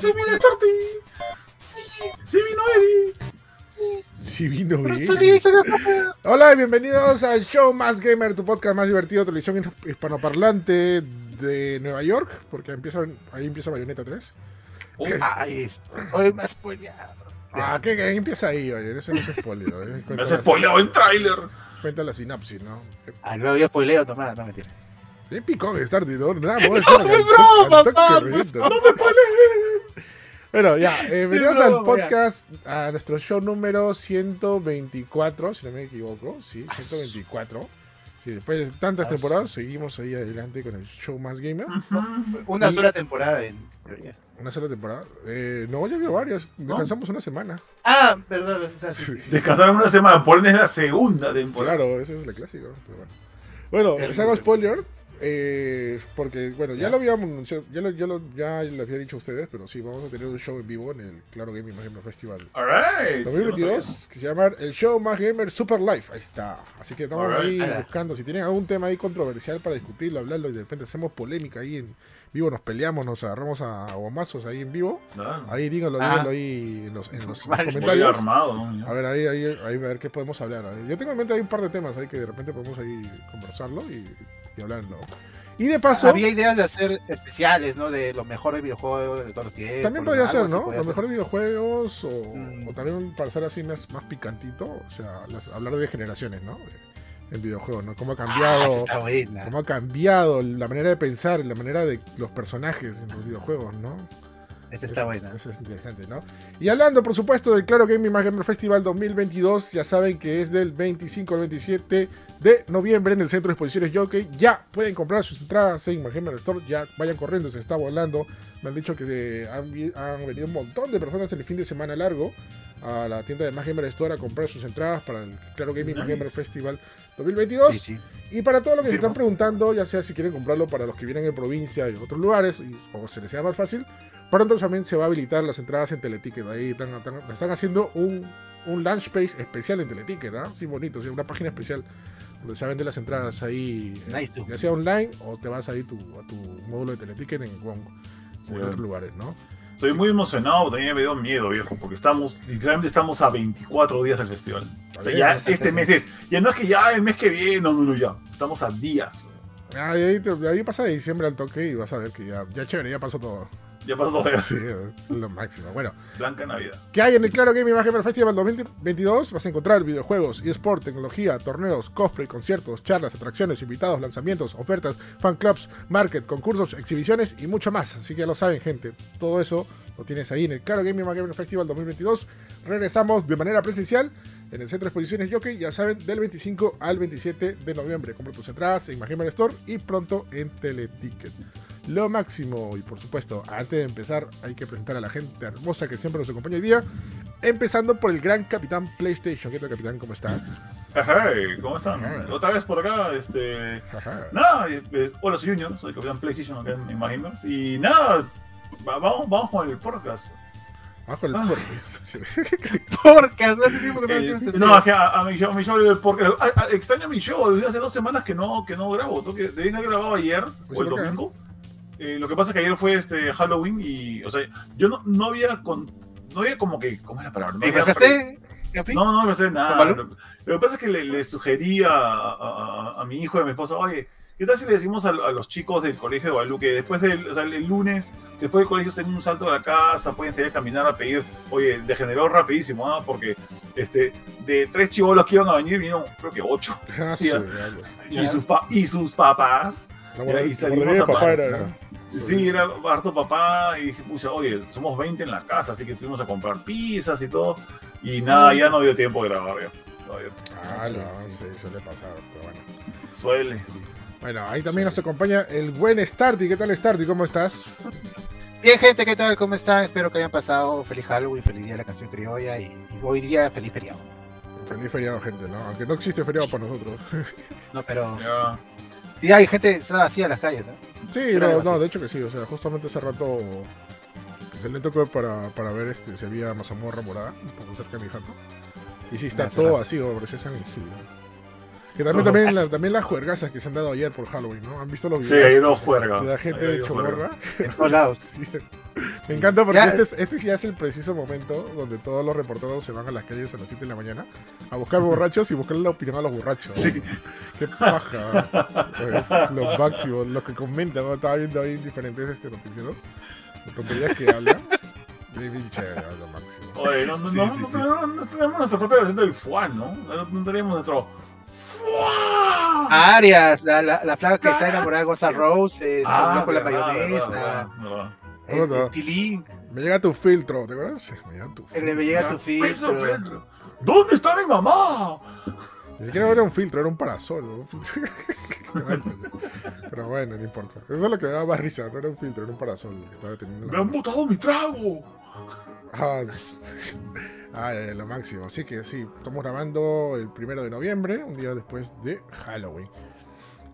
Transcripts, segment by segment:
¡Se vino Starty! ¡Se vino Eddie! Sí vino Pero bien. salí, se gastó. Hola y bienvenidos al show Más Gamer, tu podcast más divertido de televisión hispanoparlante de Nueva York, porque empieza, ahí empieza Bayonetta 3. Oh, Ahí está. Hoy me has spoileado. Ah, ¿qué, qué empieza ahí, oye? Eso no es spoiler. ¿eh? me Cuenta has la- spoileado el tráiler. Cuenta la sinapsis, ¿no? Ah, no había spoileo, nomás, no mentira. Bien picón Starty, ¿no? Nada, me voy a decir al- es al broma, toque papá, reviento. no Bueno, ya, eh, bienvenidos broma, al podcast, a nuestro show número 124, si no me equivoco, sí, 124. Sí, después de tantas Ah, temporadas, seguimos ahí adelante con el show más gamer. Una sola temporada en teoría. Una sola temporada. Eh, no, ya había varias. Descansamos una semana. Ah, perdón, o sea, sí, sí. Descansaron una semana, por ende es la segunda temporada. Claro, ese es el clásico. Pero bueno, bueno El- les hago spoiler. Eh, porque, bueno, ya Ya. lo habíamos anunciado, ya, lo, ya, lo- ya les había dicho a ustedes, pero sí, vamos a tener un show en vivo en el Claro Gaming Más Gamer Festival Alright. 2022, que se llama el Show Más Gamer Super Live. Ahí está. Así que estamos ahí buscando. Si tienen algún tema ahí controversial para discutirlo, hablarlo y de repente hacemos polémica ahí en vivo, nos peleamos, nos agarramos a gomazos ahí en vivo. Ahí díganlo, Ah. díganlo ahí en los, en los Vale. comentarios. Armado, ¿no? A ver, ahí, ahí, ahí a ver qué podemos hablar. Yo tengo en mente ahí un par de temas ahí que de repente podemos ahí conversarlo y, hablarlo. Y de paso, Había ideas de hacer especiales, ¿no? De los mejores videojuegos de todos los tiempos. también podría ser, ¿no? Los mejores videojuegos o, Mm. o también para ser así más, más picantito, o sea, las- hablar de generaciones, ¿no? En videojuegos, ¿no? Cómo ha Ah, cambiado, buena. cómo ha cambiado la manera de pensar, la manera de los personajes en los videojuegos, ¿no? Esa está buena. Eso es interesante, ¿no? Y hablando, por supuesto, del Claro Gaming Más Gamer Festival 2022, ya saben que es del 25 al 27 de noviembre en el Centro de Exposiciones Jockey. Ya pueden comprar sus entradas en Gamer Store, ya vayan corriendo, se está volando. Me han dicho que han, venido un montón de personas en el fin de semana largo a la tienda de Más Gamer Store a comprar sus entradas para el Claro Gaming Más Nice. Gamer Festival 2022. Sí, sí. Y para todos los que se están preguntando, ya sea si quieren comprarlo para los que vienen en provincia y en otros lugares, y- o se les sea más fácil, pronto también se va a habilitar las entradas en Teleticket. Ahí están, están- están haciendo un, un launch page especial en Teleticket, ¿ah? Sí, bonito, sí, una página especial donde se venden las entradas ahí, eh, Nice, ya sea online o te vas ahí tu, a tu módulo de Teleticket en Sí, o en otros lugares, ¿no? Estoy muy emocionado, también me dio miedo, viejo, porque estamos, literalmente estamos a 24 días del festival. O sea, ya este mes es, ya no es que ya el mes que viene, no, no, no, ya. Estamos a días. Ah, ahí, ahí pasa de diciembre al toque y vas a ver que ya, ya chévere, ya pasó todo. Ya pasó todo Sí, lo máximo. Bueno. Blanca Navidad. ¿Qué hay en el Claro Gaming Más Gamer Festival 2022? Vas a encontrar videojuegos, eSport, tecnología, torneos, cosplay, conciertos, charlas, atracciones, invitados, lanzamientos, ofertas, fan clubs, market, concursos, exhibiciones y mucho más. Así que ya lo saben, gente. Todo eso lo tienes ahí en el Claro Más Gamer Festival 2022. Regresamos de manera presencial en el Centro de Exposiciones Jockey, ya saben, del 25 al 27 de noviembre. Compra tus entradas en Más Gamer Store y pronto en Teleticket. Lo máximo, y por supuesto, antes de empezar, hay que presentar a la gente hermosa que siempre nos acompaña hoy día. Empezando por el gran capitán PlayStation. ¿Qué tal, capitán? ¿Cómo estás? Hey, ¿cómo están? Ajá. Otra vez por acá, este... Ajá. Nada, eh, eh, hola, soy Junior, soy capitán PlayStation acá en Imaginers. Y nada, va- vamos, vamos con el podcast. Bajo el Ah. Porque hace tiempo que no Eh, no, es que a, a mi show, a mi show podcast. a- a- extraño mi show, hace dos semanas que no, que no grabo. Tengo que, haber grabado ayer Pues o el qué? Eh, lo que pasa es que ayer fue este Halloween y, o sea, yo no, no había con, no había como que, ¿cómo es la palabra? No, ¿Te había no, no me pasé nada. ¿Con Lo, lo que pasa es que le, le sugerí a, a- a- a mi hijo y a mi esposa, oye, ¿qué tal si le decimos a, a los chicos del colegio de Guadalupe que después del, o sea, el lunes, después del colegio, estén un salto de la casa, pueden salir a caminar a pedir, oye, degeneró rapidísimo, ¿ah? Porque este, de tres chivolos que iban a venir, vinieron creo que ocho. Ah. Y sus, pa- y sus papás. La Y guardería- la salimos guardería de a papá era. ¿no? Sí, era harto papá y dije, pucha, oye, somos 20 en la casa, así que fuimos a comprar pizzas y todo. Y nada, ya no dio tiempo de grabar, ya. Todavía. Ah, no, sí, suele pasar, pero bueno. Suele. Bueno, ahí también nos acompaña el buen Starty. ¿Qué tal, Starty? ¿Cómo estás? Bien, gente, ¿qué tal? ¿Cómo están? Espero que hayan pasado feliz Halloween, feliz día de la canción criolla y, y hoy día feliz feriado. Feliz feriado, gente, ¿no? Aunque no existe feriado para nosotros. No, pero Ya. Sí hay gente está vacía en las calles, ¿eh? Sí, no, no, de hecho que sí. O sea, justamente hace rato se le tocó para, para ver este, si había mazamorra morada, un poco cerca de mi jato. Y sí, está Hace todo vacío, San Gil. Que también, también, la- también las juergazas que se han dado ayer por Halloween, ¿no? ¿Han visto los Sí, videos? hay dos juergas. De la gente Hay de Chomorra. En todos lados. Sí. Me encanta porque este, es- este ya es el preciso momento donde todos los reporteros se van a las calles a las 7 de la mañana a buscar borrachos y buscar la opinión a los borrachos. Sí. Qué paja. Es lo máximo. Los que comentan, ¿no? estaba viendo ahí diferentes este, noticieros. Tonterías que hablan. Bien, bien chévere, lo máximo. Oye, no, no, Sí, no, sí, no no tenemos nuestra propia versión del Fuan, ¿no? No, no tenemos nuestro Fuan. Arias, la, la, la flaca que está enamorada de Gonzalo Rose, eh, se Ah, con la verdad, mayonesa, verdad, verdad. El, Verdad. el tilín, Me llega tu filtro, ¿te acuerdas? Me llega tu filtro. me llega tu Pedro, filtro. Pedro, ¿Dónde está mi mamá? Ni siquiera era un filtro, era un parasol. ¿no? Pero bueno, no importa. Eso es lo que me daba más risa, no era un filtro, era un parasol que estaba teniendo. en Me han botado mi trago. Ah, ay, ay, lo máximo. Así que sí, estamos grabando el primero de noviembre, un día después de Halloween.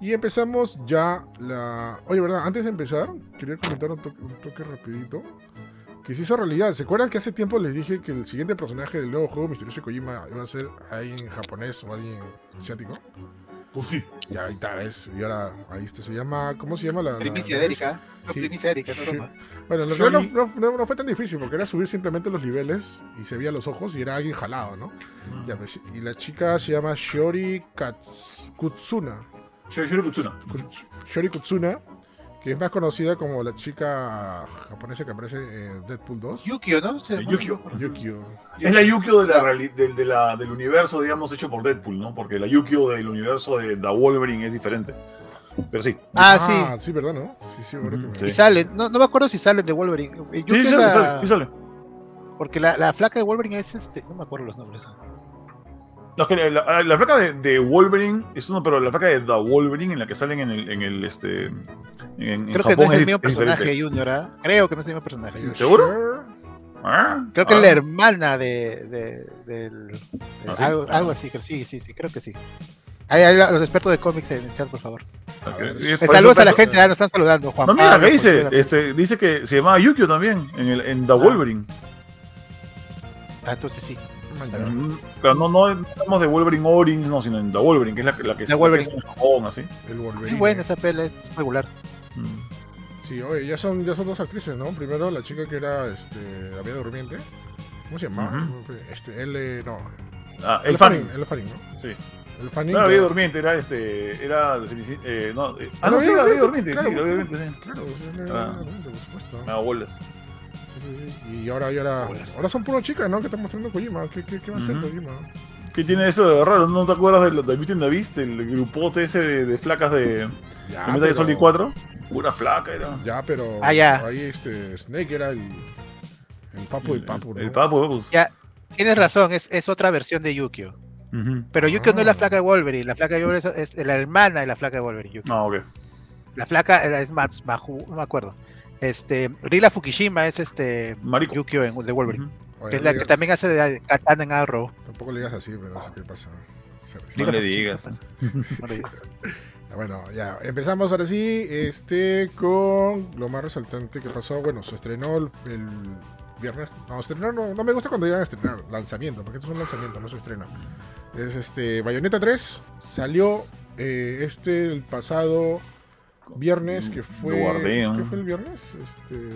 Y empezamos ya la... Oye, ¿verdad? Antes de empezar, quería comentar un toque, un toque rapidito. Que se hizo realidad. ¿Se acuerdan que hace tiempo les dije que el siguiente personaje del nuevo juego Misterioso Kojima iba a ser alguien japonés o alguien asiático? Pues sí. Y ahorita ves, y ahora ahí este se llama... ¿Cómo se llama la...? la- Primicia de Erika. No, Sí. primicia de Erika, no Sí. Bueno, en realidad no, no- no- no fue tan difícil porque era subir simplemente los niveles y se veía los ojos y era alguien jalado, ¿no? Ya, pues, y la chica se llama Shiori Kats- Kutsuna. Shoshiro Kutsuna. Kuts- Shiori Kutsuna, que es más conocida como la chica japonesa que aparece en Deadpool 2. Yukio, ¿no? Eh, Yukio. Yukio. Es la Yukio de la, reali- del, de la- del universo, digamos, hecho por Deadpool, ¿no? Porque la Yukio del universo de The Wolverine es diferente. Pero sí. Ah, Ah, sí. sí, ¿verdad, no? Sí, sí, ahora que Ujú, me- sí. Y salen, no, no me acuerdo si salen de Wolverine. Eh, Yukio Sí, sale, la- sale, sí sale. Porque la, la flaca de Wolverine es este, no me acuerdo los nombres. No, es que la, la placa de, de Wolverine es uno, pero la placa de The Wolverine en la que salen en el, en el este en, en Creo que no es el mismo personaje diferente. Junior, ¿ah? Creo que no es el mismo personaje. You ¿Seguro? sure? Ah, Creo que ah, es la hermana de, de- del, del- ¿Ah, sí? algo, algo así, sí, sí, sí, creo que sí. Ahí, ahí los expertos de cómics en el chat, por favor. Eh, por saludos a la gente, ah, nos están saludando, Juan No, mira, Pablo, ¿qué dice? Este, dice que se llamaba Yukio también en, el, en The Ah. Wolverine. Ah, entonces sí. Pero no, no hablamos de Wolverine Origins, no, sino en The Wolverine, que es la, la que The se Wolverine. en Japón, así. El Wolverine. Es buena esa pela, es regular. Mm. Sí, oye, ya son, ya son dos actrices, ¿no? Primero la chica que era este, la Bella Durmiente. ¿Cómo se llamaba? Este, L. No. Ah, L. el. Fanning, ¿no? Sí. El Fanning. No era que- Bella Durmiente, era este. Era de eh, no, eh, ah, no, sí, era Bella Durmiente, claro. sí, era Bella Durmiente, sí. Claro, sí, era Ah. Durmiente, por supuesto. Me da bolas. Y ahora, y ahora, ahora son puras chicas, ¿no? Que están mostrando Kojima. ¿Qué, qué, qué va a hacer Ujú. Kojima? ¿Qué tiene eso de raro? ¿No te acuerdas de los de Beauty and the Beast? El grupote ese de, de flacas de, Ya, de Metal Gear Solid 4? Pura flaca era. Ya, pero. Ah, ya. Ahí este, Snake era el. El papu del papu, ¿no? El papu, papu. Ya, tienes razón, es, es otra versión de Yukio. Pero Yukio no es la Ah. flaca de Wolverine, la flaca de Wolverine es, es la hermana de la flaca de Wolverine. Yukio. Ah, ok. La flaca eh, es Mats, Mahu, no me acuerdo. Este, Rila Fukushima es este Marico. Yukio en, de Wolverine, Ujú. Oye, que es la que también hace de Katana en Arrow. Tampoco le digas así, pero no sé qué pasa. No le digas. No le digas. Ya, Bueno, ya empezamos ahora sí este con lo más resaltante que pasó. Bueno, se estrenó el, el viernes. No, estrenó no, no me gusta cuando digan estrenar, lanzamiento, porque esto es un lanzamiento, no se estrena. Es este Bayonetta 3 salió eh, este el pasado viernes que fue Lo guardé, ¿no? ¿Qué fue el viernes? Este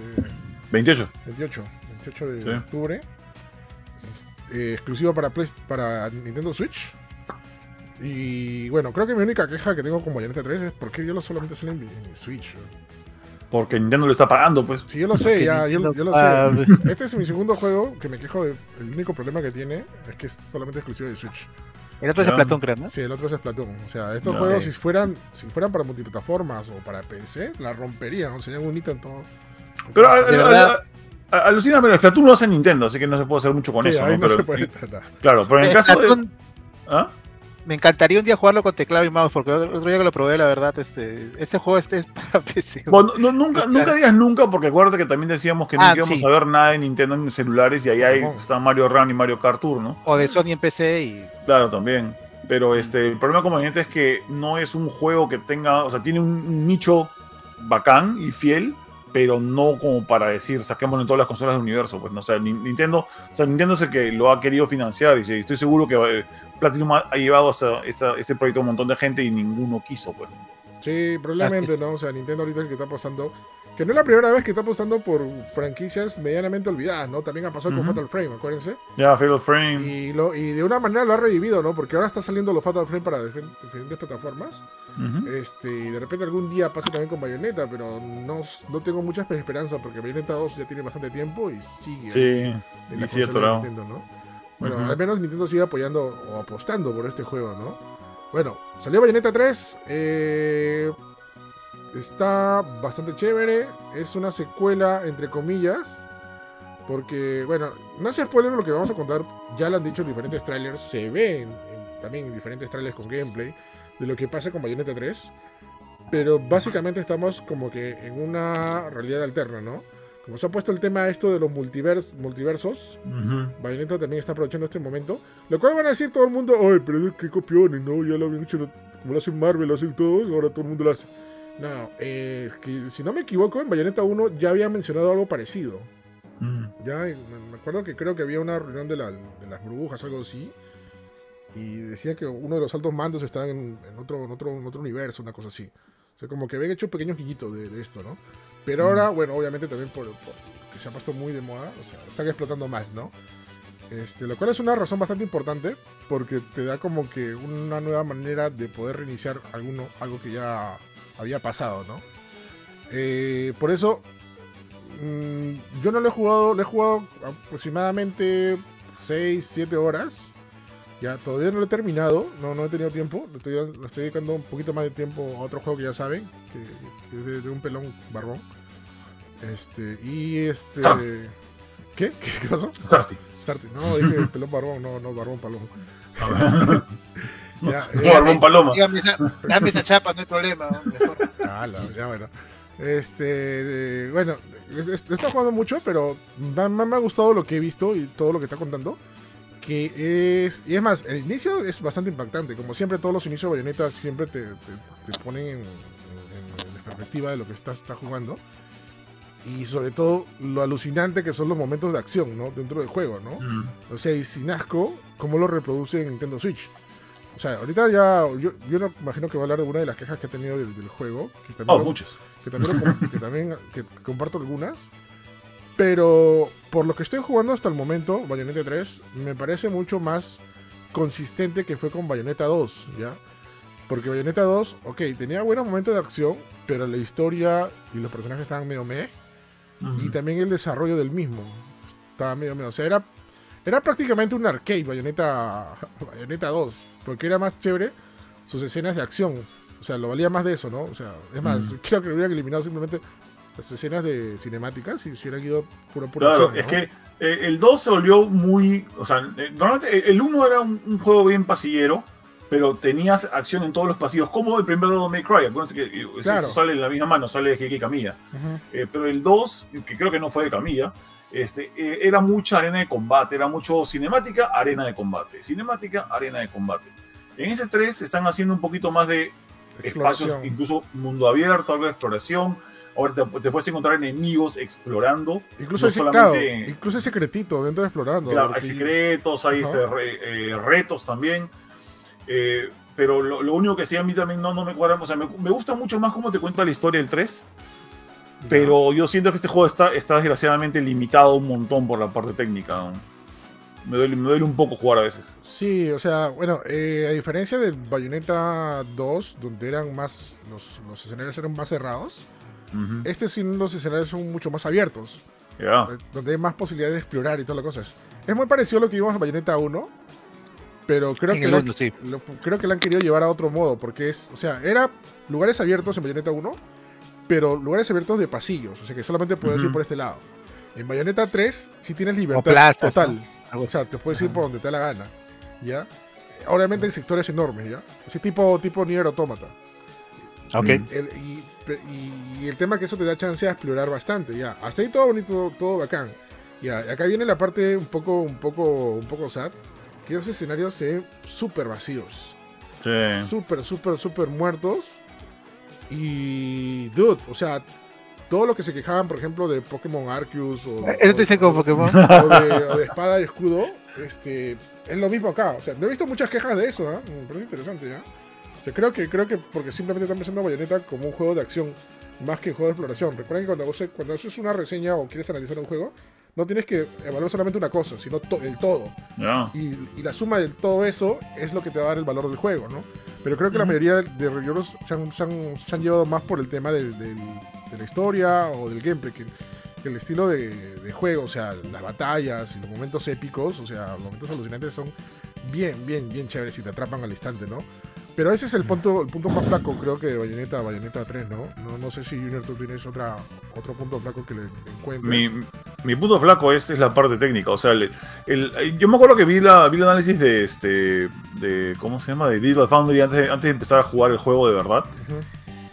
28. 28, 28 de Sí. octubre. Eh, exclusivo para, Play- para Nintendo Switch. Y bueno, creo que mi única queja que tengo con Bayonetta 3 es por qué yo solamente sale en, en Switch. Porque Nintendo le está pagando, pues. Sí, yo lo sé, ya, yo, yo lo Ah, sé. Este es mi segundo juego que me quejo de. El único problema que tiene es que es solamente exclusivo de Switch. El otro es Platón, creo, ¿no? Sí, el otro es Splatoon. O sea, estos juegos, si fueran si fueran para multiplataformas o para PC, la romperían. O sea, un hito en todo. Pero a- De a- verdad. a- a- alucina, pero Splatoon lo hace Nintendo, así que no se puede hacer mucho con Sí, eso. ahí ¿no? no Pero- se puede tratar. Claro, pero en el Eh, caso de. Platón, ¿Ah? Me encantaría un día jugarlo con teclado y mouse, porque el otro día que lo probé, la verdad, este, este juego este es para PC. Bueno, no- nunca, Claro. nunca digas nunca, porque acuérdate que también decíamos que no Ah, íbamos sí. a ver nada de Nintendo en celulares y ahí hay, Ajá. está Mario Run y Mario Kart Tour, ¿no? O de Sony en PC y Claro, también. Pero este, el problema conveniente es que no es un juego que tenga, o sea, tiene un, un nicho bacán y fiel, pero no como para decir saquémoslo en todas las consolas del universo. Pues, no, o sea, Ni- Nintendo, o sea, Nintendo es el que lo ha querido financiar y estoy seguro que eh, Platinum ha, ha llevado esa- esa- ese proyecto a un montón de gente y ninguno quiso, pues. Sí, probablemente. ¿no? O sea, Nintendo ahorita es el que está apostando. Que no es la primera vez que está apostando por franquicias medianamente olvidadas, ¿no? También ha pasado con. Fatal Frame, acuérdense. Ya, Fatal Frame. Y, lo, y de una manera lo ha revivido, ¿no? Porque ahora está saliendo los Fatal Frame para difer- diferentes plataformas. Este, y de repente algún día pasa también con Bayonetta, pero no, no tengo mucha esperanza porque Bayonetta 2 ya tiene bastante tiempo y sigue Sí, en la y atorado. Nintendo, ¿no? Bueno, al menos Nintendo sigue apoyando o apostando por este juego, ¿no? Bueno, salió Bayonetta 3. eh, está bastante chévere. Es una secuela, entre comillas. Porque, bueno, no se spoiler lo que vamos a contar. Ya lo han dicho en diferentes trailers. Se ve en- en- también en diferentes trailers con gameplay de lo que pasa con Bayonetta 3. Pero básicamente estamos como que en una realidad alterna, ¿no? Como se ha puesto el tema esto de los multivers- multiversos, Ujú. Bayonetta también está aprovechando este momento. Lo cual van a decir todo el mundo, ay, pero qué copiones, ¿no? Ya lo habían hecho, como lo hacen Marvel, lo hacen todos, ahora todo el mundo lo hace. No, eh, que, si no me equivoco, en Bayonetta 1 ya había mencionado algo parecido. Mm. Ya, me acuerdo que creo que había una reunión de, la- de las brujas, algo así. Y decía que uno de los altos mandos estaba en, en otro, en, otro, en otro universo, una cosa así. O sea, como que habían hecho pequeños guiñitos de, de esto, ¿no? Pero ahora, bueno, obviamente también por, por- que se ha puesto muy de moda, o sea, están explotando más, ¿no? Este, lo cual es una razón bastante importante porque te da como que una nueva manera de poder reiniciar alguno, algo que ya había pasado, ¿no? Eh, por eso, mm, yo no lo he jugado, lo he jugado aproximadamente 6, 7 horas. Ya, todavía no lo he terminado, no, no he tenido tiempo. Le estoy, le estoy dedicando un poquito más de tiempo a otro juego que ya saben, que, que es de, de un pelón barbón. Este, y este. ¿Qué? ¿Qué, qué pasó? Sarti. Starty. No, dije pelón barbón, no, no, barbón palón. Ya, No, eh, Barbón Paloma. Dígame esa, dame esa chapa, no hay problema. Mejor. Ah, la- ya bueno. Este, eh, bueno, es- es- he estado jugando mucho, pero me- me ha gustado lo que he visto y todo lo que está contando. Que es, y es más, el inicio es bastante impactante. Como siempre, todos los inicios de Bayonetta siempre te, te- te ponen en, en- en la perspectiva de lo que estás, estás jugando. Y sobre todo, lo alucinante que son los momentos de acción, ¿no? Dentro del juego, ¿no? Mm. O sea, y sin asco, ¿cómo lo reproduce en Nintendo Switch? O sea, ahorita ya, yo, yo no imagino que va a hablar de una de las quejas que ha tenido del, del juego, que también, Oh, lo- muchos. que también, lo que también que comparto algunas. Pero por lo que estoy jugando hasta el momento, Bayonetta 3 me parece mucho más consistente que fue con Bayonetta 2, ¿ya? Porque Bayonetta 2, ok, tenía buenos momentos de acción, pero la historia y los personajes estaban medio meh. Y también el desarrollo del mismo estaba medio medio o sea era era prácticamente un arcade Bayonetta Bayonetta 2 porque era más chévere sus escenas de acción. O sea lo valía más de eso no o sea es más creo que hubieran eliminado simplemente las escenas de cinemáticas se hubieran ido pura pura Claro, acción, es ¿no? que eh, el 2 se volvió muy. O sea, eh, normalmente el 1 era un, un juego bien pasillero, pero tenías acción en todos los pasillos, como el primer Devil May Cry. Acuérdense que eh, eso Claro. sale en la misma mano, sale de Camilla. Ujú. Eh, pero el 2, que creo que no fue de Camilla, este, eh, era mucha arena de combate, era mucho cinemática, arena de combate. Cinemática, arena de combate. En ese 3 están haciendo un poquito más de espacios, incluso mundo abierto, algo de exploración. Ahora te, te puedes encontrar enemigos explorando. incluso no claro, solamente- incluso ese secretito dentro de explorando Claro, hay secretos, hay este, re- eh, retos también. Eh, pero lo, lo único que sí a mí también no, no me cuadra. O sea, me, me gusta mucho más cómo te cuenta la historia del 3. Pero yo siento que este juego está, está desgraciadamente limitado un montón por la parte técnica. ¿no? Me, duele, me duele un poco jugar a veces. Sí, o sea, bueno, eh, a diferencia del Bayonetta 2, donde eran más, los, los escenarios eran más cerrados, Ujú. este sí los escenarios son mucho más abiertos, Ya. eh, donde hay más posibilidades de explorar y todas las cosas. Es muy parecido a lo que vimos en Bayonetta 1, pero creo En que, el sí. lo- creo que lo han querido llevar a otro modo, porque es, o sea, era lugares abiertos en Bayonetta 1, pero lugares abiertos de pasillos, o sea que solamente puedes ir por este lado. En Bayonetta 3 sí tienes libertad plazas, total. ¿no? O sea, te puedes ir por donde te da la gana, ¿ya? Obviamente hay sectores enormes, ¿ya? Así tipo, tipo Nier Automata. Ok. El- y, pe- y- y el tema que eso te da chance a explorar bastante, ¿ya? Hasta ahí todo bonito, todo bacán. Ya, y acá viene la parte un poco, un poco, un poco sad, que esos escenarios se ven súper vacíos. Sí. Súper, súper, súper muertos. Y, dude, o sea, todo lo que se quejaban, por ejemplo, de Pokémon Arceus o, Eso o- te dice como Pokémon. o de, o de espada y escudo, este, es lo mismo acá. O sea, no he visto muchas quejas de eso, ¿ah? Me parece interesante, ¿ya? O sea, creo que, creo que porque simplemente están pensando a Bayonetta como un juego de acción más que juego de exploración. Recuerden que cuando, vos, cuando haces una reseña o quieres analizar un juego, no tienes que evaluar solamente una cosa, sino to- el todo. Ya. Y, y la suma de todo eso es lo que te va a dar el valor del juego, ¿no? Pero creo que la mayoría de reviewers se han, se han- se han llevado más por el tema del- del- de la historia o del gameplay, que, que el estilo de, de juego, o sea, las batallas y los momentos épicos, o sea, los momentos alucinantes son bien, bien, bien chéveres y te atrapan al instante, ¿no? Pero ese es el punto, el punto más flaco, creo que de Bayonetta, Bayonetta 3, ¿no? No, no sé si Junior tú tienes otra, otro punto flaco que le encuentres. Mi, mi punto flaco es, es la parte técnica. O sea, el, el- yo me acuerdo que vi, la, vi el análisis de este. de ¿Cómo se llama? De Digital Foundry antes de, antes de empezar a jugar el juego de verdad.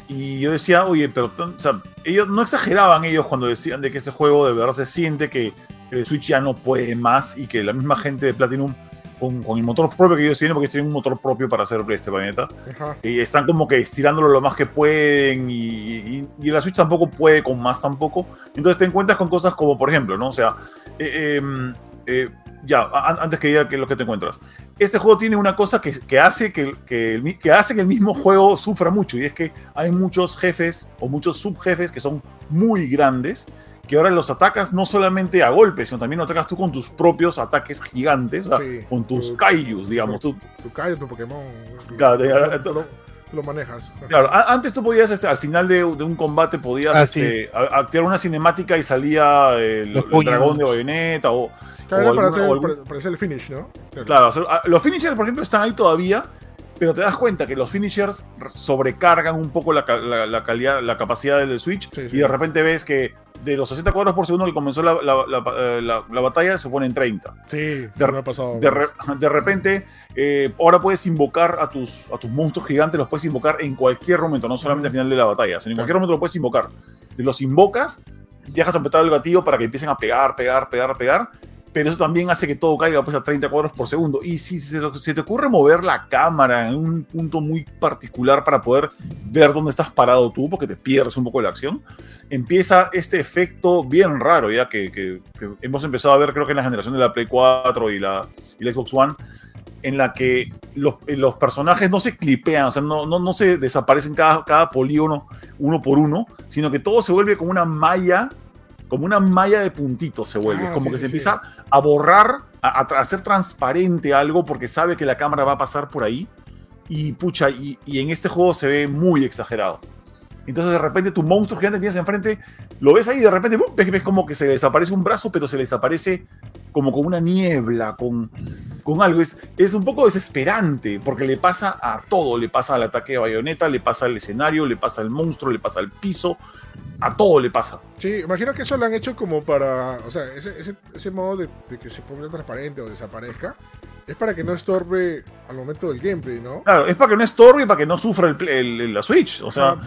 Y yo decía, oye, pero o sea, ellos no exageraban ellos cuando decían de que ese juego de verdad se siente que el Switch ya no puede más y que la misma gente de Platinum, con, con el motor propio que ellos tienen, porque ellos tienen un motor propio para hacer este Bayonetta, Ajá. y están como que estirándolo lo más que pueden y, y, y la Switch tampoco puede con más tampoco. Entonces te encuentras con cosas como, por ejemplo, ¿no? O sea, eh, eh, eh, ya, antes que diga que lo que te encuentras. Este juego tiene una cosa que, que hace que, que, el que hace que el mismo juego sufra mucho y es que hay muchos jefes o muchos subjefes que son muy grandes que ahora los atacas no solamente a golpes, sino también los atacas tú con tus propios ataques gigantes, o sea, Sí. con tus Tu- kaijus, digamos. Tú, Tu Kai, tu Pokémon. Claro, lo, lo manejas. Claro, antes tú podías, este, al final de, de un combate, podías Ah, este, activar una cinemática y salía el, dragón de bayoneta o. Claro, o era para, alguna- hacer, o algún- para, para hacer el finish, ¿no? Claro, o sea, a- los finishers, por ejemplo, están ahí todavía, pero te das cuenta que los finishers sobrecargan un poco la, ca- la- la calidad, la capacidad del Switch Sí, sí. y de repente ves que de los 60 cuadros por segundo que comenzó la, la- la- eh, la- la batalla se pone en 30. Sí, De- me ha pasado. De, re- de repente, eh, ahora puedes invocar a tus, a tus monstruos gigantes, los puedes invocar en cualquier momento, no solamente al final de la batalla, sino en cualquier momento lo puedes invocar. Los invocas, dejas apretar el gatillo para que empiecen a pegar, pegar, pegar, pegar, pero eso también hace que todo caiga pues, a 30 cuadros por segundo. Y si se, se te ocurre mover la cámara en un punto muy particular para poder ver dónde estás parado tú, porque te pierdes un poco de la acción, empieza este efecto bien raro, ya que, hemos empezado a ver, creo que en la generación de la Play 4 y la, y la Xbox One, en la que los, eh, los personajes no se clipean, o sea, no, no, no se desaparecen cada, cada polígono uno por uno, sino que todo se vuelve como una malla, como una malla de puntitos se vuelve, Ah, como sí, que sí, se sí. empieza a borrar, a, a hacer transparente algo porque sabe que la cámara va a pasar por ahí y pucha, y, y en este juego se ve muy exagerado. Entonces de repente tu monstruo gigante que tienes enfrente, lo ves ahí y de repente ¡pum! ves, ves como que se le desaparece un brazo, pero se le desaparece como con una niebla, con, con algo. Es, es un poco desesperante porque le pasa a todo. Le pasa al ataque de bayoneta, le pasa al escenario, le pasa al monstruo, le pasa al piso. A todo le pasa. Sí, imagino que eso lo han hecho como para. O sea, ese, ese, ese modo de, de que se ponga transparente o desaparezca es para que no estorbe al momento del gameplay, ¿no? Claro, es para que no estorbe y para que no sufra el, el- el- la Switch. O sea, Ah,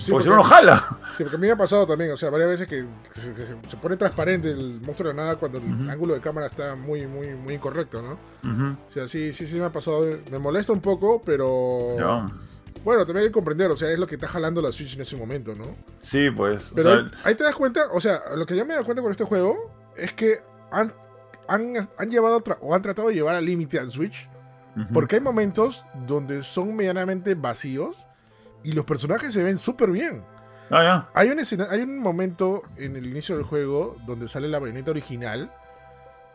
sí, porque si no, no jala. Sí, porque a mí me ha pasado también, o sea, varias veces que, que se, que se pone transparente el monstruo de la nada cuando el Ujú. ángulo de cámara está muy, muy, muy incorrecto, ¿no? Ujú. O sea, sí, sí, sí me ha pasado. Me molesta un poco, pero. Ya. Bueno, también hay que comprender, o sea, es lo que está jalando la Switch en ese momento, ¿no? Sí, pues. o Pero sea, ahí, ahí te das cuenta, o sea, lo que yo me he dado cuenta con este juego es que han, han, han llevado o han tratado de llevar al límite al Switch, porque hay momentos donde son medianamente vacíos y los personajes se ven súper bien. Ah, ya. Hay un, escena- hay un momento en el inicio del juego donde sale la bayoneta original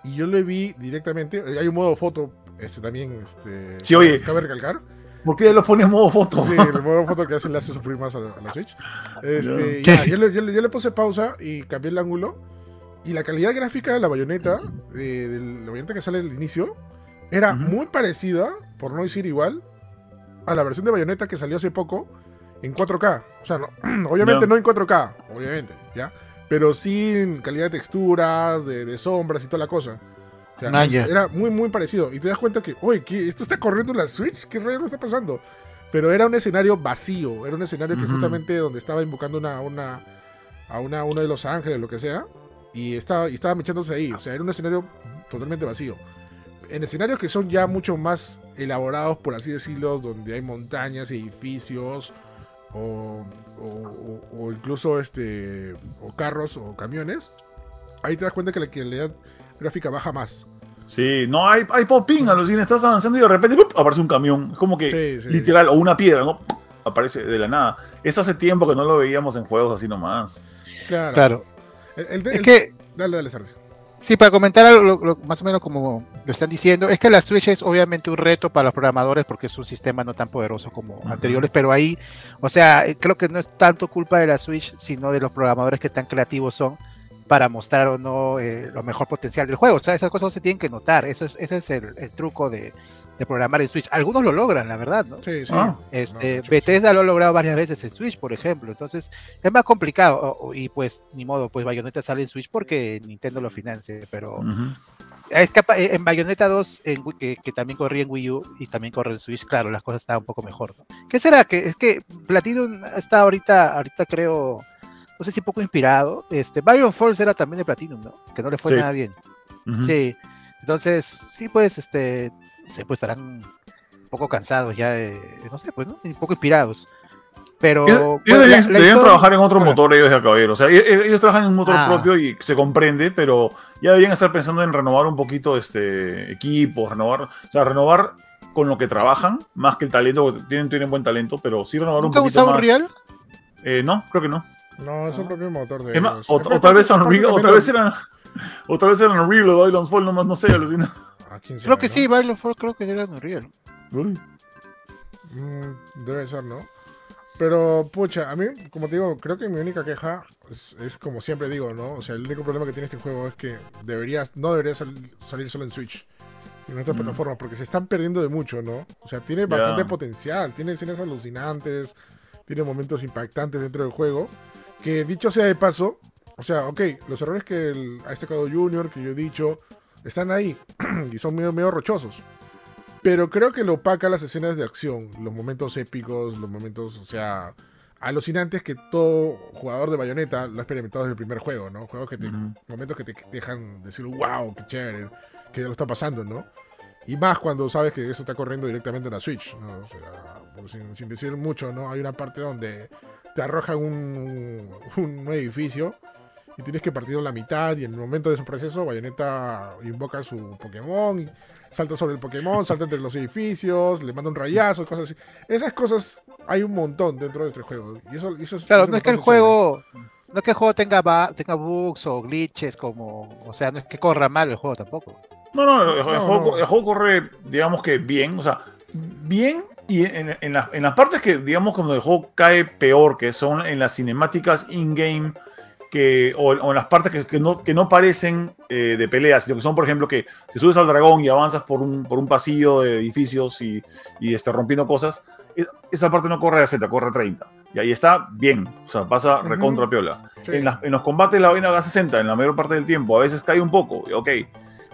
y yo lo vi directamente. Hay un modo foto, este también, este. Sí, oye. Cabe recalcar. ¿Por qué lo pone en modo foto? Sí, el modo foto que hace le hace sufrir más a, a la Switch. Este, ya, yo, le, yo le- yo le puse pausa y cambié el ángulo. Y la calidad gráfica de la bayoneta, de, de la bayoneta que sale al inicio, era muy parecida, por no decir igual, a la versión de bayoneta que salió hace poco en 4K. O sea, no- obviamente no en 4K, obviamente, ¿ya? Pero sí en calidad de texturas, de, de sombras y toda la cosa. O sea. Era muy, muy parecido. Y te das cuenta que, oye, ¿qué? ¿esto está corriendo en la Switch? ¿Qué rayos está pasando? Pero era un escenario vacío. Era un escenario que justamente donde estaba invocando una, una, a una, uno de los ángeles, lo que sea. Y estaba, y estaba mechándose ahí. O sea, era un escenario totalmente vacío. En escenarios que son ya mucho más elaborados, por así decirlo, donde hay montañas, edificios, o, o- o- o incluso este, o carros o camiones, ahí te das cuenta que la calidad gráfica baja más. Sí, no hay, hay popping, alucina, estás avanzando y de repente ¡pup! aparece un camión. Es como que Sí, sí. literal, o una piedra, ¿no? aparece de la nada. Eso hace tiempo que no lo veíamos en juegos así nomás. Claro. Claro. El- el- Es el- que, Dale, dale, Sergio. sí, para comentar algo, lo- lo- más o menos como lo están diciendo, es que la Switch es obviamente un reto para los programadores porque es un sistema no tan poderoso como anteriores, pero ahí, o sea, eh, creo que no es tanto culpa de la Switch, sino de los programadores que tan creativos son para mostrar o no eh, lo mejor potencial del juego. O sea, esas cosas no se tienen que notar. Eso es, ese es el, el truco de, de programar en Switch. Algunos lo logran, la verdad, ¿no? Sí, sí. Ah. Este. Bethesda lo ha logrado varias veces en Switch, por ejemplo. Entonces, es más complicado. o- o- y pues, ni modo, pues Bayonetta sale en Switch porque Nintendo lo financia. Pero es capa- eh, en Bayonetta 2, en Wii- que, que también corría en Wii U y también corre en Switch, claro, las cosas estaban un poco mejor. ¿no? ¿Qué será? Que es que Platinum está ahorita, ahorita creo, no sé si poco inspirado. Este, Byron Falls era también de Platinum, ¿no? Que no le fue Sí. nada bien. Sí. Entonces, sí, pues, este, se pues estarán un poco cansados ya de, no sé, pues, ¿no? Un poco inspirados. Pero Ellos, pues, la- debían, la debían trabajar en otro Bueno. motor ellos de caballero. O sea, ellos, ellos trabajan en un motor Ah. propio y se comprende, pero ya deberían estar pensando en renovar un poquito este equipos, renovar, o sea, renovar con lo que trabajan, más que el talento, porque tienen, tienen buen talento, pero sí renovar un ¿Nunca poquito usado más. Unreal? Eh, no, creo que no. No, es el propio motor de ellos. o, o tal vez también otra vez eran, otra vez eran Unreal o Islands Fall, nomás no sé, alucina. ¿A quién Creo sabe, que no? sí, Byron Falls creo que era Unreal. Mm, debe ser, ¿no? Pero, pucha, a mí, como te digo, creo que mi única queja es, es como siempre digo, ¿no? O sea, el único problema que tiene este juego es que deberías, no debería sal- salir solo en Switch y en otras Mm. plataformas, porque se están perdiendo de mucho, ¿no? O sea, tiene bastante potencial, tiene escenas alucinantes, tiene momentos impactantes dentro del juego, que dicho sea de paso, o sea, ok, los errores que el, ha destacado Junior, que yo he dicho, están ahí y son medio, medio rochosos. Pero creo que lo opaca las escenas de acción, los momentos épicos, los momentos, o sea, alucinantes que todo jugador de Bayonetta lo ha experimentado desde el primer juego, ¿no? Juegos que te, momentos que te dejan decir, wow, qué chévere, que ya lo está pasando, ¿no? Y más cuando sabes que eso está corriendo directamente en la Switch, ¿no? O sea, sin, sin decir mucho, ¿no? Hay una parte donde te arrojan un, un edificio y tienes que partirlo a la mitad y en el momento de su proceso Bayonetta invoca su Pokémon y salta sobre el Pokémon, salta entre los edificios, le manda un rayazo, cosas así. Esas cosas hay un montón dentro de este juego. Y eso, eso es- Claro, eso no es que el juego, no es que el juego tenga, ba- tenga bugs o glitches como, o sea, no es que corra mal el juego tampoco. No, no, el, el No, juego, no. el juego corre, digamos que bien, o sea, bien y en, en las, en las partes que, digamos, cuando el juego cae peor, que son en las cinemáticas in-game, que, o, o en las partes que, que no, que no parecen eh, de peleas, sino que son, por ejemplo, que te subes al dragón y avanzas por un, por un pasillo de edificios y, y este, rompiendo cosas, e- esa parte no corre a Z, corre a 30. Y ahí está bien, o sea, pasa recontra piola. Sí. En, en los combates la vaina va a 60 en la mayor parte del tiempo. A veces cae un poco, ok.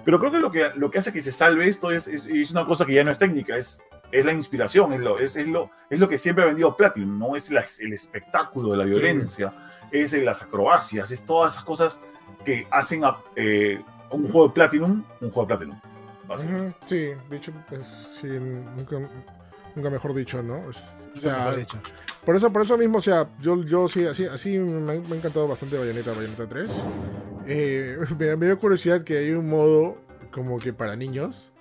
Pero creo que lo que, lo que hace que se salve esto es, es, es una cosa que ya no es técnica, es, es la inspiración, es lo, es, es lo, es lo que siempre ha vendido Platinum, no es la- el espectáculo de la violencia, es eh, las acrobacias, es todas esas cosas que hacen a, eh, un juego de Platinum un juego de Platinum. básicamente. Sí, de hecho, pues, sí, nunca, nunca mejor dicho, ¿no? Es- o sea, dicho. por eso, por eso mismo, o sea, yo, yo sí, así, así me, ha, me ha encantado bastante Bayonetta, Bayonetta 3. Eh, me, me dio curiosidad que hay un modo como que para niños.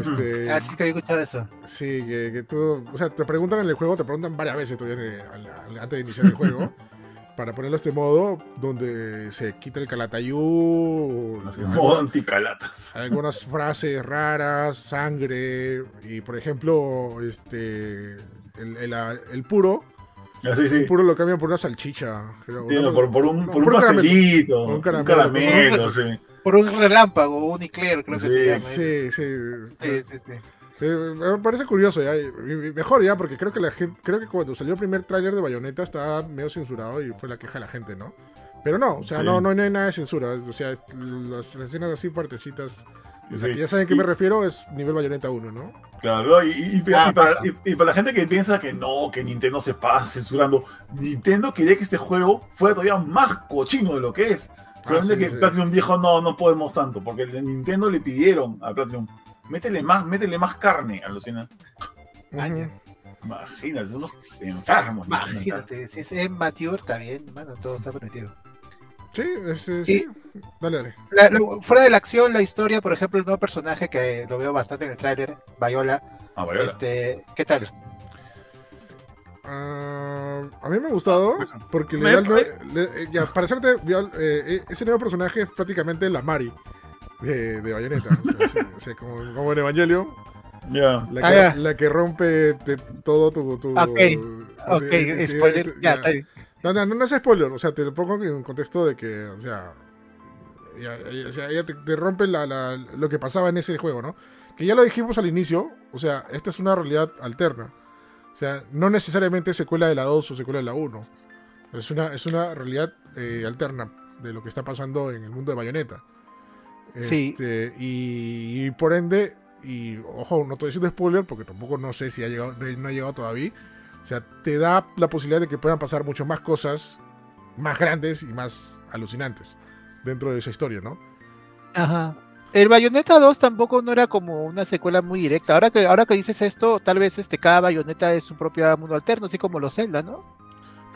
Este, Ah, sí que había escuchado eso. Sí, que, que tú, o sea, te preguntan en el juego, te preguntan varias veces todavía en el- al- al- antes de iniciar el juego, para ponerlo a este modo donde se quita el calatayú, modo anticalatas. algunas frases raras, sangre, y por ejemplo, este, el, el- el puro, Así, el sí. puro lo cambian por una salchicha, creo, Sí, una- no, por, por un, no, por un caramelo. pastelito, un un caramelo. caramelo, sí. Por un relámpago, un eclair, creo que Sí, se llama. Sí, sí, Sí, sí, sí. Eh, me parece curioso ya, mejor ya, porque creo que la gente, creo que cuando salió el primer tráiler de Bayonetta estaba medio censurado y fue la queja de la gente, ¿no? Pero no, o sea, Sí. no, no, hay nada de censura, o sea, las, las escenas así fuertecitas, Sí. ya saben a qué Y- me refiero, es nivel Bayonetta 1, ¿no? Claro, y, y- Ah, para, y- y para la gente que piensa que no, que Nintendo se pasa censurando, Nintendo quería que este juego fuera todavía más cochino de lo que es. Solamente sí, que sí. Platinum dijo, no, no podemos tanto, porque Nintendo le pidieron a Platinum, métele más, métele más carne, alucina. Vaya. Imagínate, unos enfermos. Imagínate, si es mature, está bien, mano, todo está permitido. Sí, este, sí. Dale, dale. La- lo- fuera de la acción, la historia, por ejemplo, el nuevo personaje que lo veo bastante en el tráiler, Viola, Ah, vaya. este, ¿qué tal? Ah, a mí me ha gustado porque le Me- da el le- eh, ya, para hacerte vio- eh, ese nuevo personaje es prácticamente la Mari de, de Bayonetta. O sea, o sea, como, como en Evangelion, Ya. la que, Ah, ya. la que rompe de todo tu. tu Ok, tu- spoiler, ya, ya. está bien. No, no, no, no es spoiler, o sea, te lo pongo en contexto de que, o sea, ya, ya- o sea, ella te, te rompe la- la- lo que pasaba en ese juego, ¿no? Que ya lo dijimos al inicio, o sea, esta es una realidad alterna. O sea, no necesariamente secuela de la 2 o secuela de la 1. Es una, es una realidad eh, alterna de lo que está pasando en el mundo de Bayonetta. Sí. Este, y, y por ende, y ojo, no estoy diciendo spoiler porque tampoco no sé si ha llegado, no ha llegado todavía. O sea, te da la posibilidad de que puedan pasar mucho más cosas más grandes y más alucinantes dentro de esa historia, ¿no? Ajá. El Bayonetta 2 tampoco no era como una secuela muy directa. Ahora que, ahora que dices esto, tal vez este, cada Bayonetta es su propio mundo alterno, así como los Zelda, ¿no?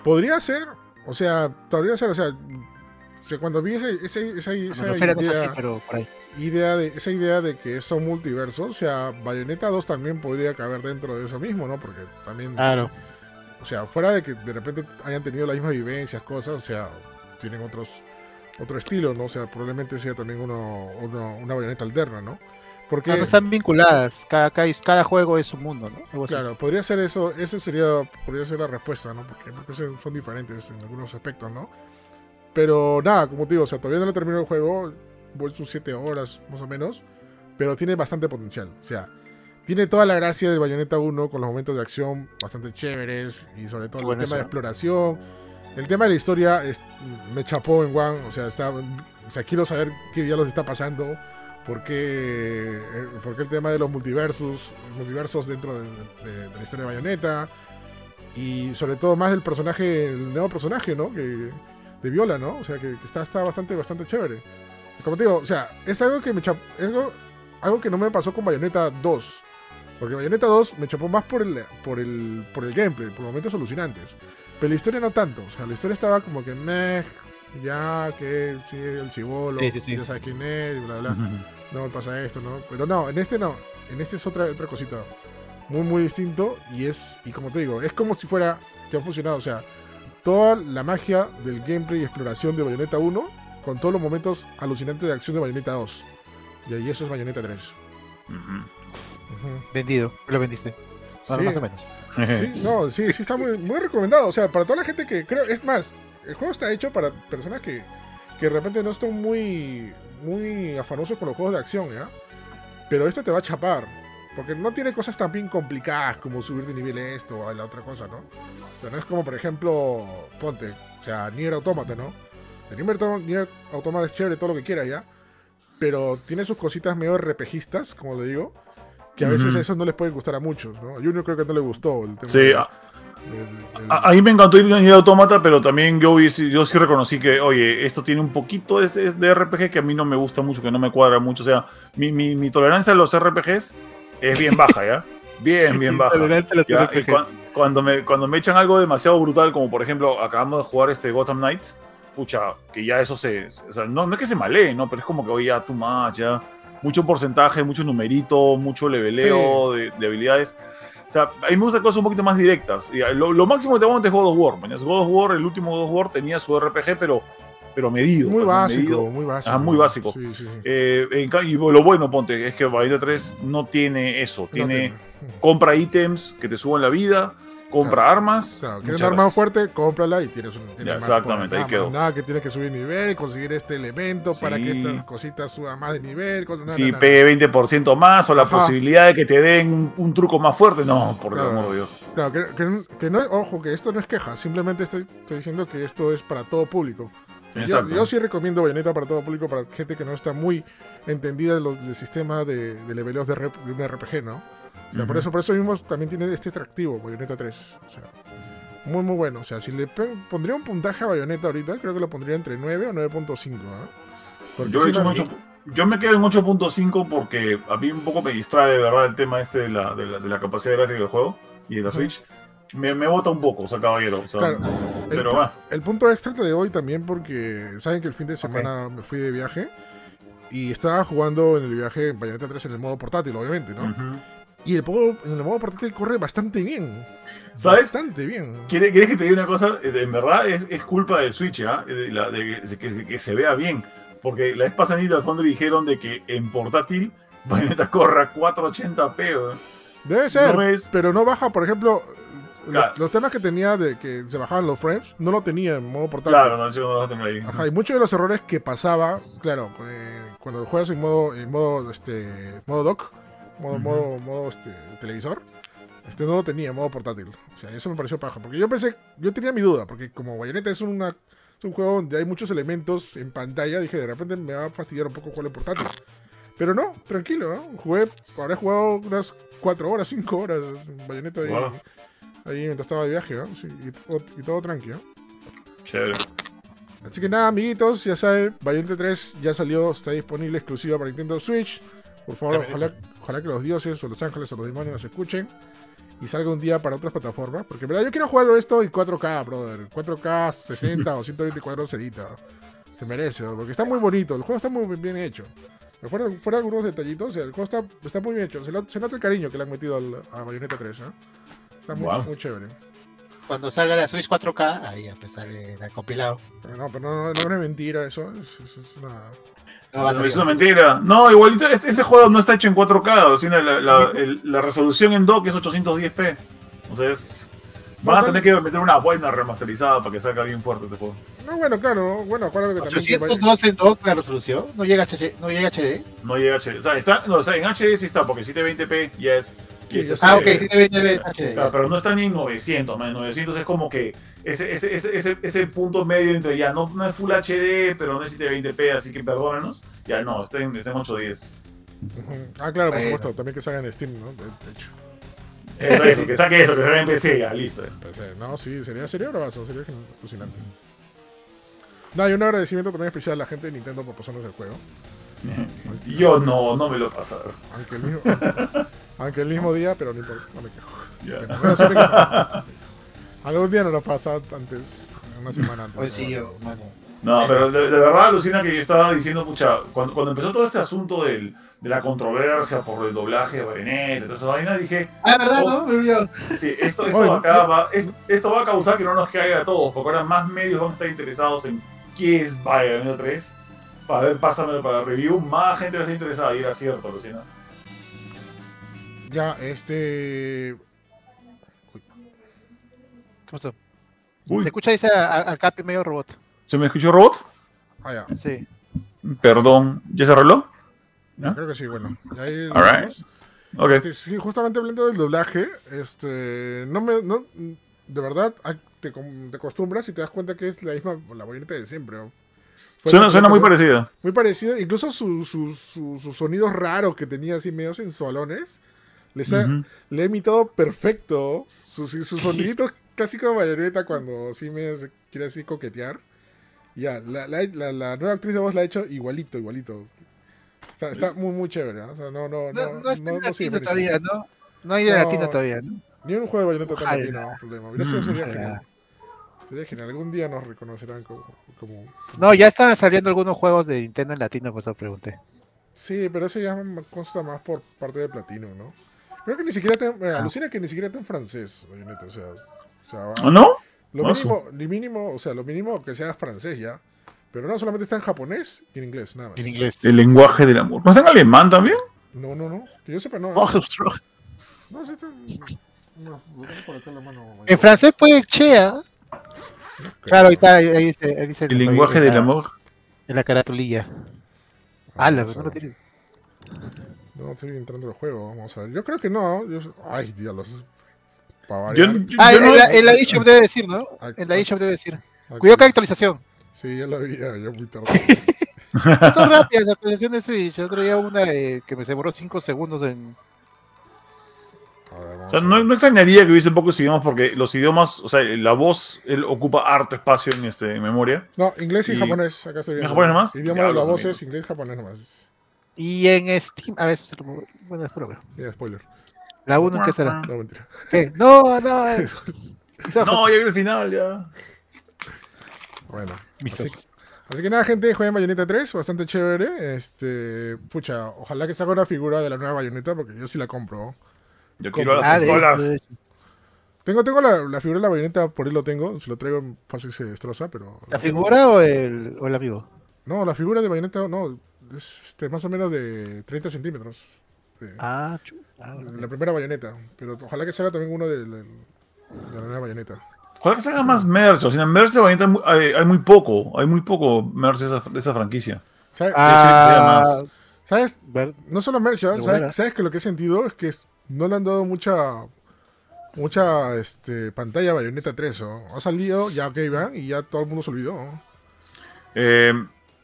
Podría ser, o sea, podría ser, o sea, cuando vi ese- ese- esa, Bueno, esa los Zelda no es así, idea, pero por ahí. idea de, esa idea de que son multiversos, o sea, Bayonetta 2 también podría caber dentro de eso mismo, ¿no? Porque también, Claro. o sea, fuera de que de repente hayan tenido las mismas vivencias, cosas, o sea, tienen otros otro estilo, ¿no? O sea, probablemente sea también uno, uno- una bayoneta alterna, ¿no? Porque, no están vinculadas. Cada, cada, cada juego es un mundo, ¿no? Algo así. claro, podría ser eso, esa sería, podría ser la respuesta, ¿no? Porque, porque son- diferentes en algunos aspectos, ¿no? Pero nada, como te digo, o sea, todavía no lo termino el juego, voy sus 7 horas más o menos, pero tiene bastante potencial, o sea, tiene toda la gracia del Bayonetta 1 con los momentos de acción bastante chéveres y sobre todo Qué el tema de eso. exploración. El tema de la historia es- me chapó en One, o sea, está, o sea, quiero saber qué diablos está pasando, por qué, eh, por qué el tema de los multiversos, multiversos dentro de, de- de la historia de Bayonetta y sobre todo más del personaje, el nuevo personaje, ¿no? Que, de Viola, ¿no? O sea, que, que está, está bastante, bastante chévere. Como te digo, o sea, es algo que me chapó, algo, algo que no me pasó con Bayonetta 2. Porque Bayonetta 2 me chapó más por el, por el, por el gameplay, por momentos alucinantes. Pero la historia no tanto. O sea, la historia estaba como que meh, ya que sí, el chivolo, Sí, sí, sí. ya sabes quién es, y bla, bla. No me pasa esto, ¿no? Pero no, en este no. En este es otra, otra cosita. Muy, muy distinto. Y es, y como te digo, es como si fuera que ha funcionado. O sea, toda la magia del gameplay y exploración de Bayonetta 1 con todos los momentos alucinantes de acción de Bayonetta 2. Y ahí eso es Bayonetta 3. Ujú. Ujú. Vendido. Lo vendiste. Bueno, Sí. Más o menos. Sí, no, sí, sí está muy, muy recomendado. O sea, para toda la gente que creo, es más, el juego está hecho para personas que, que de repente no están muy, muy afanosos con los juegos de acción, ¿ya? Pero esto te va a chapar. Porque no tiene cosas tan bien complicadas como subir de nivel esto o la otra cosa, ¿no? O sea, no es como, por ejemplo, ponte, o sea, Nier Automata, ¿no? El Nier, Auto- Nier Automata es chévere, todo lo que quieras, ¿ya? Pero tiene sus cositas medio RPGistas, como le digo, que a veces Ujú. eso no les puede gustar a muchos, ¿no? A Junior creo que no le gustó el tema Sí, de- a- del- del- a- ahí me encantó ir a Automata, pero también yo, vi- yo sí reconocí que, oye, esto tiene un poquito de, de RPG que a mí no me gusta mucho, que no me cuadra mucho. O sea, mi, mi, mi tolerancia a los RPGs es bien baja, ¿ya? Bien, bien baja. A Ya, y RPGs. cua- cuando, me, cuando me echan algo demasiado brutal, como por ejemplo, acabamos de jugar este Gotham Knights, pucha, que ya eso se. O sea, no, no es que se malee, ¿no? Pero es como que, oye, ya, too much, ya. Mucho porcentaje, mucho numerito, mucho leveleo de, de habilidades. O sea, a mí me gustan cosas un poquito más directas. Y lo, lo máximo que tengo es God of War. mañas. God of War, el último God of War tenía su RPG, pero, pero medido. muy ¿no? básico, Medido. muy básico. Ah, muy básico. Sí, sí, sí. Eh, en y lo bueno, ponte, es que Bayonetta 3 no tiene eso. No Tiene tiene. compra ítems que te suban la vida, compra armas. Claro, quieres una arma fuerte, cómprala y tienes un. tienes Ya, más exactamente, ahí Nada quedó. Nada que tienes que subir nivel, conseguir este elemento para que Sí. esta cosita suba más de nivel. nada, Si nada, pegue 20% más o la Ajá. posibilidad de que te den un, un truco más fuerte. No, por el Claro. amor de Dios. Claro, que, que- que no ojo, que esto no es queja, simplemente estoy, estoy diciendo que esto es para todo público. Yo, sí recomiendo Bayonetta para todo público, para gente que no está muy entendida de del sistema de, de leveleos de, rep- de un RPG, ¿no? O sea, por, Ujú. eso, por eso mismo también tiene este atractivo, Bayonetta 3. O sea, muy, muy bueno. O sea, si le pondría un puntaje a Bayonetta ahorita, creo que lo pondría entre 9 o 9.5. ¿ah? Porque Yo, he hecho yo me quedo en 8.5 porque a mí un poco me distrae de verdad el tema este de la, de la, de la capacidad gráfica del juego y de la. Switch. Me, me bota un poco, o sea, caballero. o sea, Claro, pero el, va. el punto extra te doy también porque saben que el fin de semana me fui de viaje y estaba jugando en el viaje en Bayonetta 3 en el modo portátil, obviamente, ¿no? Ujú. Y el, modo- en el modo portátil corre bastante bien. ¿Sabes? Bastante bien. ¿Quieres, quieres que te diga una cosa? Eh, En verdad es, es culpa del Switch, ¿ah? De, la- de que, se vea bien. Porque la vez pasada al fondo dijeron de que en portátil Bayonetta corra 480p. weón. Debe ser, No es- pero no baja, por ejemplo, los- Claro. los, temas que tenía de que se bajaban los frames, no lo tenía en modo portátil. Claro, no, no lo vas a tener ahí. Ajá, y muchos de los errores que pasaba, claro, eh, cuando juegas en modo, en modo, este, modo dock, modo, modo, modo, este, televisor, este no lo tenía en modo portátil. O sea, eso me pareció paja, porque yo pensé, yo tenía mi duda, porque como Bayonetta es una es un juego donde hay muchos elementos en pantalla, dije, de repente me va a fastidiar un poco jugar en portátil. Pero no, tranquilo, ¿no? Jugué, habré jugado unas 4 horas, 5 horas en Bayonetta ahí, Wow. ahí mientras estaba de viaje, ¿no? Sí, y, todo, y todo tranquilo. Chévere. Así que nada, amiguitos, ya saben, Bayonetta 3 ya salió, está disponible exclusiva para Nintendo Switch. Por favor, ojalá, ojalá que los dioses o los ángeles o los demonios nos escuchen y salga un día para otras plataformas. Porque en verdad yo quiero jugarlo esto en 4K, brother. 4K 60 o 120 cuadros edita. Se merece, ¿no? porque está muy bonito, el juego está muy bien hecho. Fueron algunos detallitos, el juego está, está muy bien hecho. Se, lo- se nota el cariño que le han metido al- a Bayonetta 3, ¿no? Está muy, Wow. muy chévere. Cuando salga la Switch 4K, ahí ya pues sale el compilado. Pero no, pero no, no, no es mentira eso. Es, es- es una... No va a es una mentira. No, igualito, este, este juego no está hecho en 4K, sino la, la- el- la resolución en dock es 810p. O sea, es. Van a tener que meter una buena remasterizada para que salga bien fuerte este juego. No, bueno, claro, bueno, acuérdate que también... que Bay- 812 en dock la resolución, no llega HD, no llega HD. No llega HD. O sea, está, no, o sea, en HD sí está, porque 720p ya es. Sí, ya es ya Ah, ok, sí debe, debe HD. Claro, pero no está ni en 900, man. 900 es como que ese, ese, ese, ese, ese punto medio entre ya no, no es Full HD, pero no es 720p, así que perdónenos. Ya no, está en, está en 810. Ujú. Ah, claro, por supuesto, también que salga en Steam, ¿no? De, de hecho. Eso, eso, que saque eso, que salga en PC, ya, listo. PC. No, sí, sería, sería bravazo, sería alucinante. No, y un agradecimiento también especial a la gente de Nintendo por pasarnos el juego. Yo no, no me lo pasaron. Aunque el mismo, aunque el mismo día, pero no importa, no me quejo. Ya. Algún día nos lo pasa antes, una semana antes. Pues sí, ¿no? yo. No, Sí. pero de, de verdad alucina que yo estaba diciendo, pucha, cuando, cuando empezó todo este asunto del, de la controversia por el doblaje de Bayonetta, toda esa vaina, dije, Ah, ¿verdad? Oh. No, me olvidó. sí, esto, esto, Oye, acá va, es- esto va a causar que no nos caiga a todos, porque ahora más medios van a estar interesados en qué es Bayonetta 3, para ver, pásamelo para review, más gente va a estar interesada, y era cierto, alucina. Ya, este. ¿Qué pasó? Uy, Se escucha dice al Capi medio robot. ¿se me escuchó robot? Ah, ya. Sí. Perdón, ¿ya se arregló? ¿No? Creo que sí, bueno. Ahí Alright. vamos. Ok. Este, sí, justamente hablando del doblaje, este, no me, no, de verdad, te, te acostumbras y te das cuenta que es la misma, la bayoneta de siempre. Suena, suena muy parecido. Muy parecido, incluso su- su- su- sus sonidos raros que tenía así medio sensualones, les ha- le he imitado perfecto. Sus, sus soniditos casi como bayoneta cuando sí me quiere así coquetear. Ya, la, la- la- la nueva actriz de voz la ha hecho igualito, igualito. Está, está muy, muy chévere. ¿no? O sea, no, no, No, no, no no- no sigue todavía, ¿no? No hay latino todavía, ¿no? Ni un juego de bayoneta tan latino, problema. Mira, eso sería genial. Sería genial. Algún día nos reconocerán como, como- No, ya estaban saliendo algunos juegos de Nintendo en latino, por eso pregunté. Sí, pero eso ya consta más por parte de Platino, ¿no? Creo que ni siquiera te, me Ah. alucina que ni siquiera está en francés, Bayonetta, o sea, sea, va- ¿O no? lo mínimo, lo mínimo, o sea, lo mínimo que sea francés ya, pero no solamente está en japonés y en inglés, nada más. En inglés. El lenguaje del amor. ¿No está en alemán también? No, no, no, que yo sepa no. Oh, ostras. No, sí está en- no, lo tengo por acá en la mano. en francés puede chea. Claro, ahí está, ahí ahí dice, ahí dice El lenguaje en del la- amor. En la caratulilla. Ah, Ala, vamos no lo tiene. No, estoy entrando al juego, vamos a ver. Yo creo que no. Yo... Ay, diablos. Para Yo, yo- Ah, yo en, no- la, en la eShop debe decir, ¿no? Ah, En la eShop debe decir. Aquí. Cuidado que hay actualización. Sí, ya lo vi, ya, yo muy tarde. Son rápidas las actualizaciones de Switch. El otro día una eh, que me demoró 5 segundos en. A ver, vamos o sea, a no, no extrañaría que hubiese pocos idiomas porque los idiomas, o sea, la voz él ocupa harto espacio en, este, en memoria. No, inglés y, Y- japonés, acá viendo. japonés nomás? Idioma Ya, de la voz es inglés y japonés nomás. Y en Steam. A ver, eso se lo- bueno, después lo veo. Mira, spoiler. La 1 qué será. No, mentira. ¿Qué? No, no. eh. No, ya vi el final, ya. Bueno. Mis Así, ojos. así que nada, gente, jueguen Bayonetta 3, bastante chévere. Este, pucha, ojalá que salga una figura de la nueva Bayonetta, porque yo sí la compro. Yo quiero las Ah, pistolas. de. Tengo, tengo la, la figura de la bayoneta, por ahí lo tengo. Si lo traigo, fácil se destroza, pero. ¿La figura o el, o el amigo? No, la figura de bayoneta, no. Es este, más o menos de 30 centímetros. De- Ah, chu. ah, la primera bayoneta. Pero ojalá que salga también uno de, la- de la nueva bayoneta. Ojalá que se haga más merch. O sea, en merch de Bayonetta hay, mu- hay, hay muy poco. Hay muy poco merch de esa, de esa franquicia. ¿Sabes? Ah, más. ¿Sabes? No solo merch, ¿sabes? Regular. ¿Sabes que lo que he sentido es que no le han dado mucha mucha este, pantalla a Bayonetta 3, ¿no? Ha salido, ya que van, y ya todo el mundo se olvidó. Eh,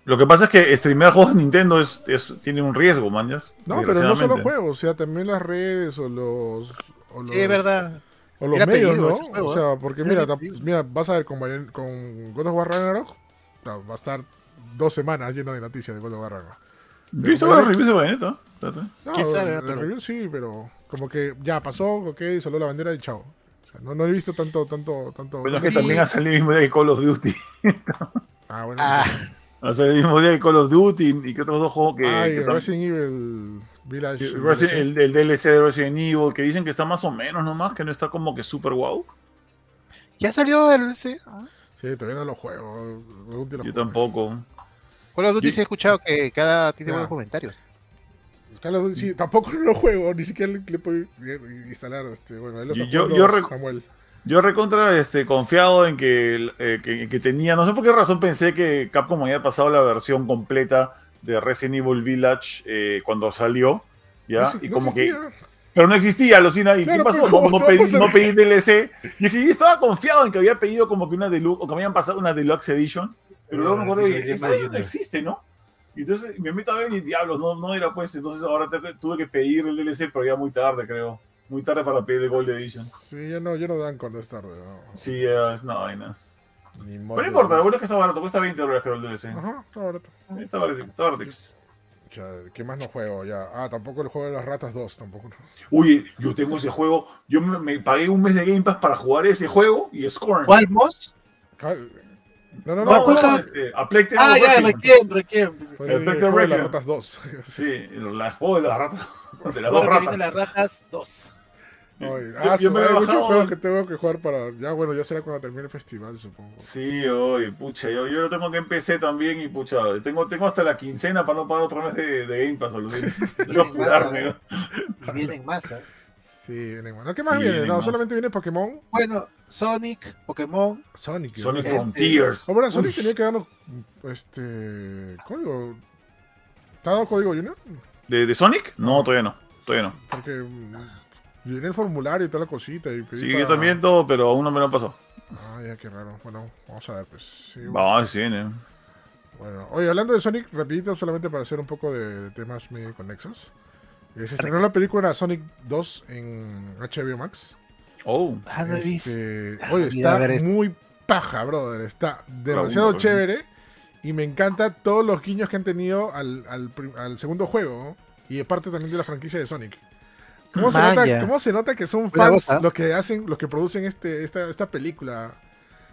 lo que pasa es que streamear juegos de Nintendo es, es- tiene un riesgo, mañas. No, pero no solo juegos, o sea, también las redes o los... o los- Sí, es verdad. O los Era medios, pedido ¿no? juego, o sea, porque Era mira, mira, vas a ver con, con God of War Ragnarok, ta- va a estar dos semanas lleno de noticias de God of War Ragnarok. Yo he visto las reviews de Bayonetta. No, ¿Quién sabe, la review sí, pero como que ya pasó, ok, salió la bandera y chao. O sea, no, no he visto tanto, tanto, tanto... Bueno, es que Sí. también ha salido el mismo día que Call of Duty. Ah, bueno. Ah, Ha salido el mismo día que Call of Duty y que otros dos juegos que. Ay, que Resident Evil Village. el, el DLC de Resident Evil, que dicen que está más o menos nomás, que no está como que super wow. ya salió el. Ah. Sí, todavía no lo juego. Yo juego. tampoco. Call of Duty sí he escuchado que cada tiene buenos comentarios. Call of Duty, sí, tampoco lo juego, ni siquiera le, le puedo instalar. Este, bueno, el otro Yo- juego, yo rec- Samuel. Yo recontra este, confiado en que, eh, que, que tenía, no sé por qué razón pensé que Capcom había pasado la versión completa de Resident Evil Village eh, cuando salió, ¿ya? No y no como que, pero no existía, Lucina, ¿y Claro, qué pasó? No, ¿cómo no pedí, no pedí DLC. Y es que yo estaba confiado en que había pedido como que una deluxe, o que me habían pasado una deluxe edition, pero luego me acuerdo el que esa no existe, ¿no? Y entonces me meto a ver y diablos, no, no era pues, entonces ahora tuve que pedir el DLC, pero ya muy tarde, creo. Muy tarde para pedir el Gold Edition. Sí, ya no, ya no dan cuando es tarde. No. Sí, ya es una vaina. Ni modo. Pero no importa, lo bueno es que está barato, cuesta 20 dólares creo el DLC. Ajá, está barato. Está barato, está barato. ¿Qué más no juego? Ya. Ah, tampoco el juego de las ratas 2, tampoco. no. Oye, yo tengo ese juego, yo me, me pagué un mes de Game Pass para jugar ese juego y Scorn. ¿Cuál Moss? Cal- No, no, No, no. ¿Cuál no, este, a Plague Tale Ah, ya, Requiem. Requiem, el el, juego de las Requiem. ratas 2. Sí, el juego de las ratas. De las dos ratas. las ratas 2. Ay, Yo- ah, yo me hay muchos juegos que tengo que jugar para. Ya, bueno, ya será cuando termine el festival, supongo. Sí, oye, pucha, yo, yo lo tengo que en PC también y pucha, tengo, tengo hasta la quincena para no pagar otra vez de, de Game Pass, que apurarme, ¿no? Y vienen más. ¿eh? Sí, vienen más. No, ¿qué más Sí, viene? vienen No, más. solamente viene Pokémon, Bueno, Sonic, Pokémon. Sonic. Sonic ¿no? Frontiers. Oh, bueno, Sonic Uy, tenía que darnos. Este. Código. ¿Te ha dado código Junior? ¿De, de Sonic? No, todavía no, todavía no. Porque. mm, Llené el formulario y toda la cosita. Y pedí Sí, para- yo también todo, pero aún no me lo han pasado. Ah, ya, qué raro. Bueno, vamos a ver, pues. Sí, Ah, sí, ¿no? Bueno, oye, hablando de Sonic, rapidito, solamente para hacer un poco de, de temas medio conexos. Eh, se estrenó la película Sonic 2 en HBO Max. Oh, Ah, no. Este, Ah, oye, olvidé está muy paja, brother. Está demasiado chévere. Y me encanta todos los guiños que han tenido al, al segundo juego. ¿no? Y aparte también de la franquicia de Sonic. ¿Cómo se, nota, cómo se nota que son fans los que hacen, los que producen este, esta, esta película?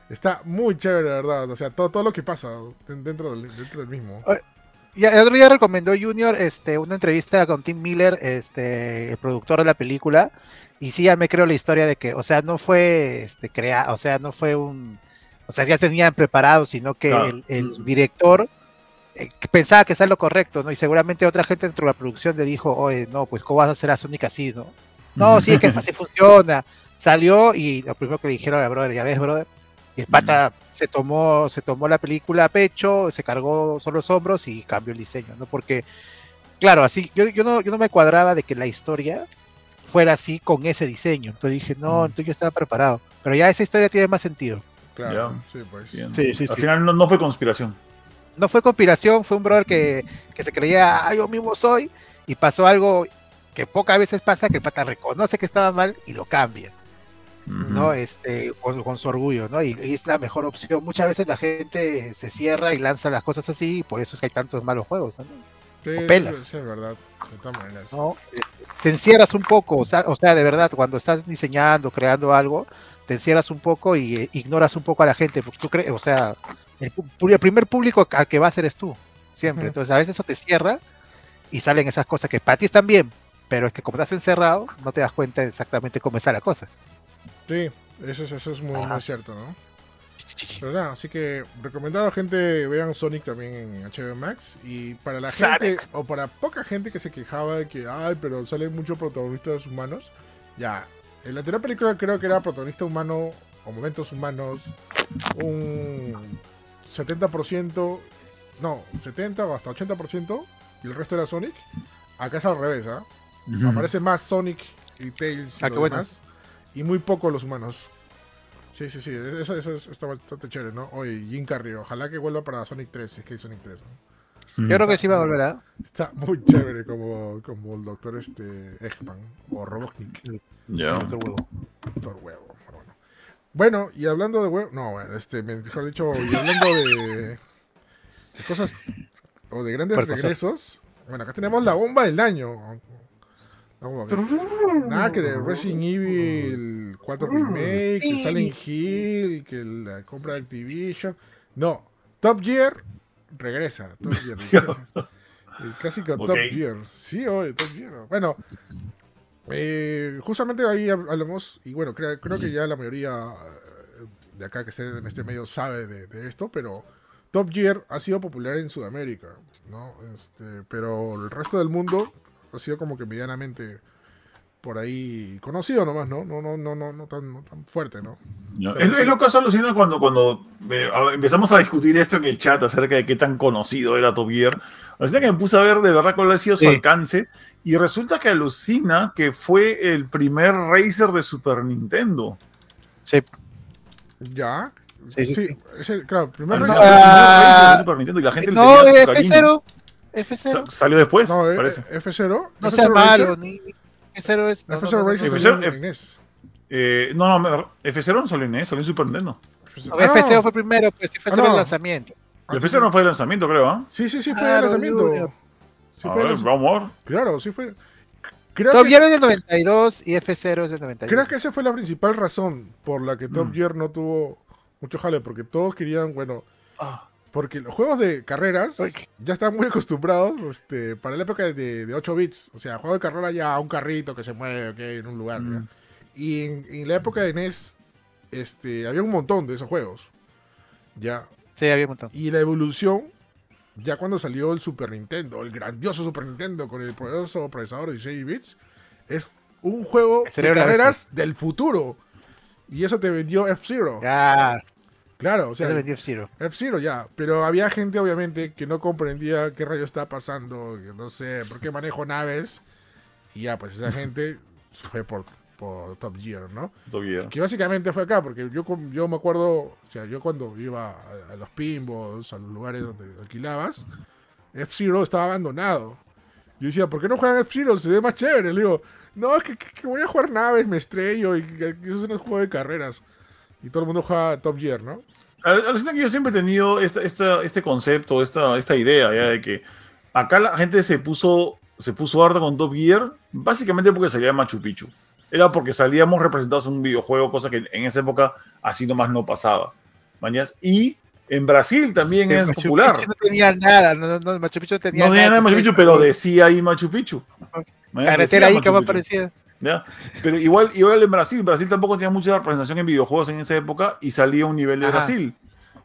Está muy chévere, la verdad. O sea, todo, todo lo que pasa den- dentro del, dentro del mismo. Ya, el otro día recomendó Junior este, una entrevista con Tim Miller, este, el productor de la película, y sí ya me creo la historia de que, o sea, no fue este crea, o sea, no fue un, o sea, ya tenían preparado, sino que Claro. el, el director eh, pensaba que está en lo correcto, ¿no? Y seguramente otra gente dentro de la producción le dijo, oye, no, pues cómo vas a hacer a Sonic así, ¿no? No, sí, es que así funciona. Salió y lo primero que le dijeron a brother, ya ves, brother. Y el pata se tomó, se tomó la película a pecho, se cargó solo los hombros y cambió el diseño, ¿no? Porque, claro, así, yo, yo, no, yo no me cuadraba de que la historia fuera así con ese diseño. Entonces dije, no, Mm. entonces yo estaba preparado. Pero ya esa historia tiene más sentido. Claro, Ya. sí, pues. bien. Sí, sí, Al sí. final no, no fue conspiración. No fue conspiración, fue un brother que, que se creía, ah, yo mismo soy, y pasó algo que pocas veces pasa, que el pata reconoce que estaba mal y lo cambia. ¿no? Este, con, con su orgullo, ¿no? Y, y es la mejor opción. Muchas veces la gente se cierra y lanza las cosas así, y por eso es que hay tantos malos juegos, ¿no? Sí, o pelas. sí, es verdad. De todas maneras. ¿no? Este, Se encierras un poco, o sea, o sea, de verdad, cuando estás diseñando, creando algo, te encierras un poco y eh, ignoras un poco a la gente, porque tú crees, o sea, el, primer público al que vas eres tú, siempre. Entonces, a veces eso te cierra y salen esas cosas que para ti están bien, Pero es que como estás encerrado, no te das cuenta exactamente cómo está la cosa. Sí, eso es, eso es muy, cierto, ¿no? Pero nada, así que recomendado gente vean Sonic también en HBO Max y para la Sonic. gente o para poca gente que se quejaba de que ay, pero salen muchos protagonistas humanos, ya, en la anterior película creo que era protagonista humano o momentos humanos un 70%, no, 70 o hasta 80% y el resto era Sonic. Acá es al revés, ¿ah? Aparece más Sonic y Tails y Ah, lo demás, y muy poco los humanos. Sí, sí, sí, eso, eso es- está bastante chévere, ¿no? Oye, Jim Carrey, ojalá que vuelva para Sonic 3, si es que hay Sonic 3. ¿no? Yo creo que sí va a volver a. Está muy chévere como, como el doctor este Eggman o Robotnik, Ya. Otro huevo. doctor huevo. Bueno. Bueno, y hablando de huevo, no, bueno, este, mejor dicho, y hablando de, de cosas o de grandes regresos, bueno, acá tenemos la bomba del año. La bomba que- Nada que de Resident Evil 4 Remake, que Silent Hill, que la compra de Activision. No, Top Gear regresa. Top Gear, el, clásico, el clásico Ok. Top Gear. Sí, oye, Top Gear. Bueno, eh, justamente ahí hab- hablamos, y bueno, creo, creo que ya la mayoría eh, de acá que esté en este medio sabe de, de esto, pero Top Gear ha sido popular en Sudamérica, ¿no? Este, pero el resto del mundo ha sido como que medianamente por ahí conocido nomás, ¿no? No, no, no, no, no tan, no tan fuerte, ¿no? Ya. Es, es lo que alucina cuando, cuando eh, empezamos a discutir esto en el chat acerca de qué tan conocido era Top Gear. Alucina que me puse a ver de verdad cuál ha sido su Sí. alcance y resulta que alucina que fue el primer racer de Super Nintendo. Sí. Ya. Sí, sí, sí. es el- claro, primer racer- el primer Ah, racer de Super Nintendo y la gente le No, tenía eh, su cariño. F0. F0. Sa- Salió después, no, eh, parece. F0. No F0 sea malo, ni- F0 es. no, no, F0 no, no, Racer F0 salió en NES. Eh, no, no, me- F0 no salió en NES, salió en Super Nintendo. F0 no. Ah, F0 no. fue primero, pues F0 Ah, no. el lanzamiento. Ah, El sí, F0 no fue el lanzamiento, creo, ¿ah? Sí, sí, sí, fue Claro, el lanzamiento. Sí, a fue el ver, vamos. Claro, sí fue. Creo Top que, Gear es del 92 y F0 es del 91. creo que esa fue la principal razón por la que Top Mm. Gear no tuvo mucho jale, porque todos querían, bueno, Ah, porque los juegos de carreras ya están muy acostumbrados este, para la época de, de 8 bits. O sea, juego de carrera ya un carrito que se mueve en un lugar. Mm. Y en, en la época de NES este, había un montón de esos juegos. Ya. Sí, había un montón. Y la evolución, ya cuando salió el Super Nintendo, el grandioso Super Nintendo con el poderoso procesador de 16 bits, es un juego de carreras del futuro. Y eso te vendió F-Zero. Ya, Claro, o ya sea, le vendió F-Zero. F-Zero ya. Pero había gente, obviamente, que no comprendía qué rayo está pasando, que no sé, por qué manejo naves. Y ya, pues esa gente se fue por, por Top Gear, ¿no? Top Gear. Que básicamente fue acá, porque yo, yo me acuerdo, o sea, yo cuando iba a, a los pinballs, a los lugares donde alquilabas, F-Zero estaba abandonado. Yo decía, ¿por qué no juegan F-Zero? Se ve más chévere. Le digo, no, es que, que- que voy a jugar naves, me estrello, y que, que eso es un juego de carreras. Y todo el mundo juega Top Gear, ¿no? Al- Alucina que yo siempre he tenido esta, esta- este concepto, esta, esta idea ya de que acá la gente se puso, se puso harta con Top Gear, básicamente porque salía Machu Picchu. Era porque salíamos representados en un videojuego, cosa que en esa época así nomás no pasaba. ¿Mañas? Y en Brasil también Sí, es Machu popular. Picchu no tenía nada, no, no, Machu Picchu no tenía No tenía nada de Machu Picchu, pero decía ahí Machu Picchu. Carretera ahí Machu que más Picchu. parecía. ¿Ya? Pero igual, igual en Brasil, Brasil tampoco tenía mucha representación en videojuegos en esa época y salía un nivel de Ajá. Brasil.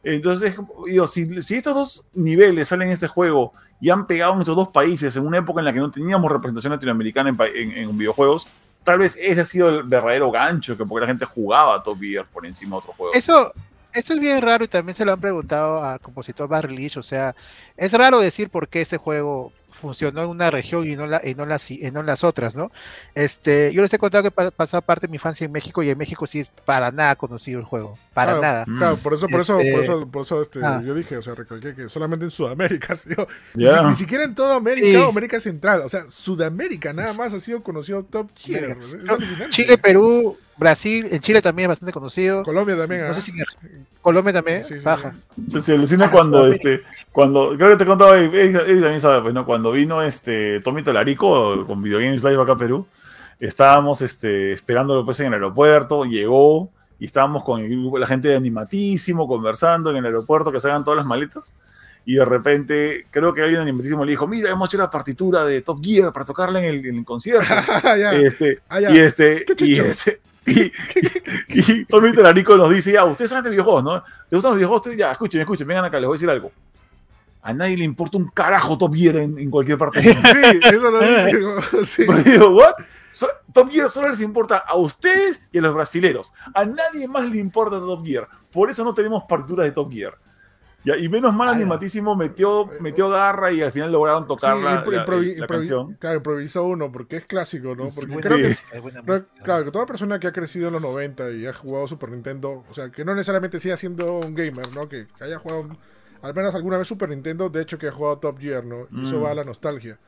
Entonces, digo, si, si estos dos niveles salen en este juego y han pegado en estos dos países en una época en la que no teníamos representación latinoamericana en, en- en videojuegos, tal vez ese ha sido el verdadero gancho, que porque la gente jugaba a Top Gear por encima de otros juegos. Eso, eso es bien raro y también se lo han preguntado al compositor Barry Leach. O sea, es raro decir por qué ese juego funcionó en una región y no, la, y no, las, y no en las otras, ¿no? Este, yo les he contado que pa- pasaba parte de mi infancia en México y en México sí es para nada conocido el juego. Para Claro, nada. Claro, por eso, por eso, Este- por eso, por eso este, Ah. yo dije, o sea, recalqué que solamente en Sudamérica, Ya. ni, ni siquiera en toda América Sí. o América Central, o sea, Sudamérica nada más ha sido conocido Top Gear. Es. Chile, Perú, Brasil, en Chile también es bastante conocido. Colombia también, No ¿ah? sé si en Colombia también, Sí, sí, baja. Se, se alucina Ah, cuando, este, cuando, creo que te contaba, Eddie también sabe, pues, ¿no? Cuando vino este Tommy Talarico con Video Games Live acá a Perú, estábamos este, esperándolo pues en el aeropuerto, llegó y estábamos con el grupo- la gente de Animatísimo conversando en el aeropuerto que se hagan todas las maletas. y de repente creo que alguien animatísimo le dijo, mira, hemos hecho la partitura de Top Gear para tocarla en el, en el concierto. Ya. este, Ah, y este, y este, y, y, y Tommy Telarico nos dice, ya, ustedes saben de videojuegos, ¿no? ¿Te gustan los videojuegos? Ya, escuchen, escuchen, vengan acá, les voy a decir algo. A nadie le importa un carajo Top Gear en, en cualquier parte del mundo. Sí, eso lo digo. Sí. Pero digo, ¿what? So- Top Gear solo les importa a ustedes y a los brasileros. A nadie más le importa Top Gear. Por eso no tenemos partituras de Top Gear. Ya, y menos mal animatísimo metió, metió garra y al final lograron tocar Sí, la, impro- la- improvi- la improvi- canción. Claro, improvisó uno, porque es clásico, ¿no? Porque sí. creo que claro, que toda persona que ha crecido en los 90 y ha jugado Super Nintendo, o sea, que no necesariamente siga siendo un gamer, ¿no? Que haya jugado al menos alguna vez Super Nintendo, de hecho que ha jugado Top Gear, ¿no? Y eso Mm. va a la nostalgia.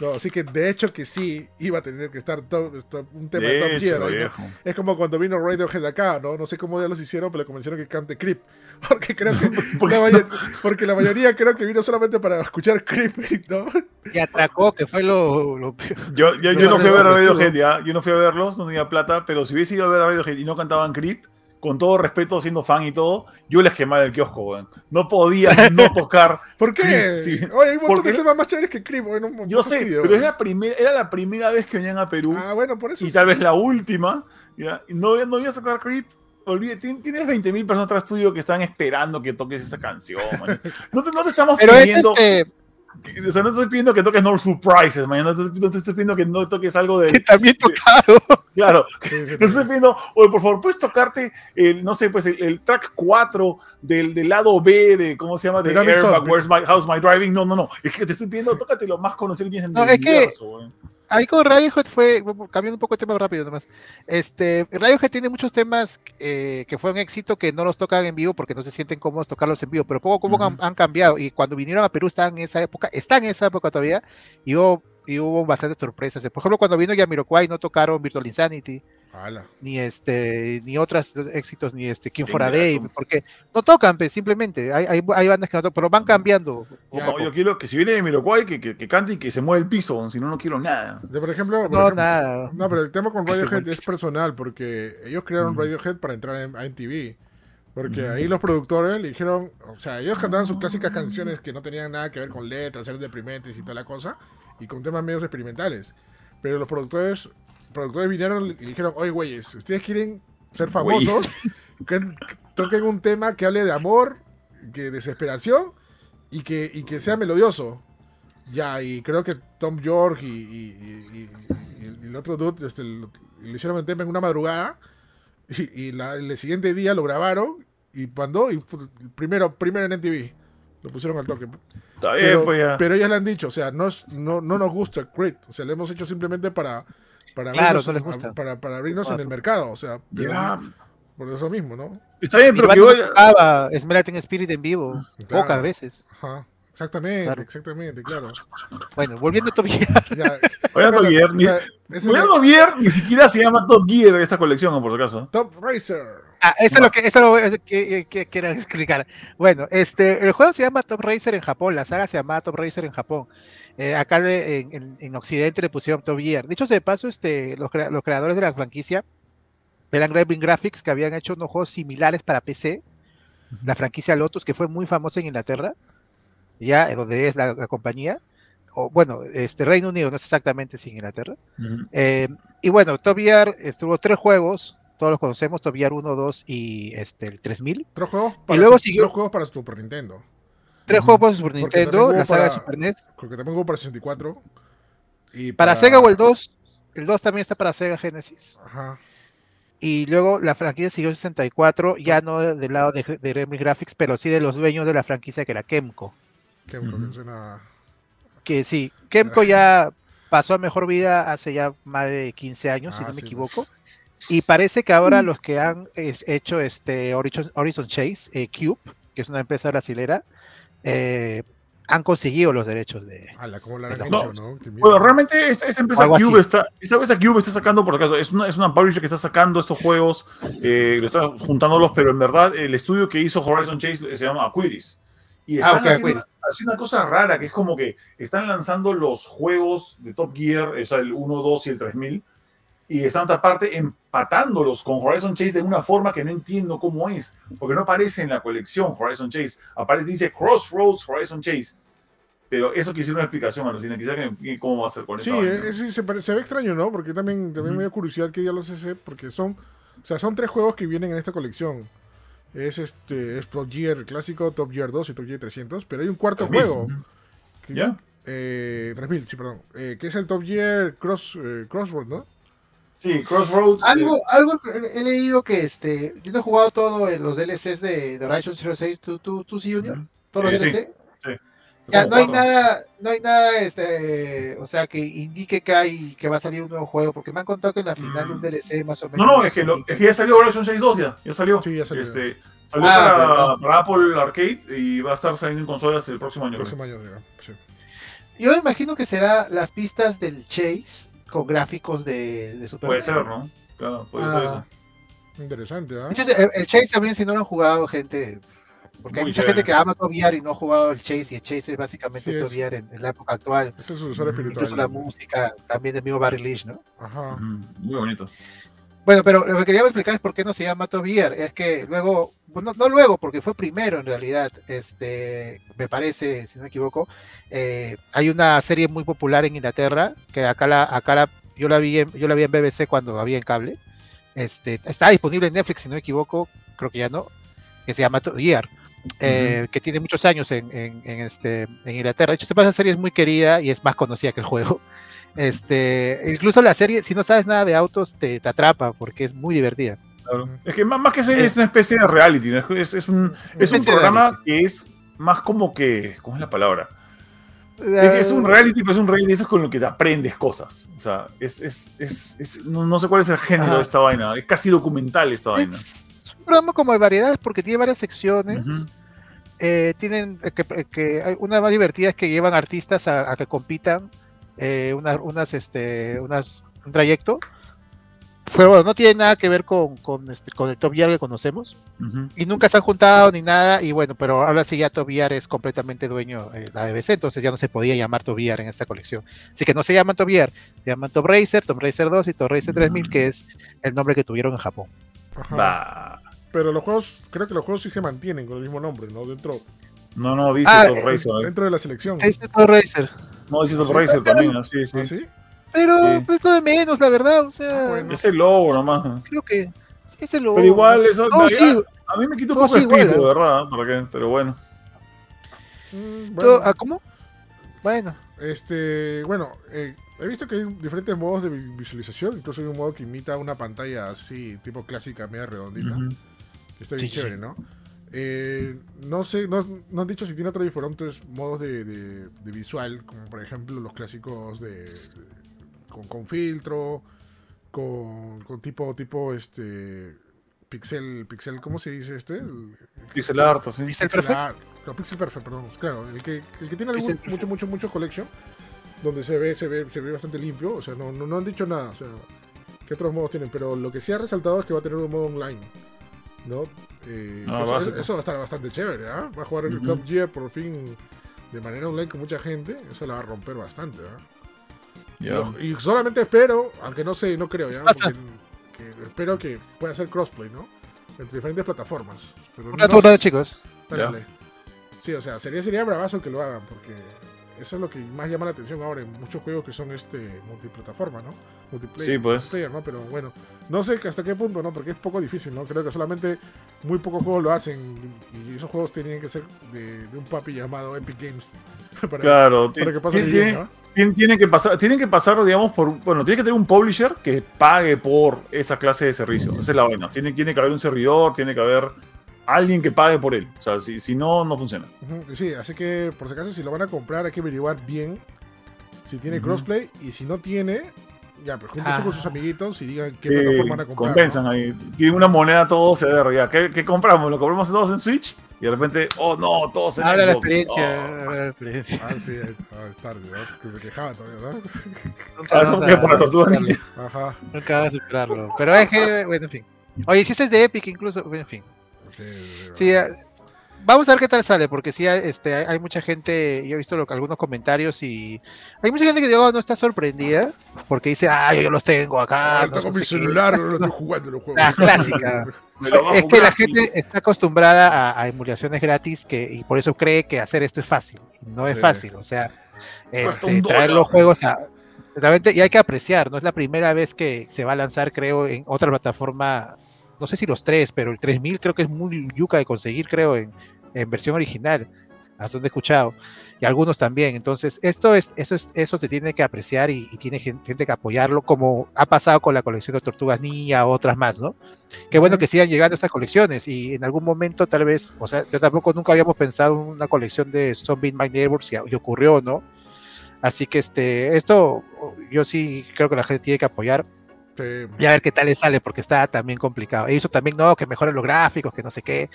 No, así que de hecho que sí iba a tener que estar top- top- un tema de, De Top hecho, Gear. ¿no? Es como cuando vino Radiohead acá, ¿no? No sé cómo ya los hicieron, pero le convencieron que cante Creep. Porque creo que Porque la, porque la mayoría creo que vino solamente para escuchar Creep, ¿no? Y atracó, que fue lo, lo peor. Yo, yo, yo No, fui a ver a Radiohead ya, yo no fui a verlos, no tenía plata, pero si hubiese ido a ver a Radiohead y no cantaban Creep, con todo respeto, siendo fan y todo, yo les quemaba el kiosco, weón. No podía no tocar. ¿Por qué? Sí, sí. Oye, hay un montón Porque- de temas más chéveres que Creep. Bueno, un- Yo sé, fastidio. pero es la primera, era la primera vez que venían a Perú Ah, bueno, por eso y sí. tal vez la última. No, no voy a sacar Creep. Olvídate, tien- tienes 20.000 personas atrás tuyo que están esperando que toques esa canción, man. No te, no te estamos Pero es pidiendo. este, o sea, no te estoy pidiendo que toques No Surprises, man. No te, no te estoy pidiendo que no toques algo de. que también tocaron. Claro, Sí, sí, no te estoy pidiendo, oye, por favor, puedes tocarte el, no sé, pues el, el track 4 del, del lado B de, ¿cómo se llama? De Airbag. Where's My House, My Driving. No, no, no. Es que te estoy pidiendo, tócate lo más conocido que tienes en No, el es que- universo, weón. Ahí con Radiohead fue, cambiando un poco de tema rápido nomás. Este, Radiohead tiene muchos temas eh, que fueron éxito que no los tocan en vivo porque no se sienten cómodos tocarlos en vivo, pero poco a poco han, Ujú. han cambiado y cuando vinieron a Perú estaban en esa época, están en esa época todavía y hubo, y hubo bastantes sorpresas. Por ejemplo, cuando vino Yamiroquai no tocaron Virtual Insanity, Ala. ni este, ni otros éxitos, ni este King for a Day, porque no tocan, pues, simplemente. Hay, hay, hay bandas que no tocan, pero van cambiando. Ya, No, yo quiero que si viene de Miroquai, que, que, que cante y que se mueva el piso, si no, no quiero nada. Yo, por ejemplo, por No, ejemplo- nada. no, pero el tema con Ese Radiohead es personal porque ellos crearon Mm. Radiohead para entrar en, a MTV. Porque ahí los productores le dijeron, o sea, ellos cantaban sus clásicas canciones que no tenían nada que ver con letras, eran deprimentes y toda la cosa, y con temas medios experimentales. Pero los productores, productores vinieron y dijeron, oye, güeyes, ustedes quieren ser famosos, que, que toquen un tema que hable de amor, que desesperación y que, y que sea melodioso. Ya, y creo que Tom York y, y- y- y el otro dude este, le hicieron el tema en una madrugada y, y la- el siguiente día lo grabaron y mandó y el primero, primero en MTV. Lo pusieron al toque. Está bien, Pero, pues ya. pero ellos le han dicho, o sea, no, es- no, no nos gusta Creed. O sea, lo hemos hecho simplemente para, para Claro, abrirnos, no les gusta. a- para, para abrirnos en el mercado. O sea, pero por eso mismo, ¿no? Está bien, pero que Igual tocaba Esmeralda Spirit en vivo, Claro. pocas veces. Aja. Exactamente, Claro. exactamente, claro. Bueno, volviendo a Top Gear, Ya, Oye, Top Gear, ni, ya, ese Oye, es Top Gear ni siquiera se llama Top Gear esta colección, por si acaso. Top Racer. Ah, eso es lo que eso es lo que, que- que explicar. Bueno, este, el juego se llama Top Racer en Japón, la saga se llama Top Racer en Japón. Eh, acá de- en, en- en Occidente le pusieron Top Gear. Dicho sea de paso, este, los, crea- los creadores de la franquicia eran Gremlin Graphics, que habían hecho unos juegos similares para PC. La franquicia Lotus, que fue muy famosa en Inglaterra, ya, eh, donde es la, la compañía. O, bueno, este Reino Unido, no es exactamente si en Inglaterra. Ujú. Eh, y bueno, Top Gear estuvo tres juegos, todos los conocemos, Top Gear 1, 2 y este, el 3000. Tres juegos Y luego su- siguió- tres juegos para Super Nintendo. Tres Ujú. juegos para Super Porque Nintendo, la saga de para- Super NES. Porque también hubo para 64. Y Para Sega o el 2, el 2 también está para Sega Genesis. Ajá. Y luego la franquicia siguió en 64, ya no de- del lado de, de Graphics, pero sí de los dueños de la franquicia que era Kemco. Que Ujú. que suena- Que sí, Kemco ya pasó a mejor vida hace ya más de 15 años, si Ah, no me sí, equivoco. pues. Y parece que ahora los que han es- hecho este Horizon, Horizon Chase, eh, Cube, que es una empresa brasilera, eh, han conseguido los derechos de. Ala, ¿cómo lo han No. hecho, no? Bueno, realmente esta, esta empresa. Cube está, esta empresa Cube está sacando, por acaso, es una, es una publisher que está sacando estos juegos, eh, está juntándolos, pero en verdad el estudio que hizo Horizon Chase se llama Aquiris. Y Ah, están ok, haciendo, Aquiris. haciendo una cosa rara, que es como que están lanzando los juegos de Top Gear, o sea, el 1, 2 y el 3000, y están aparte empatándolos con Horizon Chase de una forma que no entiendo cómo es, porque no aparece en la colección Horizon Chase, aparece, dice Crossroads Horizon Chase. Pero eso quisiera una explicación, Alucina. Quisiera que, cómo va a ser con Sí, eh, sí, se, pare- se ve extraño, ¿no? Porque también, también me da curiosidad que ya los ese, porque son, o sea, son tres juegos que vienen en esta colección. Es este, es Top Gear clásico, Top Gear 2 y Top Gear 300, pero hay un cuarto 3000, juego. que- ¿Ya? Eh, 3000, sí, perdón. Eh, que es el Top Gear Cross, eh, Crossroad, ¿no? Sí, Crossroads. Algo, eh, algo he he leído que este, yo no he jugado todo en los DLCs de, de Horizon Zero Six, ¿tú, tú, tú sí, Junior? ¿Todos los Eh, sí, DLC? sí. Ya, no hay nada, no hay nada, este, o sea, que indique que hay, que va a salir un nuevo juego, porque me han contado que en la final de un DLC más o menos. No, no, es que, lo- es que ya salió Horizon 6.2 ya, ya salió. Sí, ya salió. Este, salió Ah, para, para Apple Arcade y va a estar saliendo en consolas el próximo año. creo. Próximo año, ya, sí. Yo imagino que será las pistas del Chase con gráficos de, de Super Puede Mario. ser, ¿no? Claro, puede Ah. ser eso. Interesante, ¿ah? Hecho, el, el Chase también, si no lo han jugado, gente. Porque hay mucha chévere. gente que ama Top Gear y no ha jugado el Chase, y el Chase es básicamente Sí, Gear en, en la época actual. Ese es su usuario espiritual. Incluso la música también del mismo Barry Leach, ¿no? Ajá. Muy bonito. Bueno, pero lo que quería explicar es por qué no se llama Top Gear. Es que luego, bueno, no luego, porque fue primero en realidad, este, me parece, si no me equivoco, eh, hay una serie muy popular en Inglaterra, que acá la, acá la, yo la vi en, yo la vi en BBC cuando había en cable. Este, está disponible en Netflix, si no me equivoco, creo que ya no, que se llama Gear. eh, que tiene muchos años en, en- en este, en Inglaterra. De hecho, esa serie es muy querida y es más conocida que el juego. Este, incluso la serie, si no sabes nada de autos, te, te atrapa porque es muy divertida. Claro. Es que más, más que serie es una especie de reality, ¿no? es, es un, es un programa que es más como que, ¿cómo es la palabra? Es, es un reality, pero es un reality, eso es con lo que te aprendes cosas. O sea, es, es, es, es- no, no sé cuál es el género de esta vaina, es casi documental esta vaina. Es un programa como de variedades porque tiene varias secciones. Eh, tienen eh, que, que una más divertida es que llevan artistas a, a que compitan eh, una- unas, este, unas, un trayecto. Pero bueno, no tiene nada que ver con, con, este, con el Top Gear que conocemos. Y nunca se han juntado ni nada. Y bueno, pero ahora sí ya Top Gear es completamente dueño de la BBC. Entonces ya no se podía llamar Top Gear en esta colección. Así que no se llaman Top Gear. Se llaman Top Racer, Top Racer 2 y Top Racer 3000, que es el nombre que tuvieron en Japón. Ajá. Pero los juegos, creo que los juegos sí se mantienen con el mismo nombre, ¿no? Dentro, No, no, dice Ah, Top eh, Racer. ¿eh? dentro de la selección. Se dice Top Racer. No, dice Top. Racer también, así, sí. ¿Ah, sí? Pero Sí. pues lo de menos, la verdad. O sea, Ah, bueno. Es el logo nomás. ¿eh? creo que sí es el logo. Pero igual, eso. No, a- sí, A mí me quita un poco el espíritu, igual, de verdad, ¿eh? ¿para qué? Pero bueno. Mm, todo- bueno, ah, ¿Cómo? Bueno, este, bueno, eh, he visto que hay diferentes modos de vi- visualización. Incluso hay un modo que imita una pantalla así, tipo clásica, media redondita. Que está bien Sí, chévere, sí. ¿no? Eh, no sé, no, no han dicho si tiene otros diferentes modos de, de- de visual, como por ejemplo los clásicos de, de- con, con filtro, con, con tipo, tipo este pixel, pixel, ¿cómo se dice este? El, Pixel art, así. Pixel pixel perfect. art, no, pixel perfect, perdón, claro, el que, el que tiene algún- mucho, mucho, mucho collection, donde se ve, se ve, se ve bastante limpio, o sea, no, no, no han dicho nada, o sea, qué otros modos tienen, pero lo que sí ha resaltado es que va a tener un modo online, ¿no? Eh, Ah, que eso, eso va a estar bastante chévere, ¿ah? Va a jugar el Ujú. Top Gear por fin de manera online con mucha gente, eso la va a romper bastante, ¿ah? Y, y solamente espero, aunque no sé, no creo ya, porque- que espero que pueda hacer crossplay, ¿no? Entre diferentes plataformas. Pero un no rato, chicos. Dale. Sí, o sea, sería, sería bravazo que lo hagan, porque eso es lo que más llama la atención ahora en muchos juegos que son este multiplataforma, ¿no? Multiplayer, Sí, pues. multiplayer, ¿no? Pero bueno, no sé que hasta qué punto, ¿no? Porque es poco difícil, ¿no? Creo que solamente muy pocos juegos lo hacen y esos juegos tenían que ser de, de un papi llamado Epic Games. para, Claro, para que pase bien, ¿no? Tien- Tienen que pasar, tienen que pasar, digamos, por, bueno, tiene que tener un publisher que pague por esa clase de servicio. Esa es la vaina. Tiene, tiene que haber un servidor, tiene que haber alguien que pague por él. O sea, si, si no, no funciona. Sí, así que por si acaso si lo van a comprar hay que averiguar bien si tiene crossplay y si no tiene, ya, pues júntense Ah. con sus amiguitos y digan qué Sí, plataforma van a comprar. convenzan ¿no? ahí. Tienen una moneda todos, a ver, ya. ¿Qué, qué compramos? ¿Lo compramos todos en Switch? Y de repente, oh no, todos en Habla la Xbox. experiencia. Oh. habla la experiencia. Ah, sí, ah, es tarde, ¿no? Que se quejaba todavía, ¿no? Nunca Ah, a por la tortuga. Ajá. Nunca vas a superarlo. Pero es que, bueno, en fin. Oye, si ese es de Epic incluso, bueno, en fin. Sí, sí, Sí, ah, vamos a ver qué tal sale, porque sí, este, hay, hay mucha gente, yo he visto lo, algunos comentarios y hay mucha gente que digo, no está sorprendida, porque dice, ah, yo los tengo acá. Ah, no mi qué". celular, no lo estoy jugando los juegos. La clásica. Me lo bajo es que la gratis. gente está acostumbrada a, a emulaciones gratis que, y por eso cree que hacer esto es fácil. No es Sí. fácil, o sea, este, traer los juegos a... Realmente, y hay que apreciar, no es la primera vez que se va a lanzar, creo, en otra plataforma, no sé si los tres, pero el 3000 creo que es muy yuca de conseguir, creo, en, en versión original, hasta donde he escuchado, y algunos también. Entonces, esto es, eso es, eso se tiene que apreciar y, y tiene gente, gente que apoyarlo, como ha pasado con la colección de Tortugas Ninja, otras más, ¿no? Qué bueno que sigan llegando estas colecciones y en algún momento tal vez, o sea, yo tampoco nunca habíamos pensado en una colección de Zombie My Neighbors y, y ocurrió, ¿no? Así que este, esto yo sí creo que la gente tiene que apoyar Sí. y a ver qué tal le sale, porque está también complicado. E hizo también, no, que mejoren los gráficos, que no sé qué.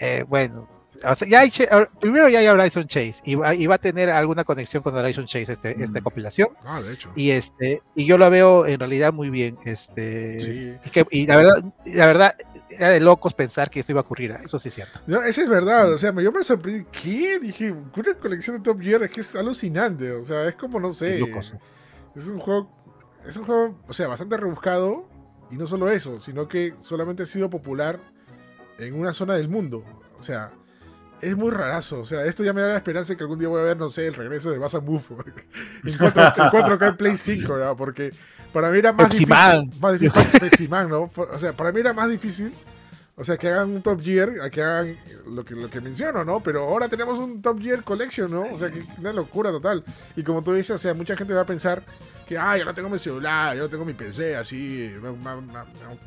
Eh, bueno, o sea, ya hay, Ch- ahora- primero ya hay Horizon Chase y va, y va a tener alguna conexión con Horizon Chase este, esta Mm. compilación. Ah, de hecho. Y este, y yo lo veo en realidad muy bien. Este, Sí. y, que- y la verdad, la verdad, era de locos pensar que esto iba a ocurrir. ¿eh? Eso sí es cierto. No, eso es verdad, o sea, yo me sorprendí. ¿Qué? Dije, una colección de Top Gear es que es alucinante, o sea, es como, no sé, es un juego, es un juego, o sea, bastante rebuscado, y no solo eso, sino que solamente ha sido popular en una zona del mundo, o sea, es muy rarazo, o sea, esto ya me da la esperanza de que algún día voy a ver, no sé, el regreso de Bass Move en 4, en 4K en Play 5, ¿no? porque para mí era más Pepsi difícil, Man. más difícil, Man, ¿no? O sea, para mí era más difícil o sea, que hagan un Top Gear, que hagan lo que, lo que menciono, ¿no? Pero ahora tenemos un Top Gear Collection, ¿no? O sea, que una locura total. Y como tú dices, o sea, mucha gente va a pensar que, ah, yo no tengo mi celular, yo no tengo mi PC, así, me, me- me-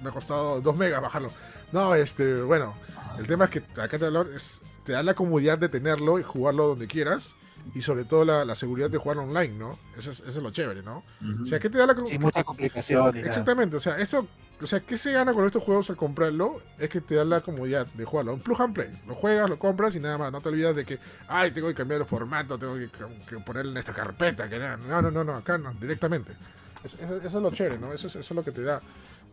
me ha costado 2 megas bajarlo. No, este, bueno, el tema es que acá te, es- te da la comodidad de tenerlo y jugarlo donde quieras. Y sobre todo la, la seguridad de jugar online, ¿no? Eso es, eso es lo chévere, ¿no? O sea, ¿qué te da la com- Sin mucha complicación. Exactamente, o sea, eso, o sea, ¿qué se gana con estos juegos al comprarlo? Es que te da la comodidad de jugarlo. Un plug and play. Lo juegas, lo compras y nada más. No te olvidas de que, ay, tengo que cambiar el formato, tengo que, que ponerlo en esta carpeta. Que nada. no, no, no, no, acá no, directamente. Eso, eso- eso es lo chévere, ¿no? Eso, es- eso es lo que te da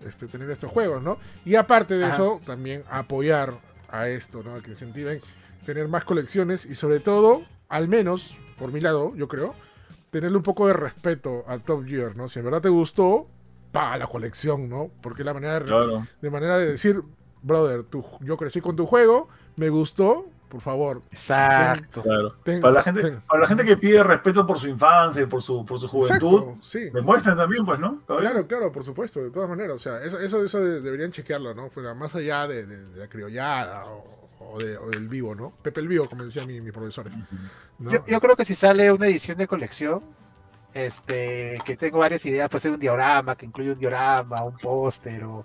este, tener estos juegos, ¿no? Y aparte de Ajá. eso, también apoyar a esto, ¿no? Que incentiven tener más colecciones y sobre todo, al menos, por mi lado, yo creo, tenerle un poco de respeto a Top Gear, ¿no? Si en verdad te gustó, pa la colección, ¿no? Porque la manera de, Claro. de manera de decir, brother, tú, yo crecí con tu juego, me gustó, por favor. Exacto. Claro. ten- Para la gente, ten- para la gente que pide respeto por su infancia y por su, por su juventud, Exacto, sí. demuestren también, pues, ¿no? Claro, claro, por supuesto, de todas maneras. O sea, eso, eso, eso de- deberían chequearlo, ¿no? Fuera más allá de, de- de la criollada o, o de- o del vivo, ¿no? Pepe el vivo, como decían mi- mis profesores. ¿no? Yo, yo creo que si sale una edición de colección, este, que tengo varias ideas, puede ser un diorama, que incluye un diorama, un póster, o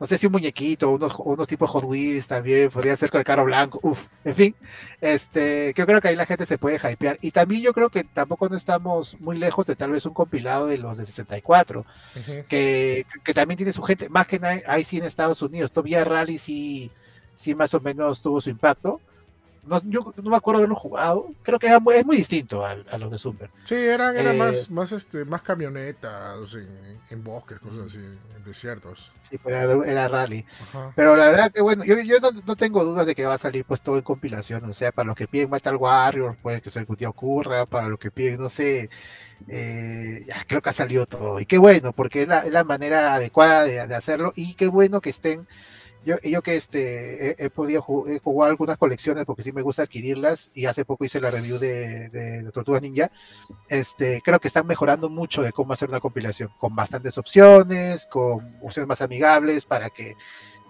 no sé si un muñequito, unos, unos tipos Hot Wheels también, podría ser con el carro blanco, uff, en fin, este, yo creo que ahí la gente se puede hypear. Y también yo creo que tampoco no estamos muy lejos de tal vez un compilado de los de 64, Ujú. que, que también tiene su gente, más que nada, ahí sí en Estados Unidos, todavía Rally sí, sí más o menos tuvo su impacto. No, yo no me acuerdo haberlo jugado, creo que muy- es muy distinto a, a los de Super. Sí, eran, eran Eh, más, más, este, más camionetas en, en bosques, cosas así, en desiertos. Sí, pero era, era Rally. Ajá. Pero la verdad que bueno, yo, yo no, no tengo dudas de que va a salir pues todo en compilación, o sea, para los que piden Metal Warrior, puede que algún día ocurra, para los que piden, no sé, eh, ya, creo que ha salido todo. Y qué bueno, porque es la, es la manera adecuada de, de hacerlo, y qué bueno que estén, yo, yo que este, he, he podido ju- he jugado algunas colecciones porque sí me gusta adquirirlas, y hace poco hice la review de, de, de Tortugas Ninja, este, creo que están mejorando mucho de cómo hacer una compilación, con bastantes opciones, con opciones más amigables, para que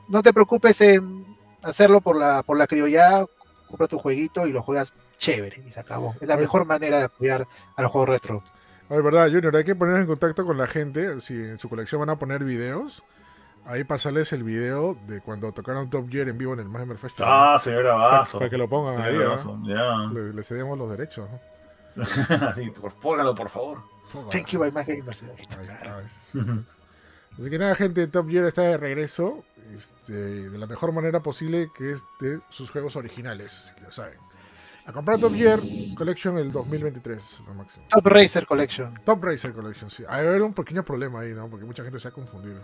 no te preocupes en hacerlo por la, por la criollada, compra tu jueguito y lo juegas chévere y se acabó. Es la mejor manera de apoyar a los juegos retro. Ay, verdad, Junior, hay que ponernos en contacto con la gente. Si en su colección van a poner videos, ahí pasarles el video de cuando tocaron Top Gear en vivo en el Magmer Festival. Ah, se ve para, bravazo. para que lo pongan ahí. Le, le cedemos los derechos. ¿no? Así, póngalo, por favor. Thank you, by my gamers. Ahí está, Así que nada, gente, Top Gear está de regreso este, de la mejor manera posible, que es de sus juegos originales, que ya saben. A comprar Top Gear Collection el 2023, lo máximo. Top Racer Collection. Top Racer Collection, sí. Hay haber un pequeño problema ahí, ¿no? Porque mucha gente se ha confundido.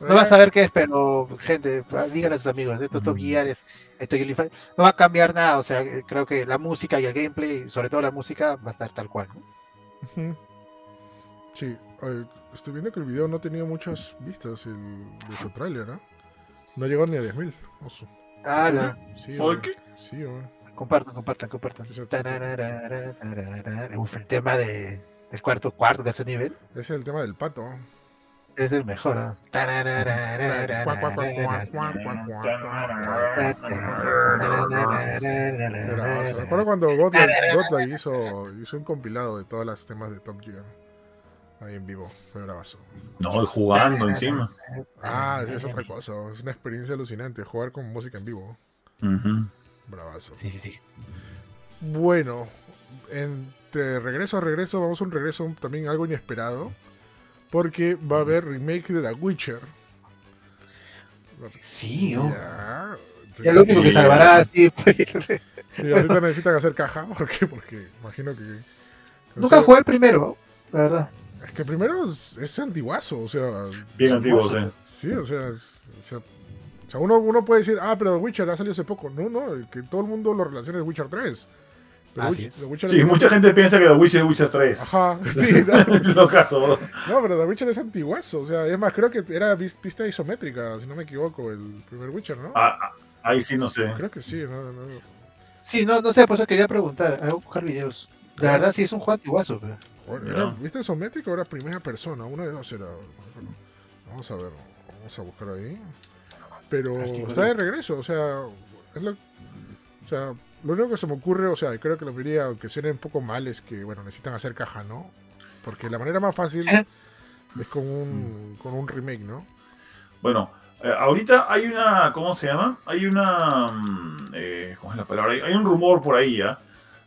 No vas a ver qué es, pero gente, díganle a sus amigos, estos Top Mm. Gear es, esto Fight, no va a cambiar nada, o sea, eh, creo que la música y el gameplay, sobre todo la música, va a estar tal cual. ¿no? Sí, estoy viendo que el video no tenía muchas vistas el, de su tráiler, ¿no? No llegó ni a 10.000. oso. Ah, la- Sí, ¿Por oye. qué? Sí, oye. compartan, compartan, compartan. El tema de, del cuarto cuarto de ese nivel Ese es el tema del pato. Es el mejor. Me acuerdo cuando Godlike hizo, hizo un compilado de todos los temas de Top Gear. Ahí en vivo. Fue bravazo. No, y jugando encima. Ah, es otra cosa. Es una experiencia alucinante jugar con música en vivo. Bravazo. Sí, sí, sí. Bueno, en- de regreso a regreso, vamos a un regreso también algo inesperado. Porque va a haber remake de The Witcher. Sí, ¿no? Ya. Y el único que salvará así. pues, Sí, ahorita necesitan hacer caja. ¿Por qué? Porque imagino que. Nunca sea, jugué el primero, la verdad. Es que primero es, es antiguazo, o sea. Bien antiguo, sí. Sí, o sea. es- o sea, o sea, uno, uno puede decir, ah, pero The Witcher ha salido hace poco. No, no, que todo el mundo lo relaciona de Witcher 3. Así es. Witcher Sí, mucha gente piensa que The Witcher es Witcher 3. Ajá, sí, no, es lo caso. no, pero The Witcher es antiguazo. O sea, es más, creo que era vis- pista isométrica, si no me equivoco, el primer Witcher, ¿no? Ah, ah, ahí sí no sé. Creo que sí, no, no. Sí, no, no sé, por eso quería preguntar. Voy a buscar videos. La verdad, sí es un juego antiguazo. Pero... Bueno, era vista isométrica o era primera persona, una de dos era. Vamos a ver, vamos a buscar ahí. Pero está de regreso, o sea, es lo, o sea, lo único que se me ocurre, o sea, y creo que lo diría, aunque suene un poco mal, es que, bueno, necesitan hacer caja, ¿no? Porque la manera más fácil Eh. es con un, con un remake, ¿no? Bueno, eh, ahorita hay una, ¿cómo se llama? Hay una, mm, eh, ¿cómo es la palabra? Hay, hay un rumor por ahí, ¿ya?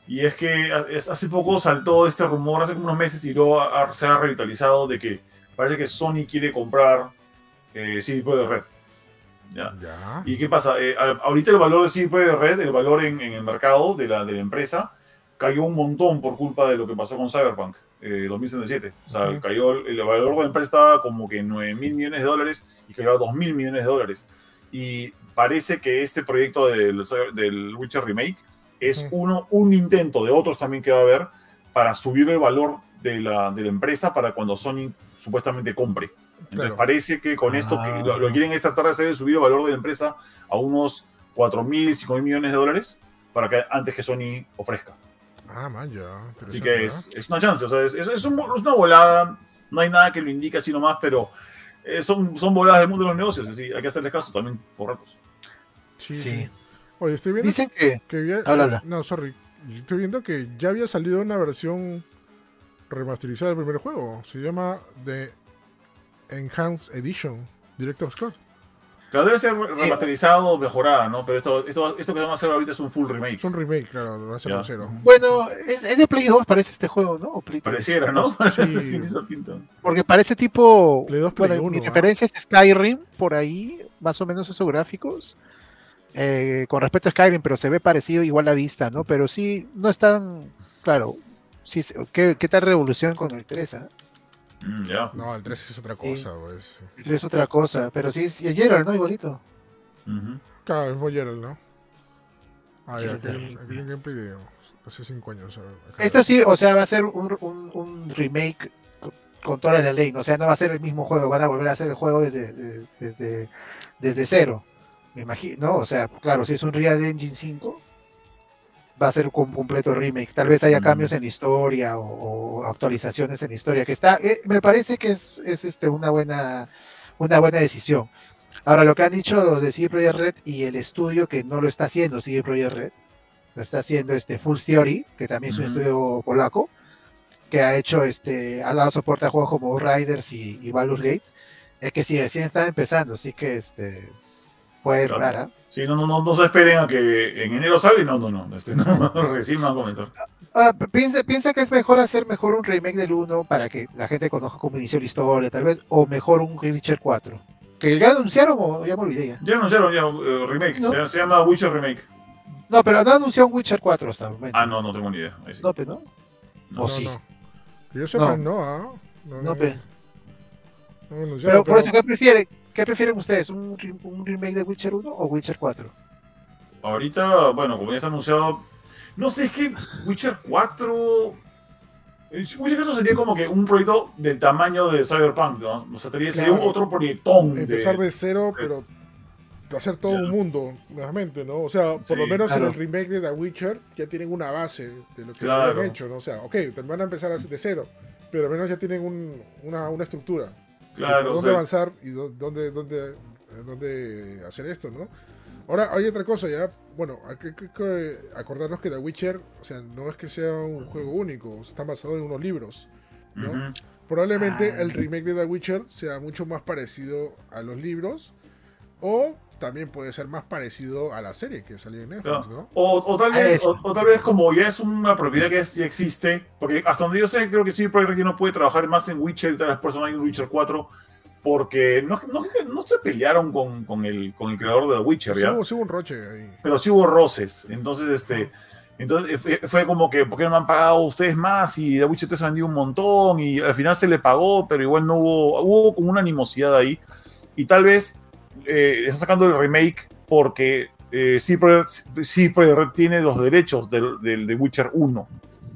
Y es que hace poco saltó este rumor, hace unos meses, y luego se ha revitalizado de que parece que Sony quiere comprar eh, CD Projekt Red. ¿Ya? Ya. ¿Y qué pasa? Eh, ahorita el valor de CD Projekt Red, el valor en, en el mercado de la, de la empresa, cayó un montón por culpa de lo que pasó con Cyberpunk eh, 2077. O sea, Ujú. cayó, el valor de la empresa estaba como que 9 mil millones de dólares y cayó a 2 mil millones de dólares. Y parece que este proyecto del, del Witcher Remake es Ujú. uno, un intento de otros también que va a haber para subir el valor de la, de la empresa para cuando Sony supuestamente compre. Entonces Claro. parece que con esto Ah. que lo, lo quieren es tratar de hacer es subir el valor de la empresa a unos 4 mil, 5 mil millones de dólares para que antes que Sony ofrezca. Ah, man, ya. Así que es, es una chance, o sea, es, es- es un- es una volada, no hay nada que lo indique así nomás, pero eh, son, son voladas del mundo de los negocios, así hay que hacerles caso también por ratos. Sí, Sí. Oye, estoy viendo Dicen que. que había- Habla, habla. No, sorry. Estoy viendo que ya había salido una versión remasterizada del primer juego. Se llama The Enhanced Edition, Director's Scott. Claro, debe ser remasterizado, mejorada, ¿no? Pero esto, esto, esto que van a hacer ahorita es un full remake. Es un remake, claro, lo cero. Bueno, es, es de Play 2, parece este juego, ¿no? O Play 3. Pareciera, ¿no? Sí. Porque parece tipo. Play 2, Play bueno, 1, mi ¿ah? referencia es Skyrim, por ahí, más o menos esos gráficos. eh, con respecto a Skyrim, pero se ve parecido igual a vista, ¿no? Pero sí, no es tan. Claro. Sí, ¿qué, qué tal revolución con el 3? ah? Mm, ya. No, el 3 es otra cosa, pues. El 3 es otra cosa, pero sí es y el Geralt, ¿no? Igualito. Ujú. Claro, es muy Geralt, ¿no? Ah, ya, aquí hay un- terrible. aquí un gameplay de hace 5 años. a ver, acá. Esto sí, o sea, va a ser un, un- un remake con, toda la ley, o sea, no va a ser el mismo juego, van a volver a hacer el juego desde, de- desde, desde cero, me imagino, ¿no? O sea, claro, si es un Real Engine 5, va a ser un com- completo remake, tal vez haya Mm. cambios en historia o, o actualizaciones en historia, que está, eh, me parece que es, es, este, una, buena, una buena decisión. Ahora, lo que han dicho los de CD Projekt Red y el estudio que no lo está haciendo CD Projekt Red, lo está haciendo este Full Theory, que también es un estudio polaco, que ha hecho este, ha dado soporte a juegos como Riders y, y Baldur's Gate, es que sí, recién están empezando, así que este puede Claro. durar. Sí, no, no, no, no se esperen a que en enero salga. No, no, no. Este, no recién va a comenzar. Ahora, piensa, piensa que es mejor hacer mejor un remake del 1 para que la gente conozca cómo inició la historia, tal vez, o mejor un Witcher 4. Que ya anunciaron o ya me olvidé ya. Ya anunciaron ya eh, remake. No. Se, se llama Witcher Remake. No, pero no anunció un Witcher 4 hasta el momento. Ah, no, no tengo ni idea. Ahí sí. No, pero no. No. o No, sí. no. Que yo sepa, no. No, No, pe. no Pero por eso, ¿qué prefiere? ¿Qué prefieren ustedes? ¿Un, re- un remake de Witcher 1 o Witcher 4? Ahorita, bueno, como ya está anunciado, no sé, es que Witcher 4. eh, Witcher 4 sería como que un proyecto del tamaño de Cyberpunk, ¿no? O sea, sería, sería Claro. otro proyectón. de- Empezar de cero, pero hacer todo un mundo nuevamente, ¿no? O sea, por lo menos claro. en el remake de The Witcher ya tienen una base de lo que Claro. habían hecho, ¿no? O sea, ok, te van a empezar a- de cero, pero al menos ya tienen un- una, una estructura. O dónde sea, avanzar y dó- dónde, dónde, eh, dónde hacer esto, ¿no? Ahora, hay otra cosa, ya, bueno, hay que, que- que acordarnos que The Witcher, o sea, no es que sea un juego único, está basado en unos libros. Probablemente Ah. el remake de The Witcher sea mucho más parecido a los libros, o también puede ser más parecido a la serie que salió en Netflix. ¿no? O, o tal Ah, vez, o, o tal vez como ya es una propiedad que ya existe, porque hasta donde yo sé, creo que sí, ya no puede trabajar más en Witcher y tal vez por eso no hay un Witcher 4, porque no, no, no se pelearon con, con, el, con el creador de The Witcher, Sí ¿ya? hubo, sí hubo un roche ahí. pero sí hubo roces. Entonces, este, entonces fue, fue como que, ¿por qué no me han pagado ustedes más? Y The Witcher 3 ha vendido un montón y al final se le pagó, pero igual no hubo, hubo como una animosidad ahí. Y tal vez eh, está sacando el remake porque eh, Red tiene los derechos del, del The Witcher 1,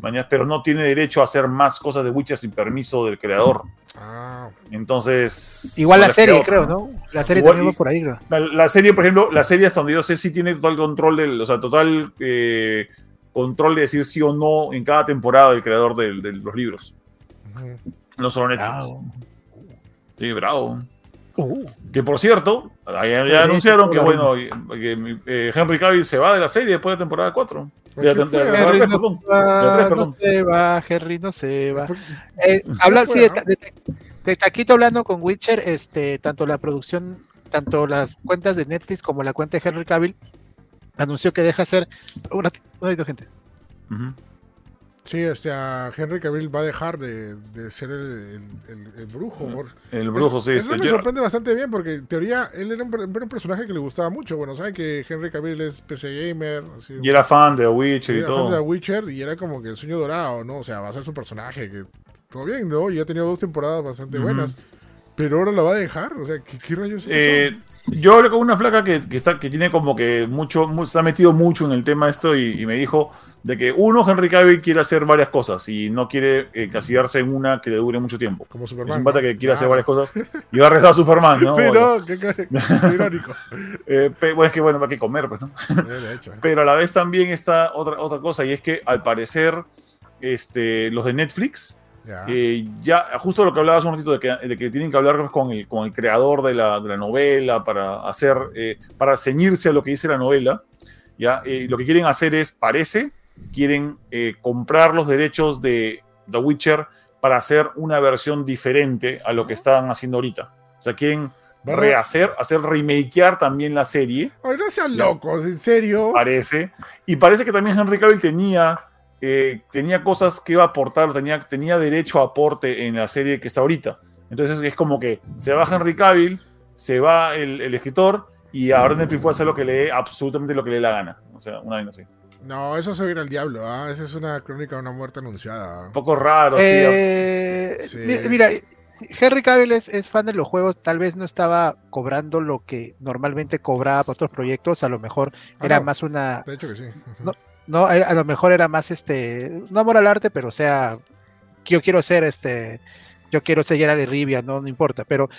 mañana, pero no tiene derecho a hacer más cosas de Witcher sin permiso del creador. Ah, Entonces... Igual la serie, creo, ¿no? La serie Igual también va por ahí, creo. la, la serie, por ejemplo, la serie hasta donde yo sé sí tiene total control del, o sea, total eh, control de decir sí o no en cada temporada del creador de, los libros. ujú. No solo Netflix. Bravo. Sí, bravo. Uh, Que por cierto, ya, anunciaron que bueno, que eh, Henry Cavill se va de la serie después de la temporada 4. De la, ¿Qué tem- de la fue? temporada Henry 3, no perdón. se va, De la tres, no perdón. se va, Henry no se va. Eh, habla, de, ¿no? de- de Taquito hablando con Witcher, este, tanto la producción, tanto las cuentas de Netflix como la cuenta de Henry Cavill anunció que deja hacer un ratito, un ratito, gente. Sí, este, a Henry Cavill va a dejar de, de ser el, el- el- brujo. El brujo, sí. Eso este, me Geralt. sorprende bastante bien porque en teoría él era un, era un personaje que le gustaba mucho. Bueno, saben que Henry Cavill es PC gamer, así, Y era fan de The Witcher y era fan de The. Witcher y era como que el sueño dorado, ¿no? O sea, va a ser su personaje que todo bien, ¿no? Y ha tenido dos temporadas bastante buenas. Pero ahora la va a dejar, o sea, ¿qué, qué rayos? Eh, yo hablé con una flaca que, que está, que tiene como que mucho, mu- se ha metido mucho en el tema esto y, y me dijo de que uno, Henry Cavill quiere hacer varias cosas y no quiere eh, encasillarse en una que le dure mucho tiempo. Como Es Superman. un pata ¿no? que quiere hacer varias cosas y va a rezar a Superman, ¿no? Sí, no, qué, qué- qué irónico. eh, bueno, es que bueno, hay que comer, pues, ¿no? Eh, de hecho. Pero a la vez también está otra, otra cosa y es que al parecer este, los de Netflix Ya. Eh, ya, justo lo que hablabas un ratito de que, de que tienen que hablar con el, con el creador de la, de la novela para hacer, eh, para ceñirse a lo que dice la novela. Ya, Eh, lo que quieren hacer es, parece, quieren eh, comprar los derechos de The Witcher para hacer una versión diferente a lo que están haciendo ahorita. O sea, quieren a- rehacer, hacer remakear también la serie Ay, no sean locos, en serio. parece. Y parece que también Henry Cavill tenía, eh, tenía cosas que iba a aportar, tenía, tenía derecho a aporte en la serie que está ahorita. Entonces es como que se va Henry Cavill, se va el, el escritor y ahora Netflix puede hacer lo que le dé, absolutamente lo que le dé la gana. O sea, una vaina así. No, eso se viene al diablo, ¿ah? Esa es una crónica de una muerte anunciada. Un poco raro, sí. Eh, Sí. mi- Mira, Henry Cavill es, es fan de los juegos, tal vez no estaba cobrando lo que normalmente cobraba para otros proyectos, a lo mejor Ah, era no, más una, De hecho que sí. No. no, a a lo mejor era más este, no amor al arte, pero o sea, yo quiero ser este, yo quiero ser Geralt de Rivia, no, no importa, pero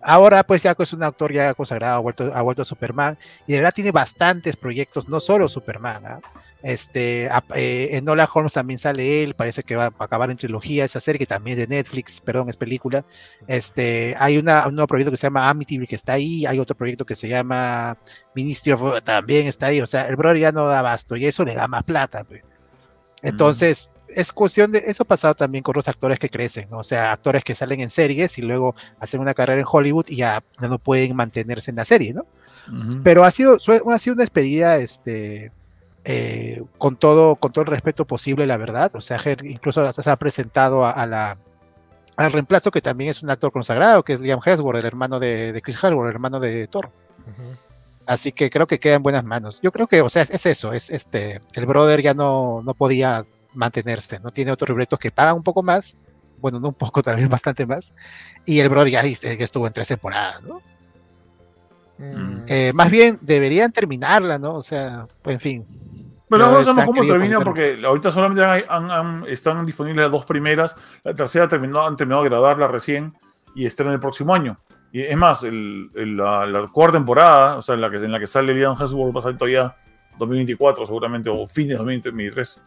ahora pues ya es un actor ya consagrado, ha vuelto, ha vuelto a Superman, y de verdad tiene bastantes proyectos, no solo Superman, ¿ah? Este, eh, en Nola Holmes también sale él, parece que va a acabar en trilogía esa serie que también es de Netflix, perdón, es película. Este, hay una, un nuevo proyecto que se llama Amityville que está ahí, hay otro proyecto que se llama Ministry of también está ahí, o sea, el brother ya no da abasto y eso le da más plata. pues. Entonces, es cuestión de, eso ha pasado también con los actores que crecen, ¿no? o sea, actores que salen en series y luego hacen una carrera en Hollywood y ya, no pueden mantenerse en la serie, ¿no? Pero ha sido, ha sido una despedida, este, eh, con todo, con todo el respeto posible, la verdad. O sea, incluso hasta se ha presentado a, a la al reemplazo que también es un actor consagrado, que es Liam Hemsworth, el hermano de, de Chris Hemsworth, el hermano de Thor. Ujú. Así que creo que queda en buenas manos. Yo creo que, o sea, es, es eso, es este, el brother ya no, no podía mantenerse, no tiene otros libretos que pagan un poco más, bueno, no un poco, tal vez bastante más, y el brother ya, ya estuvo en tres temporadas, ¿no? Mm. Eh, más bien deberían terminarla, ¿no? O sea, pues, en fin. Pero vez sabemos han cómo concentrarlo. porque ahorita solamente hay- han- han- están disponibles las dos primeras. La tercera terminó, han terminado de grabarla recién y está en el próximo año. Y es más, el- el- la, la cuarta temporada, o sea, en la que, en la que sale Liam Hemsworth va a salir todavía 2024 seguramente, o fines de 2023.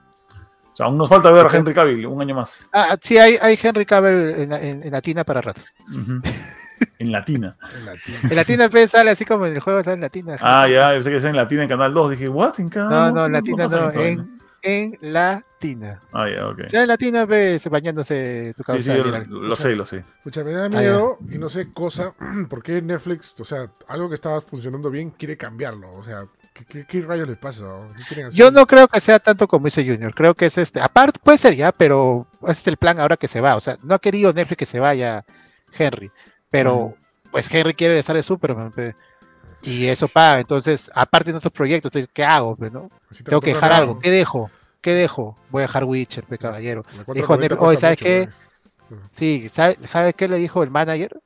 O sea, aún nos falta ver a. Henry Cavill un año más. Ah, sí, hay, hay Henry Cavill en, la- en, en Latina para rato. Ujú. en Latina. En latín. En Latina pues, sale así como en el juego sale en Latina. Ah, ya, pensé que es en Latina en Canal 2. Dije, ¿what? ¿En Canal No, 2? no, en Latina no, vaina. en, en Latina. Ah, ya, ok. Si en Latina ves bañándose tu Sí, cabeza. sí, yo viral. lo, lo sé, lo sé. Pucha, me da ya. miedo y no sé cosa, ¿por qué Netflix, o sea, algo que estaba funcionando bien, quiere cambiarlo? O sea, ¿qué, qué- qué rayos les pasa? ¿Qué? Yo no creo que sea tanto como dice Junior, creo que es este, aparte puede ser ya, pero ese es el plan ahora que se va, o sea, no ha querido Netflix que se vaya Henry, pero pues Henry quiere regresar de Superman, pe, y eso paga, entonces, aparte de otros proyectos, ¿qué hago? pe, no? Tengo que dejar algo, ¿qué dejo? ¿Qué dejo? Voy a dejar Witcher, pe, caballero. la 490 Dijo oye, ¿sabes mucho, qué? Sí, ¿sabes, ¿sabes qué le dijo el manager?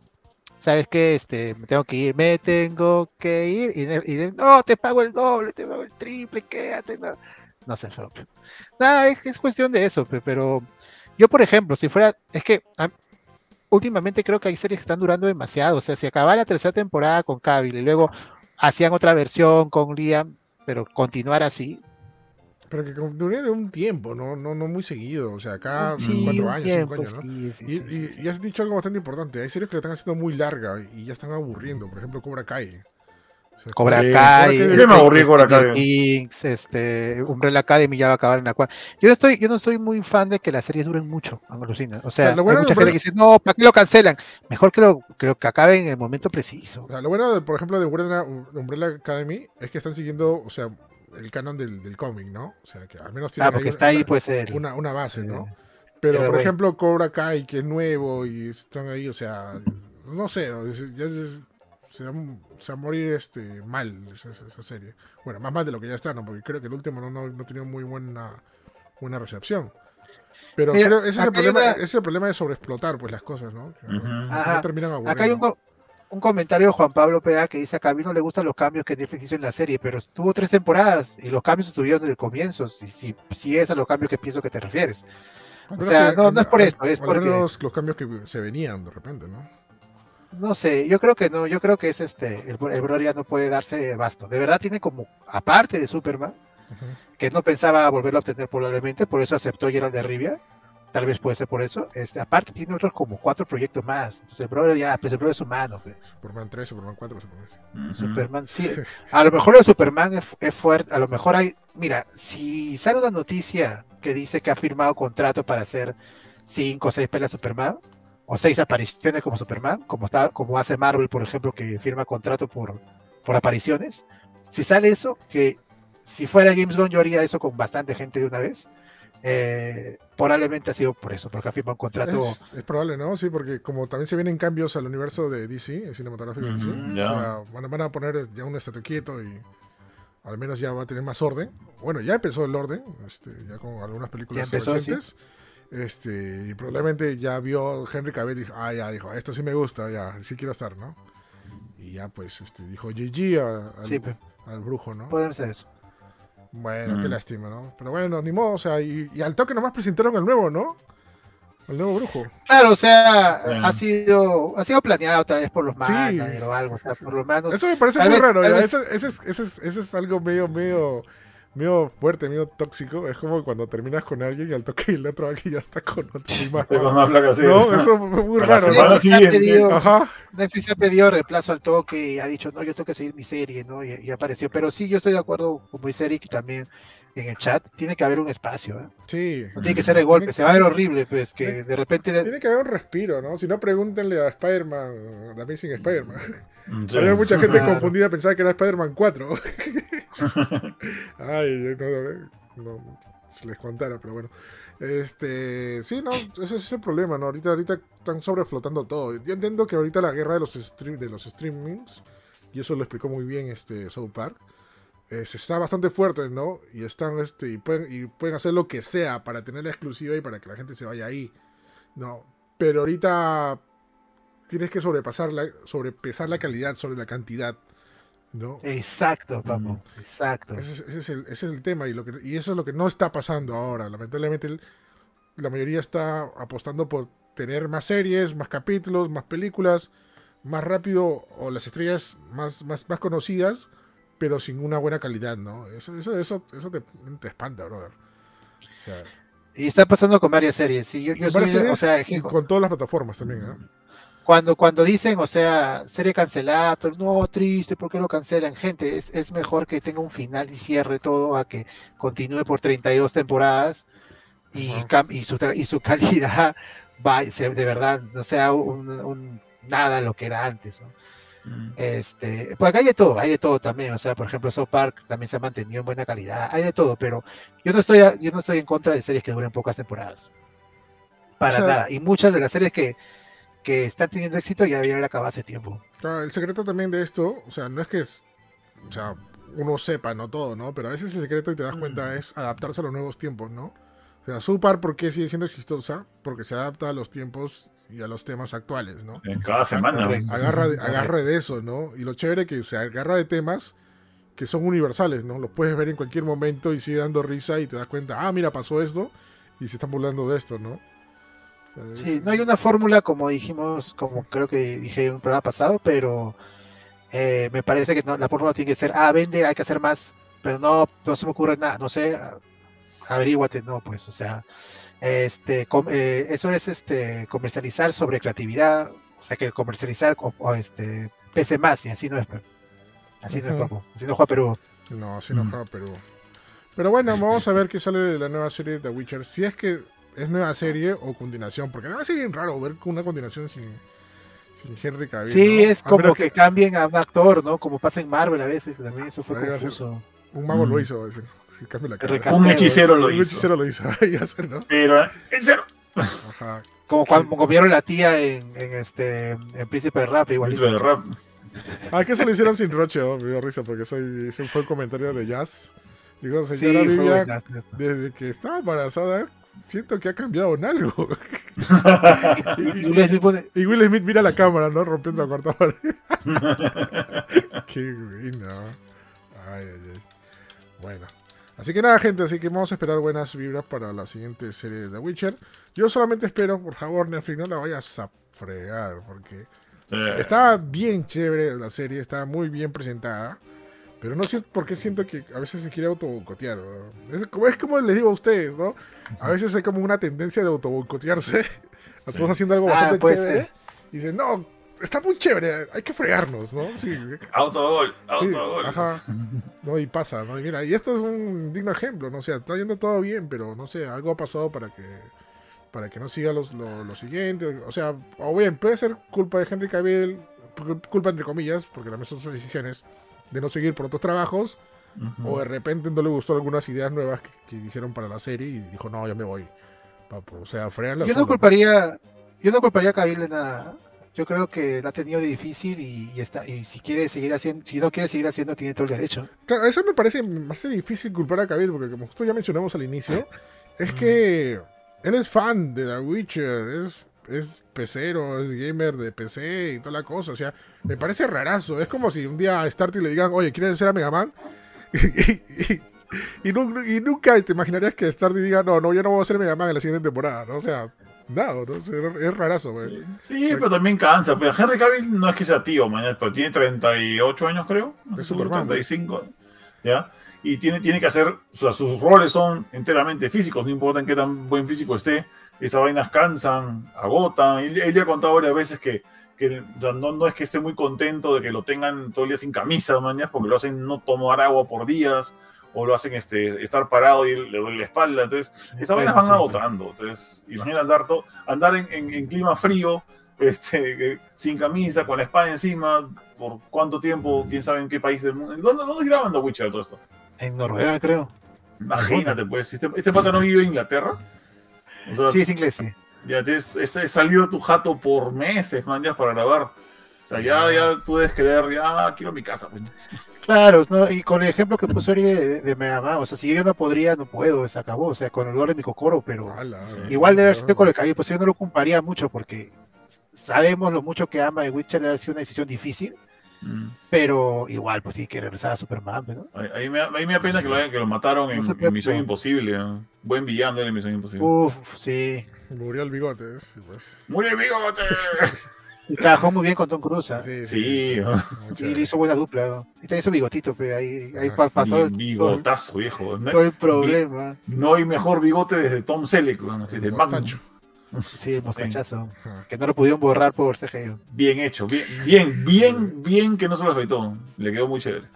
¿Sabes qué? Este, me tengo que ir, me tengo que ir. Y, no, te pago el doble, te pago el triple, quédate. No, no sé. Nada, es, es cuestión de eso, pe, pero yo, por ejemplo, si fuera, es que a- últimamente creo que hay series que están durando demasiado. O sea, si acababa la tercera temporada con Cavill y luego hacían otra versión con Liam, pero continuar así, Pero que dure de un tiempo, ¿no? No, no muy seguido. O sea, sí, cuatro años, tiempo, cinco años, ¿no? sí, sí, Y, y has dicho algo bastante importante. Hay series que la están haciendo muy larga y ya están aburriendo. Por ejemplo, Cobra Kai. Cobra Sí, Kai, Yo este, me aburrí Cobra Kai. Things, este, Umbrella Academy ya va a acabar en la cual. Yo no estoy, yo no soy muy fan de que las series duren mucho, alucina. O sea, sea, lo bueno hay mucha gente que dice, no, ¿para qué lo cancelan? Mejor que lo, que lo que acabe en el momento preciso. O sea, lo bueno, de, por ejemplo, de Umbrella, Umbrella Academy es que están siguiendo, o sea, el canon del, del cómic, ¿no? O sea, que al menos Ah, tienen porque ahí está ahí, una, pues, el, una, una base, ¿no? eh, Pero, por ejemplo, Cobra Kai, que es nuevo y están ahí, o sea, no sé, ya es- se, va, se va a morir este, mal esa, esa- serie. Bueno, más mal de lo que ya está, ¿no? Porque creo que el último no, no, no ha tenido muy buena, buena recepción. Pero Mira, creo, ese, es el acá hay problema, una- ese es el problema de sobreexplotar pues, las cosas, ¿no? Que Ujú. no terminan. Acá hay un, co- un comentario de Juan Pablo Pea que dice a mí no le gustan los cambios que Netflix hizo en la serie, pero estuvo tres temporadas y los cambios estuvieron desde el comienzo, si, si, si es a los cambios que pienso que te refieres. Al o sea, que- no- no es por eso, es porque- menos los cambios que se venían de repente, ¿no? No sé, yo creo que no, yo creo que es este, el, el brother ya no puede darse basto. De verdad tiene como, aparte de Superman, que no pensaba volverlo a obtener probablemente, por eso aceptó Gerald de Rivia, tal vez puede ser por eso, este, aparte tiene otros como cuatro proyectos más, entonces el brother ya, pues el brother es humano, pues. Superman 3, Superman 4, supongo. Ujú. Superman sí, a lo mejor lo de Superman es, es fuerte, a lo mejor hay, mira, si sale una noticia que dice que ha firmado contrato para hacer cinco o seis pelas Superman, o seis apariciones como Superman, como está, como hace Marvel, por ejemplo, que firma contrato por, por apariciones. Si sale eso, que si fuera James Gunn yo haría eso con bastante gente de una vez. eh, probablemente ha sido por eso, porque ha firmado un contrato. Es, es probable, ¿no? Sí, porque como también se vienen cambios al universo de DC, el cinematográfico de DC, Ujú, o ya. sea, van, a- van a poner ya un estate quieto y al menos ya va a tener más orden. Bueno, ya empezó el orden, este, ya con algunas películas Ya empezó, recientes. Este, y probablemente ya vio Henry Cavill y dijo, ah, ya, dijo, esto sí me gusta, ya, sí quiero estar, ¿no? Y ya pues este, dijo GG a- al, Sí, pues, al brujo, ¿no? podemos hacer eso. Bueno, qué Mm. lástima, ¿no? Pero bueno, ni modo, o sea, y, y al toque nomás presentaron el nuevo, ¿no? El nuevo brujo. Claro, o sea, Bueno. ha sido ha sido planeado tal vez por los Sí. managers o algo, o sea, por lo menos. Eso me parece tal muy vez- raro, tal ya. vez- Eso, eso es, eso, es, eso es algo medio, medio, medio fuerte, medio tóxico. Es como cuando terminas con alguien y al toque el otro alguien ya está con otro más. Con así. No, eso es muy A la raro. Netflix ha pedido- Ajá. Netflix ha pedido reemplazo al toque y ha dicho, no, yo tengo que seguir mi serie, ¿no? Y, y apareció. Pero sí, yo estoy de acuerdo, como dice Eric también en el chat, tiene que haber un espacio, ¿eh? Sí. No tiene que ser de golpe, se va a ver horrible, pues, que tiene- de repente. Tiene que haber un respiro, ¿no? Si no, pregúntenle a Spider-Man, The Amazing Spider-Man. Sí. Había mucha gente Claro. confundida pensaba que era Spider-Man 4. Ay, no, no, se les contara, pero bueno. Este, sí, no, ese es el problema, ¿no? Ahorita, ahorita están sobreexplotando todo. Yo entiendo que ahorita la guerra de los, stream, de los streamings, y eso lo explicó muy bien este South Park, eh, se está bastante fuerte, ¿no? Y están, este, y pueden, y pueden hacer lo que sea para tener la exclusiva y para que la gente se vaya ahí. No, pero ahorita tienes que sobrepasar la, sobrepesar la calidad sobre la cantidad. ¿no? Exacto, papo, exacto. Ese es, ese es el, ese es el tema y, lo que, y eso es lo que no está pasando ahora. Lamentablemente el- la mayoría está apostando por tener más series, más capítulos, más películas, más rápido o las estrellas más, más, más conocidas, pero sin una buena calidad, ¿no? Eso, eso, eso, eso te, te espanta, brother. O sea, Y está pasando con varias series. Sí, yo, yo soy, series o sea, y con todas las plataformas también, ¿eh? Cuando, cuando dicen, o sea, serie cancelada, todo, no, triste, ¿por qué lo cancelan? Gente, es, es mejor que tenga un final y cierre todo a que continúe por 32 temporadas y, su, y su calidad va, se- de verdad, no sea un, un- nada lo que era antes, ¿no? Mm. Este, pues acá hay de todo, hay de todo también, o sea, por ejemplo, South Park también se ha mantenido en buena calidad, hay de todo, pero yo no estoy, a- yo no estoy en contra de series que duren pocas temporadas. Para O sea- nada. Y muchas de las series que, que están teniendo éxito ya deberían acabar hace tiempo. El secreto también de esto, o sea, no es que es- o sea, uno sepa, no todo, ¿no? Pero a veces el secreto y te das cuenta es adaptarse a los nuevos tiempos, ¿no? O sea, Super, ¿por qué sigue siendo exitosa? Porque se adapta a los tiempos y a los temas actuales, ¿no? En cada semana. Agarra de, agarra de eso, ¿no? Y lo chévere que se agarra de temas que son universales, ¿no? Los puedes ver en cualquier momento y sigue dando risa y te das cuenta, ah, mira, pasó esto y se están burlando de esto, ¿no? Sea, Sí, no hay una fórmula como dijimos, como creo que dije en un programa pasado, pero eh, me parece que no, la fórmula tiene que ser, ah, vende, hay que hacer más, pero no, no se me ocurre nada, no sé, averíguate, no, pues, o sea, este, com- eh, eso es este, comercializar sobre creatividad, o sea, que comercializar o, o, este, pese más, y así no es, pues. así no es, papo, así no juega Perú. No, así enojado, pero. Pero bueno, vamos a ver qué sale de la nueva serie de The Witcher. Si es que es nueva serie o continuación, porque debe ser bien raro ver una continuación sin, sin Henry Cavill. Sí, ¿no? es como que, cambien a un actor, ¿no? Como pasa en Marvel a veces, también eso fue confuso. Un mago lo Mm. hizo, si cambia la cara. Un hechicero lo Un hizo. hechicero lo hizo. ahí va a ser, ¿no? Pero, en serio. Ajá. Como cuando comieron la tía en, en este en Príncipe de Rap, igualito. de rap. Ah, que se lo hicieron sin Roche, oh, me dio risa porque soy, ese fue el comentario de Jazz. Digo, Sí, señora buenazo esto. desde que estaba embarazada, siento que ha cambiado en algo. Y Will Smith pone, Y Will Smith mira la cámara, ¿no? Rompiendo la cuarta pared. Qué bueno. Ay, ay, ay. Bueno. Así que nada, gente, así que vamos a esperar buenas vibras para la siguiente serie de The Witcher. Yo solamente espero, por favor, Netflix, no la vayas a fregar, porque Eh, Estaba bien chévere la serie, estaba muy bien presentada. Pero no sé por qué siento que a veces se quiere autoboicotear. ¿no? Es, como, es como les digo a ustedes, ¿no? A veces hay como una tendencia de autoboicotearse. A todos Sí. haciendo algo Ah, bastante puede chévere. ser. Y dicen, no, está muy chévere, hay que fregarnos, ¿no? Sí, Autogol, sí, autogol. ajá. No, y pasa, ¿no? Y mira, y esto es un digno ejemplo, ¿no? O sea, está yendo todo bien, pero no sé, algo ha pasado para que para que no siga los, lo, lo siguiente. O sea, o bien, puede ser culpa de Henry Cavill, cul- culpa entre comillas, porque también son sus decisiones de no seguir por otros trabajos, o de repente no le gustó algunas ideas nuevas que, que hicieron para la serie y dijo, no, ya me voy. Papo, o sea, fregarla yo no culparía, yo no culparía a Cavill de nada. Yo creo que la ha tenido difícil y, y está, y si quiere seguir haciendo, si no quiere seguir haciendo, tiene todo el derecho. Claro, eso me parece más difícil culpar a Cavill, porque como justo ya mencionamos al inicio, es que él es fan de The Witcher, es, es pecero, es gamer de PC y toda la cosa. O sea, me parece rarazo. Es como si un día a Starty le digan, oye, ¿quieres ser a Mega Man? y, y- y nu- y nunca te imaginarías que Starty diga, no, no, yo no voy a ser Mega Man en la siguiente temporada, ¿no? O sea, nada, ¿no? O sea, es rarazo, güey. Sí, pero también cansa. Pero Henry Cavill no es que sea tío, mañana, pero tiene 38 años, creo. No Es sé, seguro, Superman, ¿no? 35. ¿Ya? Y tiene, tiene que hacer, o sea, sus roles son enteramente físicos, no importa en qué tan buen físico esté. Esas vainas cansan, agotan. Él, él ya ha contado varias veces que, que no, no es que esté muy contento de que lo tengan todo el día sin camisa, mañana, porque lo hacen no tomar agua por días, o lo hacen este, estar parado y le duele la espalda. Entonces, esas vainas van agotando. Entonces, imagina andar, to- andar en, en- en clima frío, este, eh, sin camisa, con la espada encima, por cuánto tiempo, quién sabe en qué país del mundo. ¿Dónde, dónde graban The Witcher todo esto? En Noruega, creo. Imagínate, pues, este, este pata no vive en Inglaterra. O sea, Sí, es inglés, sí. ya te- es, es- es salir de tu jato por meses, man, ya para grabar. O sea, ya, ya tú debes creer, ya quiero mi casa. pues. Claro, ¿no? y con el ejemplo que puso Eri de, de Mega Man, o sea, si yo no podría, no puedo, se acabó, o sea, con el dolor de mi cocoro, pero Ala, igual de haber sido con el cabello. Pues yo no lo culparía mucho porque sabemos lo mucho que ama el Witcher de haber sido una decisión difícil, Mm. Pero igual, pues sí que regresar a Superman, ¿no? Ahí, ahí me, da- ahí me da pena que lo, hayan- que lo mataron en, No Misión. Imposible. ¿no? Buen villano era en Misión Imposible. Uf, sí. Murió el bigote. sí, Pues. ¡Muy bigote! Y trabajó muy bien con Tom Cruise. ¿ah? Sí, Sí. Y le hizo buena dupla. ¿no? Y tenía su bigotito, pero ahí, ahí Ah, pa- pasó todo, bigotazo, viejo. No, todo el problema. no hay mejor bigote desde Tom Selleck, ¿no? así, El de Magnum. mostacho. Sí, el mostachazo. Ajá. Que no lo pudieron borrar por CGI. Bien hecho, bien, bien, bien, bien que no se lo afeitó. Le quedó muy chévere.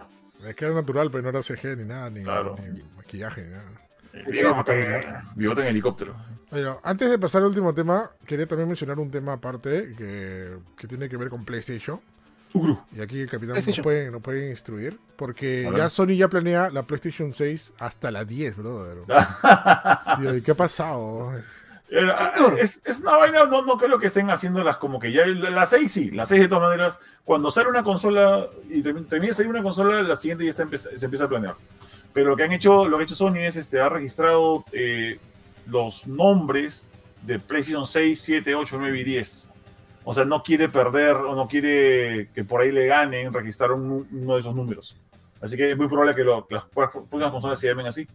Le queda natural, pero no era CG ni nada, ni, Claro. ni maquillaje ni nada. Bigote, bigote en helicóptero. Bueno, antes de pasar al último tema, quería también mencionar un tema aparte que, que tiene que ver con PlayStation. Y aquí el capitán nos puede, nos puede instruir. Porque ya Sony ya planea la PlayStation 6 hasta la 10, brother. Sí, ¿Qué ha pasado? Era- Señor. es, es una vaina, no, no creo que estén haciéndolas como que ya. La, la 6 sí, la 6 de todas maneras. Cuando sale una consola y termi- termina de salir una consola, la siguiente ya está se empieza a planear. Pero lo que han hecho, lo que ha hecho Sony es este, ha registrado eh, los nombres de PlayStation 6, 7, 8, 9 y 10. O sea, no quiere perder o no quiere que por ahí le ganen registrar un- uno de esos números. Así que es muy probable que lo- las próximas consolas se llamen así.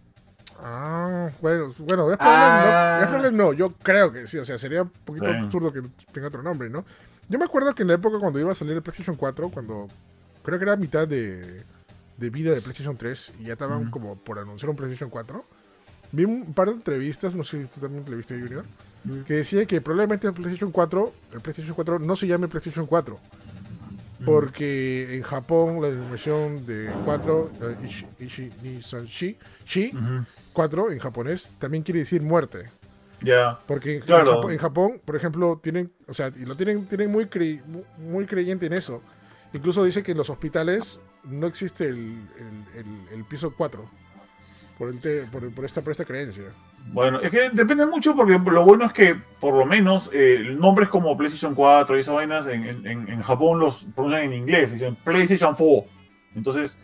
Ah, bueno, bueno, probable, Ah. no, yo creo que sí, o sea, sería un poquito Sí. absurdo que tenga otro nombre, ¿no? Yo me acuerdo que en la época cuando iba a salir el PlayStation 4, cuando creo que era mitad de, de vida de PlayStation 3 y ya estaban como por anunciar un PlayStation 4, vi un par de entrevistas, no sé si tú también te lo viste, Junior, que decía que probablemente el PlayStation 4, el PlayStation 4 no se llame PlayStation 4, porque en Japón la denominación de 4, eh, Ishi, Ishi, ni San Shi, Shi, Ujú. 4 en japonés también quiere decir muerte. Ya. Porque en, Claro. Japón, en Japón, por ejemplo, tienen, o sea, y lo tienen, tienen muy, muy creyente en eso. Incluso dice que en los hospitales no existe el, el- el- el piso 4 por, el te- por, por esta, por esta creencia. Bueno, es que depende mucho porque lo bueno es que por lo menos eh, nombres como PlayStation 4 y esas vainas en, en- en- en Japón los pronuncian en inglés, dicen PlayStation 4. Entonces,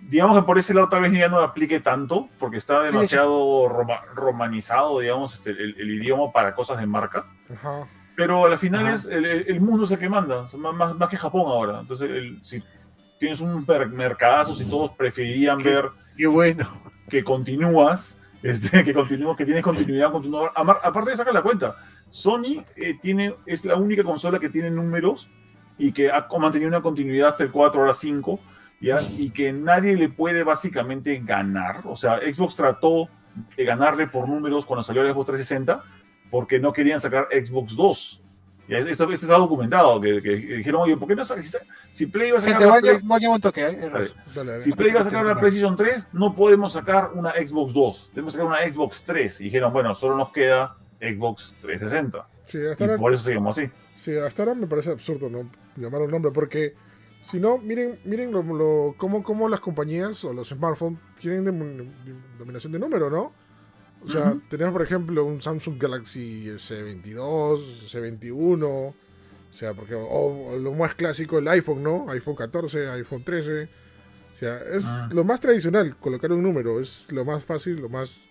digamos que por ese lado tal vez ya no lo aplique tanto porque está demasiado roma- romanizado, digamos, este, el, el idioma para cosas de marca. Ajá. Pero al final Ajá. es el, el- mundo es el que manda, más, más- que Japón ahora. Entonces, el- si tienes un mer- mercadazo, si todos preferirían ¿Qué? ver Qué bueno. que continúas, este, que continúa, que tienes continuidad continuador. Amar- Aparte de sacar la cuenta, Sony eh, tiene, es la única consola que tiene números y que ha mantenido una continuidad hasta el 4, ahora 5, ¿ya? y que nadie le puede básicamente ganar. O sea, Xbox trató de ganarle por números cuando salió el Xbox 360 porque no querían sacar Xbox 2. Ya, esto, esto está documentado, que, que dijeron, oye, ¿por qué no si, si Play va a sacar Gente, la un toque. ¿eh? Vale. Dale, dale. si Play va a sacar una PlayStation 3, no podemos sacar una Xbox 2. Debemos sacar una Xbox 3. Y dijeron, bueno, solo nos queda Xbox 360. Sí, hasta Y ahora, por eso se llamó así. sí, hasta ahora me parece absurdo no llamar un nombre porque si no, miren, miren lo, lo- cómo, cómo las compañías o los smartphones tienen dem- dominación de número, ¿no? O sea, tenemos por ejemplo un Samsung Galaxy S22, S21, o sea, porque o, o lo más clásico el iPhone, ¿no? iPhone 14, iPhone 13. O sea, es Ah. lo más tradicional, colocar un número, es lo más fácil, lo más...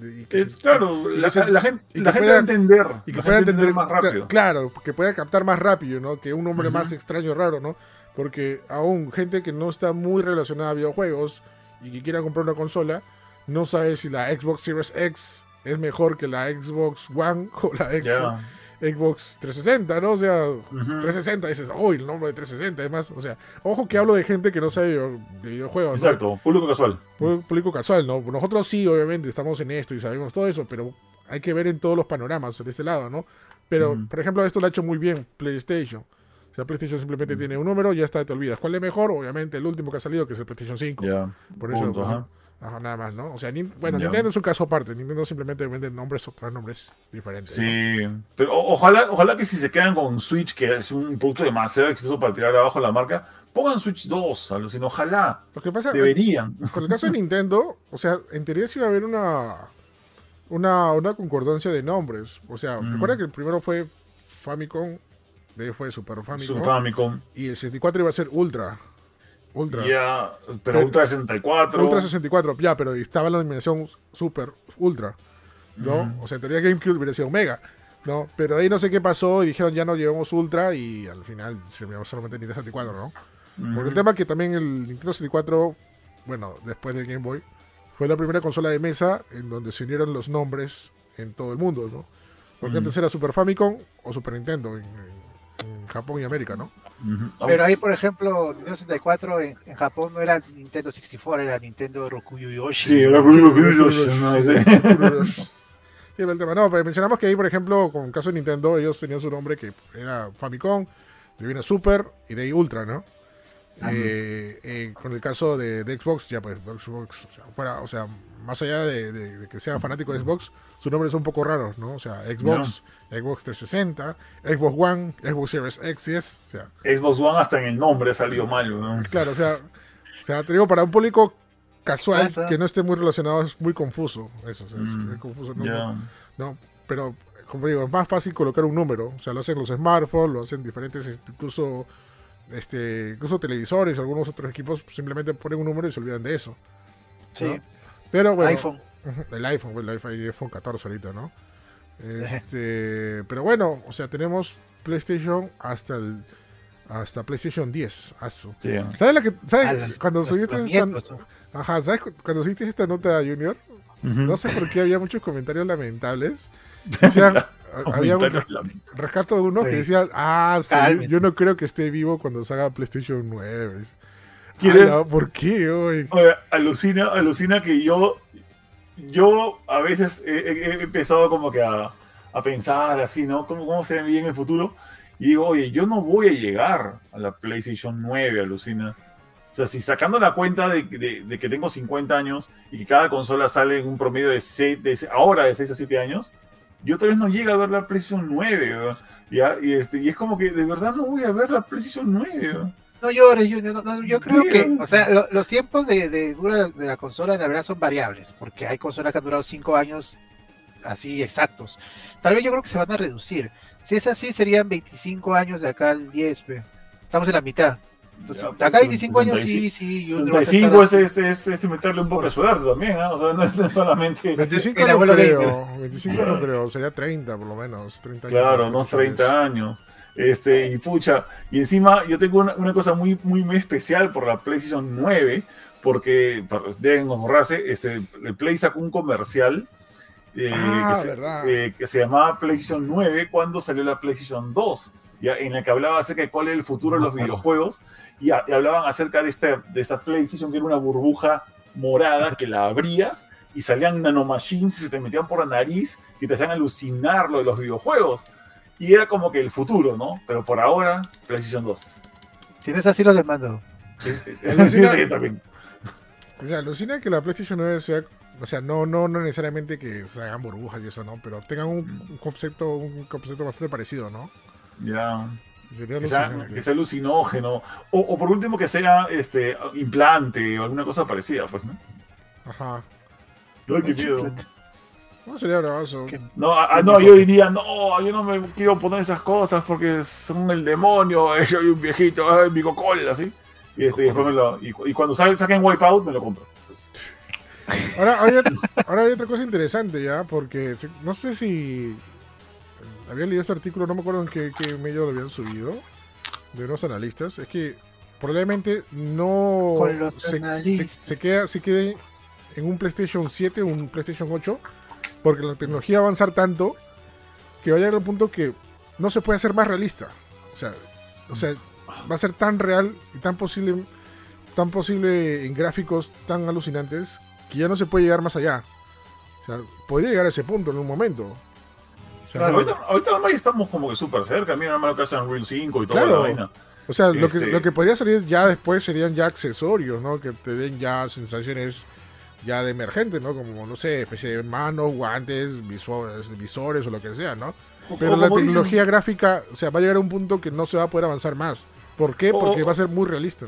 y que Es se- claro, y la, se- la gente, y la gente pueda- va a entender. y que pueda entender más rápido. Claro, que pueda captar más rápido, ¿no? Que un nombre Ujú. más extraño, raro, ¿no? Porque aún gente que no está muy relacionada a videojuegos y que quiera comprar una consola, no sabe si la Xbox Series X es mejor que la Xbox One o la Xbox, Ya. Xbox 360, ¿no? O sea, Ujú. 360 dices, uy, el nombre de 360, además, o sea, ojo que hablo de gente que no sabe de videojuegos, ¿no? Exacto, público casual. Público casual, ¿no? Nosotros sí, obviamente, estamos en esto y sabemos todo eso, pero hay que ver en todos los panoramas de este lado, ¿no? Pero, por ejemplo, esto lo ha hecho muy bien PlayStation. O sea, PlayStation simplemente tiene un número y ya está, te olvidas. ¿Cuál es mejor? Obviamente, el último que ha salido, que es el PlayStation 5. Ya. Por eso, punto, ajá. nada más, ¿no? O sea, bueno. Nintendo es un caso aparte. Nintendo simplemente vende nombres o nombres diferentes. ¿no? Sí, pero ojalá, ojalá que si se quedan con Switch, que es un producto demasiado exceso para tirar abajo la marca, pongan Switch 2, alucino, ojalá, Lo que pasa, deberían. con el caso de Nintendo, o sea, en teoría sí iba a haber una, una, una concordancia de nombres. O sea, Mm. recuerda que el primero fue Famicom, de ahí fue Super Famicom, Super Famicom, y el 64 iba a ser Ultra. Ultra. ya, pero Pero- Ultra 64. Ultra 64, ya, pero estaba la denominación Super Ultra, ¿no? Mm. O sea, en teoría GameCube hubiera sido Mega, ¿no? Pero ahí no sé qué pasó y dijeron ya no llevamos Ultra y al final se me solamente Nintendo 64, ¿no? Por el tema que también el Nintendo 64, bueno, después del Game Boy, fue la primera consola de mesa en donde se unieron los nombres en todo el mundo, ¿no? Porque antes era Super Famicom o Super Nintendo en, en- en Japón y América, ¿no? Pero ahí, por ejemplo, Nintendo 64 en, en Japón no era Nintendo 64, era Nintendo Rokuyu Yoshi. Sí, era curioso, ¿no? Ese- Sí, el tema. No, pero mencionamos que ahí, por ejemplo, con el caso de Nintendo, ellos tenían su nombre que era Famicom, de viene Super y de ahí Ultra, ¿no? Eh, eh, con el caso de, de Xbox, ya pues Xbox, o sea, fuera, o sea, más allá de, de- de que sea fanático de Xbox, sus nombres son un poco raros, ¿no? O sea, Xbox, Xbox 360, Xbox One, Xbox Series X y S, o sea, Xbox One hasta en el nombre ha salido mal, ¿no? claro, o sea, o sea, te digo, para un público casual Pasa. que no esté muy relacionado es muy confuso, eso, o sea, es Mm, muy confuso, ¿no? Ya. No, pero como digo, es más fácil colocar un número. O sea, lo hacen los smartphones, lo hacen diferentes, este, incluso, este, incluso televisores, algunos otros equipos simplemente ponen un número y se olvidan de eso. Sí, ¿no? Pero bueno, iPhone. El iPhone, bueno, el iPhone, el iPhone 14 ahorita, ¿no? Este, pero bueno, o sea, tenemos PlayStation hasta el hasta PlayStation 10. asu. Sí. ¿Sabes lo que sabes cuando subiste esta nietos, ¿no? Ajá, ¿sabes cu- cuando subiste esta nota Junior? No sé por qué había muchos comentarios lamentables. Decían, había un rescato de uno que decía, ah, sí, yo no creo que esté vivo cuando salga PlayStation 9. ¿Quieres- Ala, ¿Por qué? Oye, alucina, alucina que yo, yo a veces he, he- empezado como que a, a pensar así, ¿no? ¿Cómo, ¿Cómo se ve en el futuro? Y digo, oye, yo no voy a llegar a la PlayStation 9, alucina. O sea, si sacando la cuenta de, de- de que tengo 50 años y que cada consola sale en un promedio de, seis- de se- ahora de 6 a 7 años, yo tal vez no llegue a ver la PlayStation 9, ¿verdad? ¿ya? Y, este, y es como que de verdad no voy a ver la PlayStation 9. ¿verdad? No llores, Junior. no, no, yo creo Sí, que, o sea, lo- los tiempos de, de dura de la consola de verdad son variables, porque hay consolas que han durado 5 años así exactos. Tal vez yo creo que se van a reducir. Si es así, serían 25 años de acá al 10, pe. Estamos en la mitad. Entonces, Ya, de pues, acá a 25 años, 65. sí, sí. Junior va a aceptar 65 es, es, es, es meterle un poco de suerte también, ¿ah? O sea, no es, no solamente. 25 El no creo, 25 no creo, sería 30 por lo menos. 30 años Claro, unos PlayStation 30 años. Este, y pucha, y encima yo tengo una, una cosa muy, muy, muy especial por la PlayStation 9, porque para- deben borrarse, este, el Play sacó un comercial eh, Ah, que, se, eh, que se llamaba PlayStation 9 cuando salió la PlayStation 2, ya, en la que hablaba acerca de cuál es el futuro de los videojuegos y, a- y hablaban acerca de esta, de esta PlayStation que era una burbuja morada que la abrías y salían nanomachines y se te metían por la nariz y te hacían alucinar lo de los videojuegos. Y era como que el futuro, ¿no? Pero por ahora, PlayStation 2. Si no es así, lo demando. Sí, Alucina- sí, también. O sea, alucina que la PlayStation 9 sea, o sea, no, no, no necesariamente que se hagan burbujas y eso, ¿no? Pero tengan un, un concepto, un concepto bastante parecido, ¿no? Ya. Sería Que sea, que sea alucinógeno. O, o por último que sea este implante o alguna cosa parecida, pues, ¿no? Ajá. Ay, qué miedo. No sería bravazo. ¿Qué? No, ah, ah, no, yo diría, no, yo no me quiero poner esas cosas porque son el demonio, eh, soy un viejito, ay, mi cocola, así. Y, este, y después me lo, y, y cuando sa- saquen Wipeout, me lo compro. Ahora, hay otra, ahora hay otra cosa interesante ya, porque no sé si había leído este artículo, no me acuerdo en qué, qué medio lo habían subido, de unos analistas, es que probablemente no se, se, analistas. se queda, se quede en un PlayStation 7 o un PlayStation 8, porque la tecnología va a avanzar tanto que va a llegar al punto que no se puede hacer más realista. O sea, o sea, va a ser tan real y tan posible, tan posible en gráficos tan alucinantes que ya no se puede llegar más allá. O sea, podría llegar a ese punto en un momento. O sea, Claro. Ahorita, ahorita estamos como que súper cerca, mira lo que hacen Real 5 y toda Claro. la vaina. O sea, lo, que, Este- lo que podría salir ya después serían ya accesorios, ¿no? Que te den ya sensaciones ya de emergente, ¿no? Como, no sé, especie de manos, guantes, visores, visores o lo que sea, ¿no? Pero la dicen- tecnología gráfica, o sea, va a llegar a un punto que no se va a poder avanzar más. ¿Por qué? Porque o- va a ser muy realista.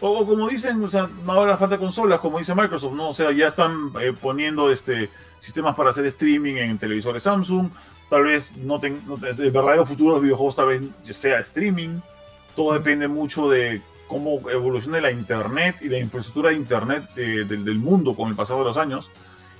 O, o como dicen, o sea, no habrá falta consolas, como dice Microsoft, ¿no? O sea, ya están eh, poniendo este sistemas para hacer streaming en televisores Samsung. Tal vez no, ten- no ten- el verdadero futuro de los videojuegos tal vez sea streaming. Todo depende mucho de cómo evolucione la internet y la infraestructura de internet eh, del, del mundo con el pasado de los años.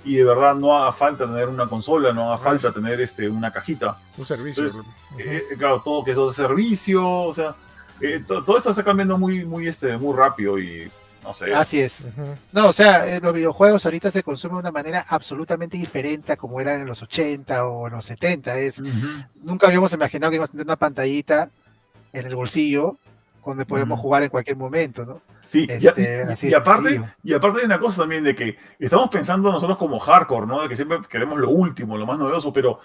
Y de verdad no haga falta tener una consola, no haga falta tener este, una cajita. Un servicio. Entonces, Ujú. Eh, claro, todo que eso de servicio, o sea, eh, to- todo esto está cambiando muy, muy, este, muy rápido y no sé. Así es. Ujú. No, o sea, eh, los videojuegos ahorita se consumen de una manera absolutamente diferente a como eran en los 80 o en los 70. Es, Ujú. nunca habíamos imaginado que íbamos a tener una pantallita en el bolsillo donde podemos jugar en cualquier momento, ¿no? Sí, Este, y, así y aparte, y aparte hay una cosa también de que estamos pensando nosotros como hardcore, ¿no? De que siempre queremos lo último, lo más novedoso, pero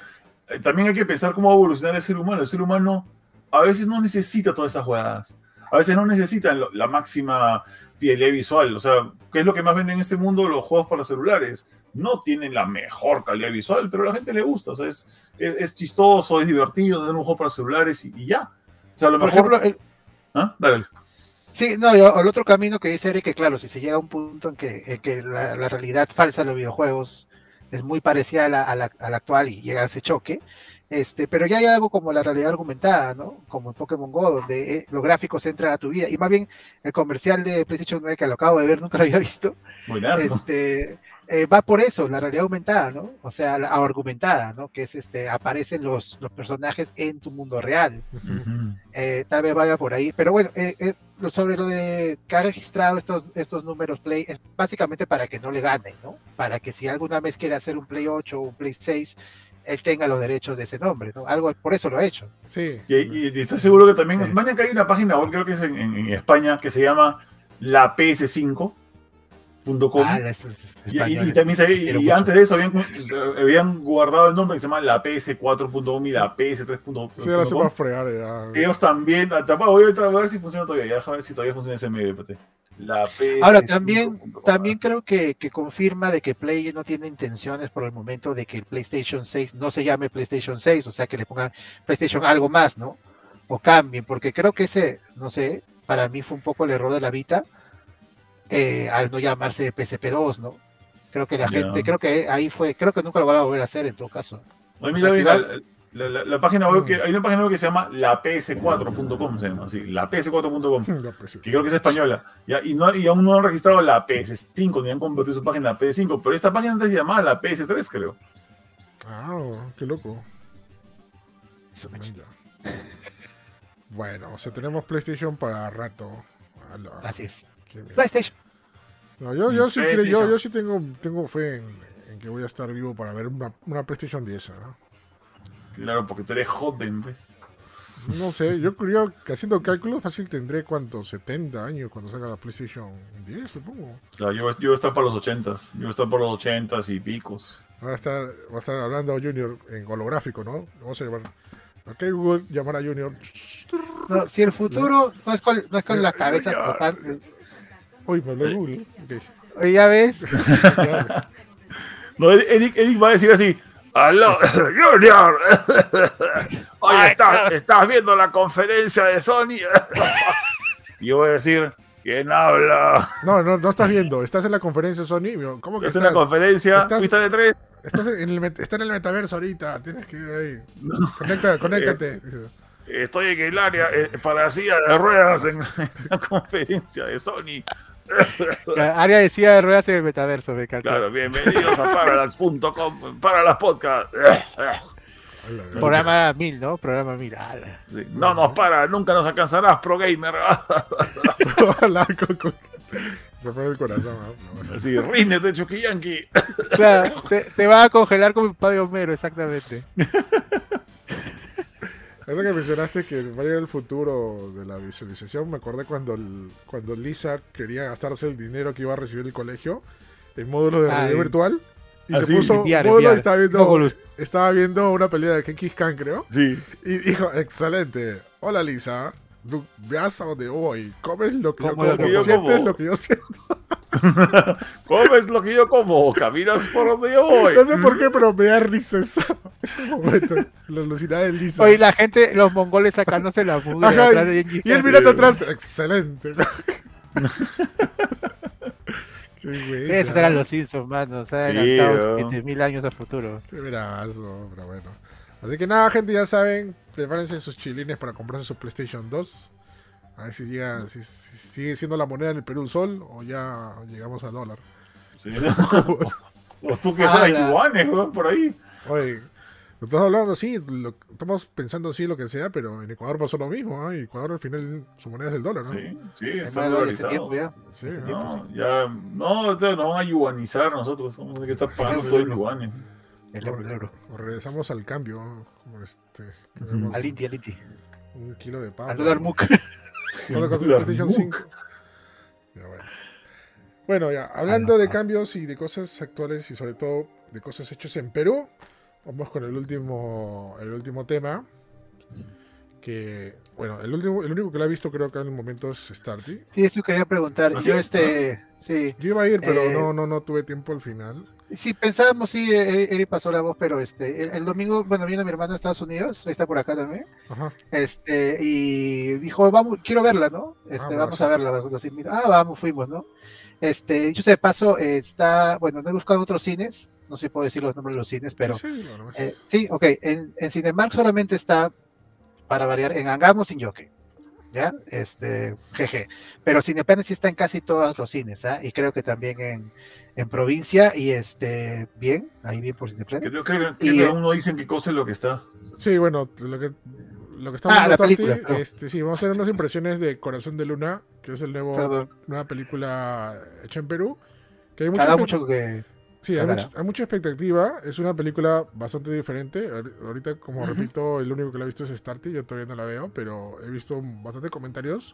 eh, también hay que pensar cómo va a evolucionar el ser humano. El ser humano a veces no necesita todas esas jugadas. A veces no necesita lo- la máxima fidelidad visual. O sea, ¿qué es lo que más venden en este mundo? Los juegos para celulares. No tienen la mejor calidad visual, pero a la gente le gusta. O sea, es, es, es chistoso, es divertido tener un juego para celulares y, y ya. O sea, a lo Por mejor... ejemplo, el- ¿Ah? Dale. Sí, no, y el otro camino que dice Eric, que claro, si se llega a un punto en que, en que la, la realidad falsa de los videojuegos es muy parecida a la, a la- a la actual y llega a ese choque, este, pero ya hay algo como la realidad argumentada, ¿no? Como en Pokémon Go, donde eh, los gráficos entran a tu vida. Y más bien, el comercial de PlayStation 9 que lo acabo de ver, nunca lo había visto, Buenazo. este, eh, va por eso, la realidad aumentada, ¿no? O sea, la argumentada, ¿no? Que es, este, aparecen los, los personajes en tu mundo real Ujú. Ujú. eh, tal vez vaya por ahí. Pero bueno, eh, eh, lo- sobre lo de que ha registrado estos, estos números Play es básicamente para que no le ganen, ¿no? Para que si alguna vez quiere hacer un Play 8 o un Play 6, él tenga los derechos de ese nombre, ¿no? Algo por eso lo ha hecho. Sí. Y, y- y estoy seguro que también, Sí. mañana que hay una página web, creo que es en, en- España, que se llama la ps5.com. Ah, esto es y, y- español. y también se, y, antes de eso habían, habían guardado el nombre que se llama la ps4.com y la ps3.com. Sí, ahora se va a fregar ya. Ellos también, ah, voy a entrar a ver si funciona todavía, ya, déjame ver si todavía funciona ese medio. La ps Ahora, también, también creo que, que confirma de que Play no tiene intenciones por el momento de que el PlayStation 6 no se llame PlayStation 6, o sea, que le pongan PlayStation algo más, ¿no? O cambien, porque creo que ese, no sé, para mí fue un poco el error de la Vita eh, al no llamarse PSP2, ¿no? Creo que la gente, creo que ahí fue, creo que nunca lo van a volver a hacer en todo caso. A mí o sea, también si la, va- la- la- la página web que Mm. hay una página web que se llama la ps4.com, se llama así, la ps4.com. Ya, pues, sí. que creo que es española, ya, y, no, y aún no han registrado la PS5, ni han convertido su página en la PS5, pero esta página antes se llamaba la PS3, creo. Ah, qué loco. Bueno, o sea, tenemos PlayStation para rato. Así es. PlayStation. No, yo, yo sí, creo- yo, yo sí tengo, tengo fe en, en que voy a estar vivo para ver una, una PlayStation 10. ¿ah? Claro, porque tú eres joven, pues. No sé, yo creo que haciendo cálculos fácil tendré cuántos, 70 años cuando salga la PlayStation 10, supongo. Claro, yo, yo voy a estar para los 80s, yo voy a estar por los 80s y picos. Va a estar, va a estar hablando Junior en holográfico, ¿no? Vamos a llamar. Ok, Google, llamar a Junior. No, si el futuro no es con, no es con la cabeza. Uy, me habló Google. Ok. Oye, ya ves, No, Eric, Eric va a decir así, ¡Aló, Junior! Oye, ¿estás, estás viendo la conferencia de Sony? y yo voy a decir, ¿quién habla? No, no, no estás viendo. Estás en la conferencia de Sony. ¿Cómo que Es una estás? conferencia, estás- ¿fuiste de tres? Estás en el, está en el metaverso ahorita. Tienes que ir ahí. Conecta, conéctate. Estoy en el área eh, para silla de ruedas en la conferencia de Sony. Área de silla de ruedas en el metaverso, me encanta. Claro, bienvenidos a Parallax.com, Parallax Podcast. Programa 1000, ¿no? Programa 1000. ala. Sí, No nos para, nunca nos alcanzarás, Pro Gamer. Se fue del corazón. ¿no? Así, ríndete, Chuquillanqui. Claro, te, te va a congelar como el padre Homero, exactamente. Eso que mencionaste que va a llegar el futuro de la visualización, me acordé cuando, el- cuando Lisa quería gastarse el dinero que iba a recibir el colegio en módulos de realidad virtual. Y Ah, se sí, puso enviar, módulo y estaba viendo, estaba viendo una pelea de Genghis Khan, creo. Sí. Y dijo, excelente. Hola Lisa, tú veas a dónde voy. Comes lo que yo Como sientes como. lo que yo siento. Comes lo que yo como, caminas por donde yo voy. No sé por qué, pero me da risa esa- ese momento. La velocidad de Lisa. Oye, la gente, los mongoles sacándose la mugre Ajá, atrás de Y él mirando atrás, excelente. Qué buena. Esos eran los Simpsons, mano. Se han Sí, adelantado ¿no? 7000 años al futuro. Qué brazo, pero bueno. Así que nada, gente, ya saben, prepárense sus chilines para comprarse su PlayStation 2. A ver si, llega, si, si sigue siendo la moneda en el Perú un sol o ya llegamos a dólar. Sí. O tú que sabes Ala. yuanes, weón, por ahí. Oye, Estamos hablando así, lo- estamos pensando así lo que sea, pero en Ecuador pasó lo mismo, ¿ah? Y Ecuador al final su moneda es el dólar, ¿no? Sí, sí, Es está dolarizado. tiempo ya. Sí, ¿no? tiempo, sí. No, ya, no, nos van a yuanizar nosotros, vamos a que estar pagando todo el yuanes. El euro, el euro. O regresamos al cambio, ¿no? como este, que Ujú. vemos Al Inti, al Inti. un kilo de papa. Al dólar MUC. ¿Cuánto costó La el PlayStation MUC. 5? Ya, bueno. Bueno, ya, hablando no, de no. cambios y de cosas actuales y sobre todo de cosas hechas en Perú, vamos con el último, el último tema. Que, bueno, el último, el único que lo ha visto creo que en el momento es Starty. Sí, eso quería preguntar. ¿Ah, Yo, sí? este, sí. Yo iba a ir, pero Eh, no, no, no tuve tiempo al final. Sí, pensábamos ir, Eri Eri pasó la voz, pero este, el, el domingo, bueno, vino mi hermano a Estados Unidos, ahí está por acá también, Ajá. este, y dijo, vamos, quiero verla, ¿no? Este, bueno, vamos sí. a verla, nosotros ah, vamos, fuimos, ¿no? Este, dicho sea de paso, eh, está, bueno, no he buscado otros cines, no sé si puedo decir los nombres de los cines, pero Sí, sí, bueno, Eh, sí, ok. En, en Cinemark solamente está, para variar, en Angamo sin Yoke. ¿Ya? Este, jeje. Pero Cineplanet sí está en casi todos los cines, ¿ah? Y creo que también en, en provincia y este, bien, ahí bien por Cineplanet. Creo que, que Y, cada eh, uno dicen qué cosa es lo que está. sí, bueno, lo que, lo que estamos Ah, la película, este, sí, vamos a hacer unas impresiones de Corazón de Luna, que es el nuevo, Perdón, nueva película hecha en Perú. Que hay espe- mucho que. Sí, hay, mucho- hay mucha expectativa. Es una película bastante diferente. Ahor- Ahorita, como Ujú. repito, el único que la he visto es Starty. Yo todavía no la veo, pero he visto bastante comentarios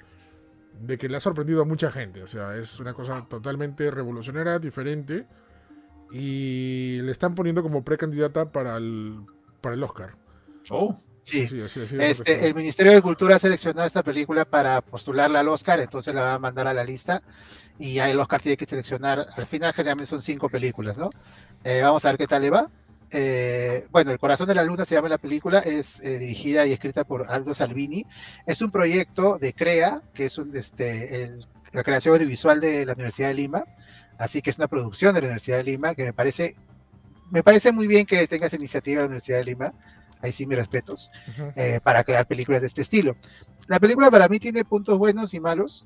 de que le ha sorprendido a mucha gente. O sea, es una cosa totalmente revolucionaria, diferente. Y le están poniendo como precandidata para el, para el Oscar. Oh, Sí. Sí, lo que Este, el Ministerio de Cultura ha seleccionado esta película para postularla al Oscar, entonces la va a mandar a la lista y ya el Oscar tiene que seleccionar, al final generalmente son cinco películas, ¿no? Eh, vamos a ver qué tal le va. Eh, bueno, El Corazón de la Luna se llama la película, es eh, dirigida y escrita por Aldo Salvini. Es un proyecto de CREA, que es un, este, el- la creación audiovisual de la Universidad de Lima, así que es una producción de la Universidad de Lima que me parece, me parece muy bien que tenga esa iniciativa la Universidad de Lima. Ahí sí, mis respetos Ujú. eh, para crear películas de este estilo. La película para mí tiene puntos buenos y malos,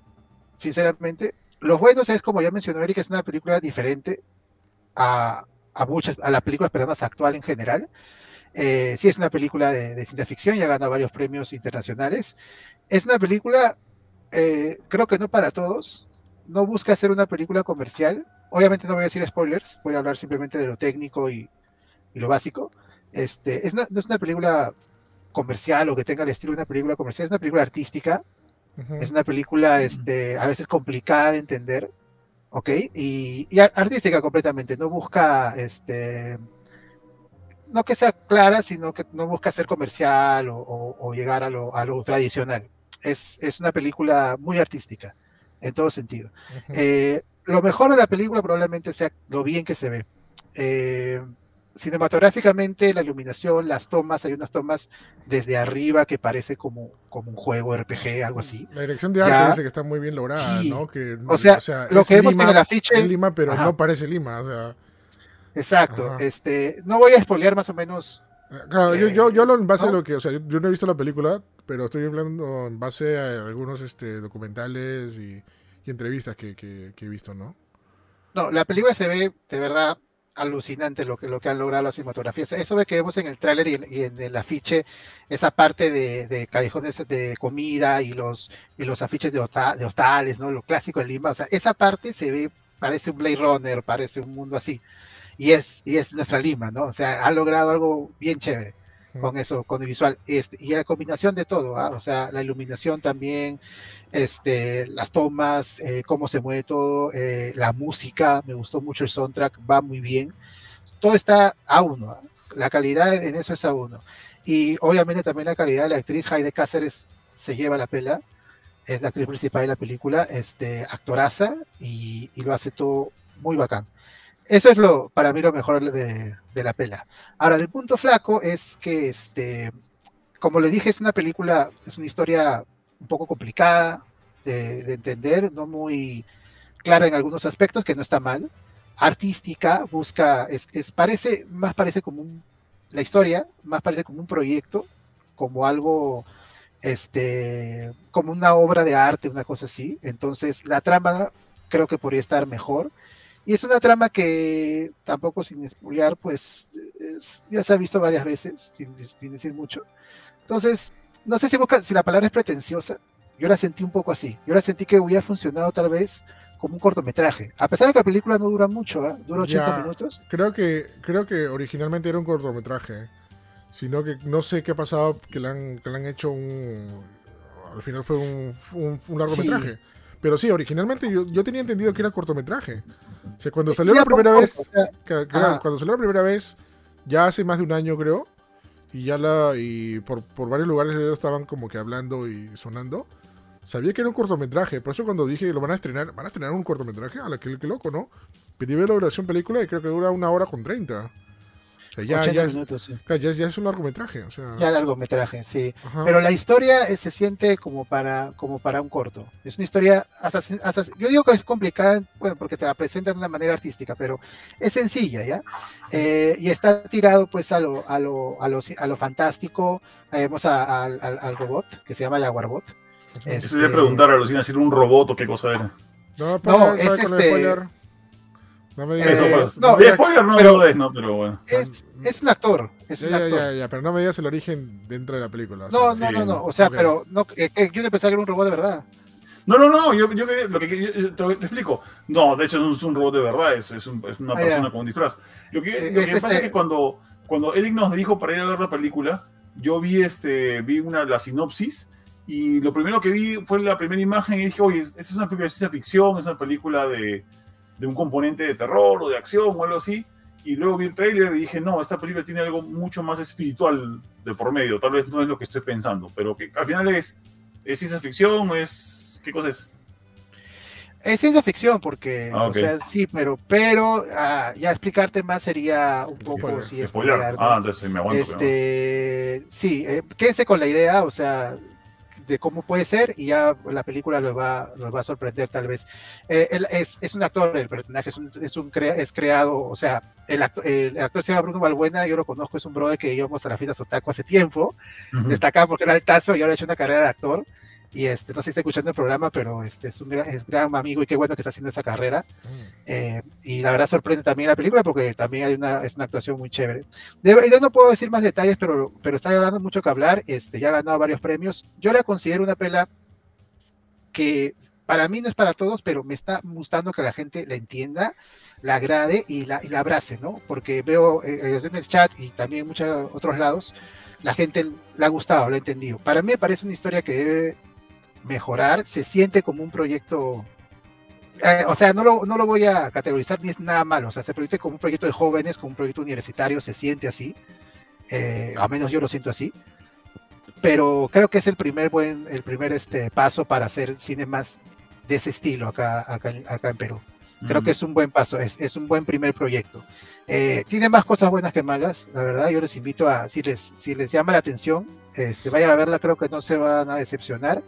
sinceramente. Los buenos es, como ya mencionó Eric, es una película diferente a, a muchas, a la película más actual en general. Eh, sí es una película de, ciencia ficción, ya gana varios premios internacionales. Es una película, eh, creo que no para todos, no busca ser una película comercial. Obviamente no voy a decir spoilers, voy a hablar simplemente de lo técnico y, lo básico. Este, es no es una película comercial o que tenga el estilo de una película comercial, es una película artística, Ujú. es una película este, a veces complicada de entender, ¿ok? Y, y ar- artística completamente, no busca, este, no que sea clara, sino que no busca ser comercial o, o- o llegar a lo, a lo tradicional. Es, es una película muy artística, en todo sentido. Eh, lo mejor de la película probablemente sea lo bien que se ve. Eh, cinematográficamente, la iluminación, las tomas, hay unas tomas desde arriba que parece como, como un juego RPG, algo así. La dirección de arte Ya. dice que está muy bien lograda, Sí. ¿no? Que, O sea, lo que vemos en el afiche- es Lima, pero Ajá. no parece Lima. O sea, Exacto. Ajá. Este, no voy a spoilear más o menos. Claro, yo, Eh, yo, yo lo en base a ¿no? lo que, o sea, yo, yo no he visto la película, pero estoy hablando en base a algunos este, documentales y, y entrevistas que, que- que he visto, ¿no? No, la película se ve de verdad alucinante lo que, lo que han logrado las cinematografías. Eso que vemos en el tráiler y, y en el afiche, esa parte de, de callejones de comida y los, y los afiches de, hosta- de hostales, ¿no? Lo clásico de Lima. O sea, esa parte se ve, parece un Blade Runner, parece un mundo así. Y es, y es nuestra Lima, ¿no? O sea, ha logrado algo bien chévere con eso, con el visual. Este, y la combinación de todo, ¿ah? o sea, la iluminación también, este, las tomas, eh, cómo se mueve todo, eh, la música, me gustó mucho el soundtrack, va muy bien. Todo está a uno, ¿ah? la calidad en eso es a uno. Y obviamente también la calidad de la actriz Heide Cáceres se lleva la pela, es la actriz principal de la película, este, actoraza y, y lo hace todo muy bacán. Eso es lo, para mí lo mejor de, la pela. Ahora, el punto flaco es que, este, como les dije, es una película, es una historia un poco complicada de, de entender, no muy clara en algunos aspectos, que no está mal. Artística, busca, es, es- parece, más parece como un, la historia, más parece como un proyecto, como algo, este, como una obra de arte, una cosa así. Entonces, la trama creo que podría estar mejor. Y es una trama que tampoco sin espolear, pues es- ya se ha visto varias veces, sin, sin decir mucho. Entonces, no sé si, busca- si la palabra es pretenciosa, yo la sentí un poco así. Yo la sentí que hubiera funcionado tal vez como un cortometraje. A pesar de que la película no dura mucho, ¿ah? dura 80 Ya. minutos. Creo que, creo que originalmente era un cortometraje. Sino que no sé qué ha pasado, que le han, que le han hecho un. Al final fue un, un, un largometraje. Pero sí, originalmente yo, yo tenía entendido que era cortometraje. O sea, cuando salió la primera poco, vez. o sea, cuando salió la primera vez, ya hace más de un año creo. Y ya la. Y por, por varios lugares estaban como que hablando y sonando. Sabía que era un cortometraje. Por eso cuando dije lo van a estrenar, ¿van a estrenar un cortometraje? A la que, que loco, ¿no? Pedí ver la duración película y creo que dura una hora con 30. Sea, ya, 80 ya, es, minutos, sí. claro, ya, ya es un largometraje. O sea, Ya largometraje, sí. ajá. Pero la historia eh, se siente como para, como para un corto. Es una historia, hasta, hasta, yo digo que es complicada, bueno, porque te la presentan de una manera artística, pero es sencilla, ¿ya? Eh, y está tirado pues a lo, a lo, a lo, a lo fantástico. Ahí vemos a- a- al, al robot, que se llama Jaguarbot. es- Eso voy a este- preguntar a Lucina si era un robot o qué cosa era. No, pues, No, ¿sabe es este- spoiler? No me digas Eh, Eso, no, ya- spoiler no pero- lo des, ¿no? Pero bueno. Es, es un actor, es Ya, un ya, actor. ya, ya, pero no me digas el origen dentro de la película. o No, sea, no, sí, no, no, o sea, ok. pero no, eh, eh, yo pensaba que era un robot de verdad. No, no, no, yo, yo quería- lo que yo- te, te explico. No, de hecho no es un robot de verdad, es, es, un- es una Ah, persona ya. con un disfraz. Lo que, Eh, lo es que pasa este- es que cuando, cuando Eric nos dijo para ir a ver la película, yo vi este, vi una la sinopsis y lo primero que vi fue la primera imagen y dije, oye, esta es una película de ciencia ficción, es una película de, de un componente de terror o de acción o algo así. Y luego vi el trailer y dije, no, esta película tiene algo mucho más espiritual de por medio. Tal vez no es lo que estoy pensando, pero que al final es, es ciencia ficción, es... ¿Qué cosa es? Es ciencia ficción, porque, Ah, o sea, sí, pero, pero ah, ya explicarte más sería un poco, sí, spoilear, ¿no? Ah, entonces me aguanto. este, sí, eh, quédense con la idea, o sea, de cómo puede ser y ya la película los va, los va a sorprender tal vez. Eh, él es, es un actor, el personaje es, un, es, un crea- es creado, o sea, el, acto- el actor se llama Bruno Balbuena, yo lo conozco, es un brother que íbamos a la fiesta Sotaco hace tiempo, Ujú. destacaba porque era altazo y ahora ha hecho una carrera de actor. Y este, no sé si está escuchando el programa, pero este es un gran, es gran amigo y qué bueno que está haciendo esa carrera. Mm. Eh, y la verdad sorprende también la película porque también hay una, es una actuación muy chévere. De, yo no puedo decir más detalles, pero, pero está dando mucho que hablar. Este, ya ha ganado varios premios. Yo la considero una pela que para mí no es para todos, pero me está gustando que la gente la entienda, la agrade y la, y la abrace, ¿no? Porque veo eh, en el chat y también en muchos otros lados, la gente le ha gustado, lo ha entendido. Para mí me parece una historia que debe mejorar, se siente como un proyecto eh, o sea, no lo, no lo voy a categorizar ni es nada malo, o sea, se proyecta como un proyecto de jóvenes, como un proyecto universitario, se siente así, eh, al menos yo lo siento así, pero creo que es el primer buen, el primer este paso para hacer cine más de ese estilo acá, acá, acá en Perú. Creo que es un buen paso, es, es un buen primer proyecto. Eh, tiene más cosas buenas que malas, la verdad. Yo les invito a, si les, si les llama la atención, este, vayan a verla, creo que no se van a decepcionar.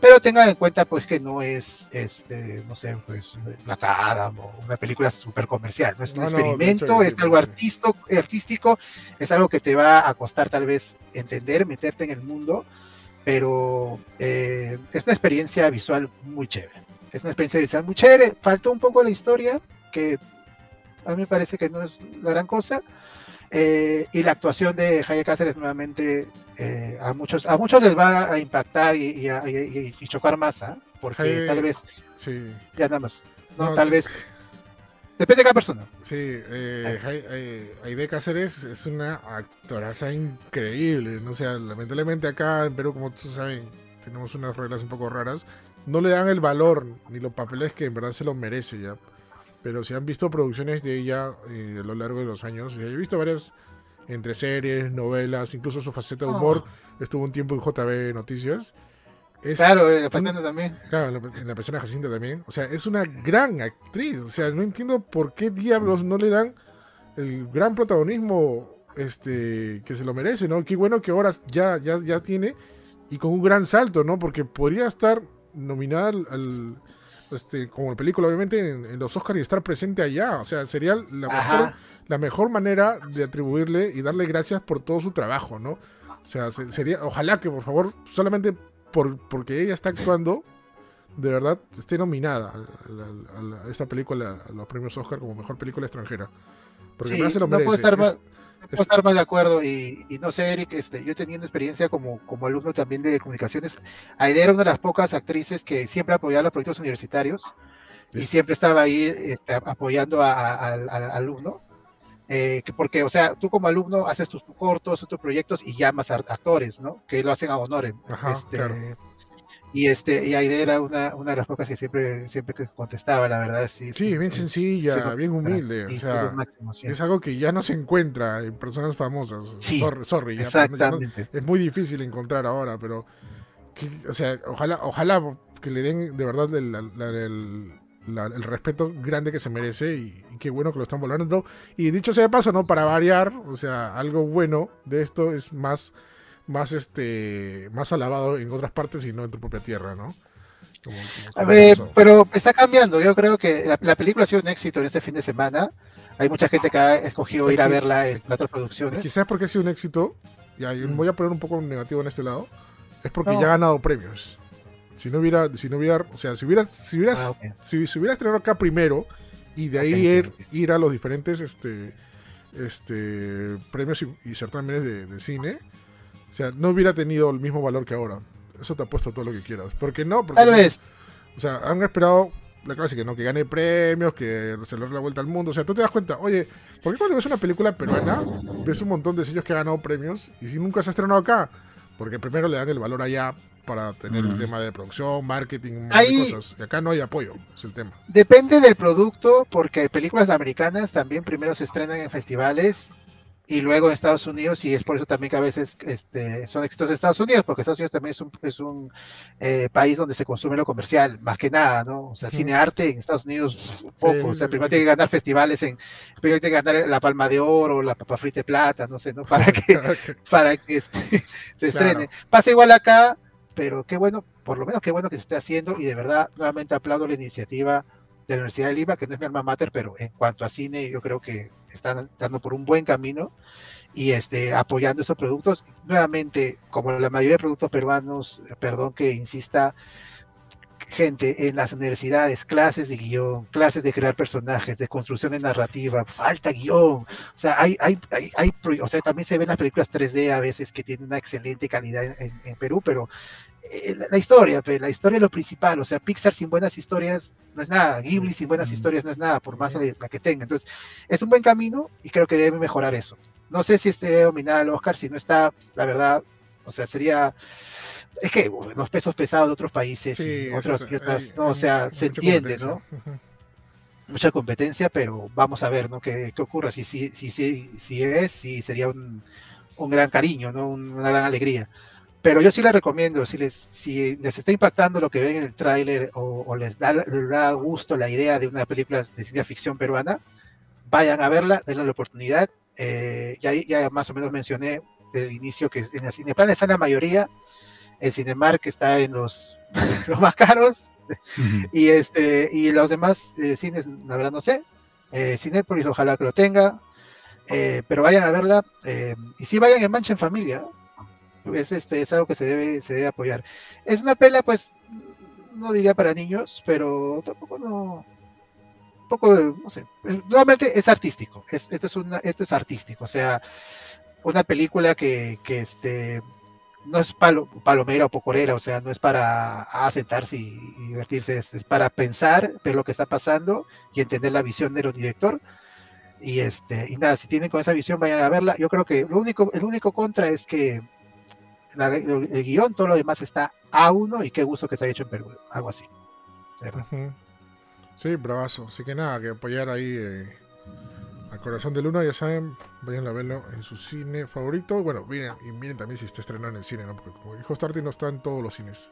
Pero tengan en cuenta pues que no es, este, no sé, pues la Adam o una película súper comercial, no es un No, no, experimento, hecho, es algo artisto, artístico, es algo que te va a costar tal vez entender, meterte en el mundo, pero eh, es una experiencia visual muy chévere. Es una experiencia visual muy chévere. Faltó un poco la historia, que a mí me parece que no es la gran cosa. Eh, y la actuación de Javier Cáceres nuevamente eh, a muchos a muchos les va a impactar y, y a- y- y chocar más, ¿ah? porque tal vez, Sí, ya nada más, no, No, tal sí. vez, depende de cada persona. sí. Eh, Jai- eh, Cáceres es una actoraza increíble. ¿no? O sea, lamentablemente acá en Perú, como todos saben, tenemos unas reglas un poco raras. No le dan el valor ni los papeles que en verdad se lo merece ya. Pero si han visto producciones de ella eh, a lo largo de los años, yo he visto varias entre series, novelas, incluso su faceta de humor. Estuvo un tiempo en JB Noticias. Es, Claro, eh, la persona también. Claro, en la, en la persona Jacinta también. O sea, es una gran actriz. O sea, no entiendo por qué diablos no le dan el gran protagonismo este que se lo merece, ¿no? Qué bueno que ahora ya, ya, ya tiene y con un gran salto, ¿no? Porque podría estar nominada al, este, como película, obviamente, en, en los Oscars y estar presente allá. O sea, sería la mejor, Ajá. la mejor manera de atribuirle y darle gracias por todo su trabajo, ¿no? O sea, se- sería, ojalá que por favor, solamente por, porque ella está actuando, de verdad esté nominada a, a esta película a los premios Oscar como mejor película extranjera. Porque sí, se lo merece. No puedo estar más, puedo estar más de acuerdo y, y, no sé, Eric, este, yo teniendo experiencia como, como alumno también de comunicaciones, Aide era una de las pocas actrices que siempre apoyaba los proyectos universitarios y siempre estaba ahí este, apoyando al alumno. Eh, porque, o sea, tú como alumno haces tus cortos, tus proyectos y llamas a actores, ¿no? Que lo hacen a honor. este, Y este, y Aide era una, una de las pocas que siempre, siempre contestaba, la verdad. Sí, sí, bien sencilla, bien humilde. o sea, Es algo que ya no se encuentra en personas famosas. Sí, sorry, exactamente. es muy difícil encontrar ahora, pero o sea, ojalá, ojalá que le den de verdad el, el el respeto grande que se merece y, qué bueno que lo están volando. Y dicho sea de paso, ¿no? Para variar, o sea, algo bueno de esto es más, más, este, más alabado en otras partes y no en tu propia tierra, ¿no? a ver, pero está cambiando. Yo creo que la, película ha sido un éxito en este fin de semana. Hay mucha gente que ha escogido ir a verla en otras producciones. Quizás porque ha sido un éxito, y mm. voy a poner un poco negativo en este lado, es porque ya ha ganado premios. Si no hubiera, si no hubiera, o sea, si hubieras, si hubieras, ah, si, si, hubieras tenido acá primero y de ahí ir, ir, a los diferentes este, este, premios y, certámenes de, cine, o sea, no hubiera tenido el mismo valor que ahora. Eso te ha puesto todo lo que quieras. Porque no, porque Tal vez. O sea, han esperado la clásica, ¿no? Que gane premios, que se le dé la vuelta al mundo. O sea, tú te das cuenta, oye, ¿por qué cuando ves una película peruana, ves un montón de sellos que han ganado premios y si nunca se ha estrenado acá? Porque primero le dan el valor allá para tener el tema de producción, marketing, cosas. Y acá no hay apoyo, es el tema. Depende del producto, porque películas americanas también primero se estrenan en festivales y luego en Estados Unidos, y es por eso también que a veces este, son éxitos de Estados Unidos, porque Estados Unidos también es un, es un eh, país donde se consume lo comercial, más que nada, ¿no? O sea, cine arte en Estados Unidos, poco. o sea, primero tiene que ganar festivales, en, primero tiene que ganar la Palma de Oro, la Papa Frita de Plata, no sé, ¿no? Para que, para que este, se estrene. Pasa igual acá, pero qué bueno, por lo menos qué bueno que se esté haciendo y de verdad nuevamente aplaudo la iniciativa de la Universidad de Lima, que no es mi alma mater, pero en cuanto a cine yo creo que están dando por un buen camino y este, apoyando esos productos. Nuevamente, como la mayoría de productos peruanos, perdón que insista, gente en las universidades, clases de guion, clases de crear personajes, de construcción de narrativa, falta guion. O sea, hay, hay, hay, o sea, también se ven las películas 3D a veces que tienen una excelente calidad en, Perú, pero eh, la, historia, pero la historia es lo principal. O sea, Pixar sin buenas historias no es nada, Ghibli sin buenas historias no es nada, por más la, que tenga. Entonces, es un buen camino y creo que debe mejorar eso. No sé si esté dominada el Oscar, si no está, la verdad, o sea, sería es que los pesos pesados de otros países y otras, o sea, se entiende, ¿no? Mucha competencia, pero vamos a ver, ¿no? ¿Qué, qué ocurre? Si, si, si, si, si es, si sería un, un, gran cariño, ¿no? Una gran alegría. Pero yo sí les recomiendo, si les, si les está impactando lo que ven en el tráiler o, les, da, les da gusto la idea de una película de ciencia ficción peruana, vayan a verla, denle la oportunidad. Eh, ya, ya más o menos mencioné del inicio que en el Cineplan está la mayoría, el Cinemark está en los, los más caros, y este y los demás eh, cines, la verdad no sé. Eh, Cinepolis, ojalá que lo tenga, eh, pero vayan a verla, eh, y si vayan en mancha en familia, es, este, es algo que se debe, se debe apoyar. Es una pela, pues, no diría para niños, pero tampoco no, poco, no sé, nuevamente es artístico, es, esto, es una, esto es artístico, o sea, una película que, que este, no es palo, palomera o pocorera, o sea, no es para sentarse y, divertirse, es, para pensar, ver lo que está pasando y entender la visión del director. Y este, y nada, si tienen con esa visión, vayan a verla. Yo creo que lo único, el único contra es que el, guion, todo lo demás está a uno y qué gusto que se haya hecho en Perú, algo así. Sí, bravazo. Así que nada, que apoyar ahí eh, al Corazón de Luna, ya saben, vayan a verlo en su cine favorito. Bueno, miren, y miren también si está estrenado en el cine, ¿no? Porque como dijo Starty, no está en todos los cines.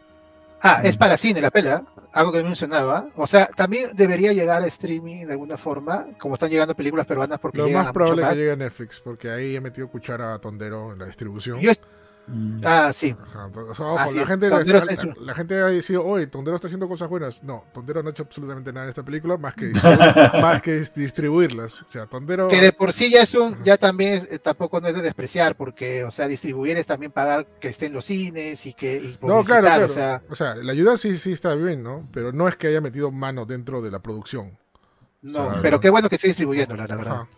Ah, es para cine la pela, algo que mencionaba. O sea, también debería llegar a streaming de alguna forma, como están llegando películas peruanas porque Lo más probable que llegue a Netflix, porque ahí he metido cuchara a tondero en la distribución. Yo, Mm. Ah, sí. Ajá, o sea, ojo, Así la es, gente, la, la- hecho- la gente ha decidido, oye, Tondero está haciendo cosas buenas. No, Tondero no ha hecho absolutamente nada en esta película más que más que dis- distribuirlas. O sea, Tondero. Que de por sí ya es un, ya también es- eh, tampoco no es de despreciar, porque, o sea, distribuir es también pagar que esté en los cines y que y No, claro, o sea, O sea, la ayuda sí, sí está bien, ¿no? Pero no es que haya metido mano dentro de la producción. no, pero qué bueno que esté distribuyéndola, la verdad. Ajá.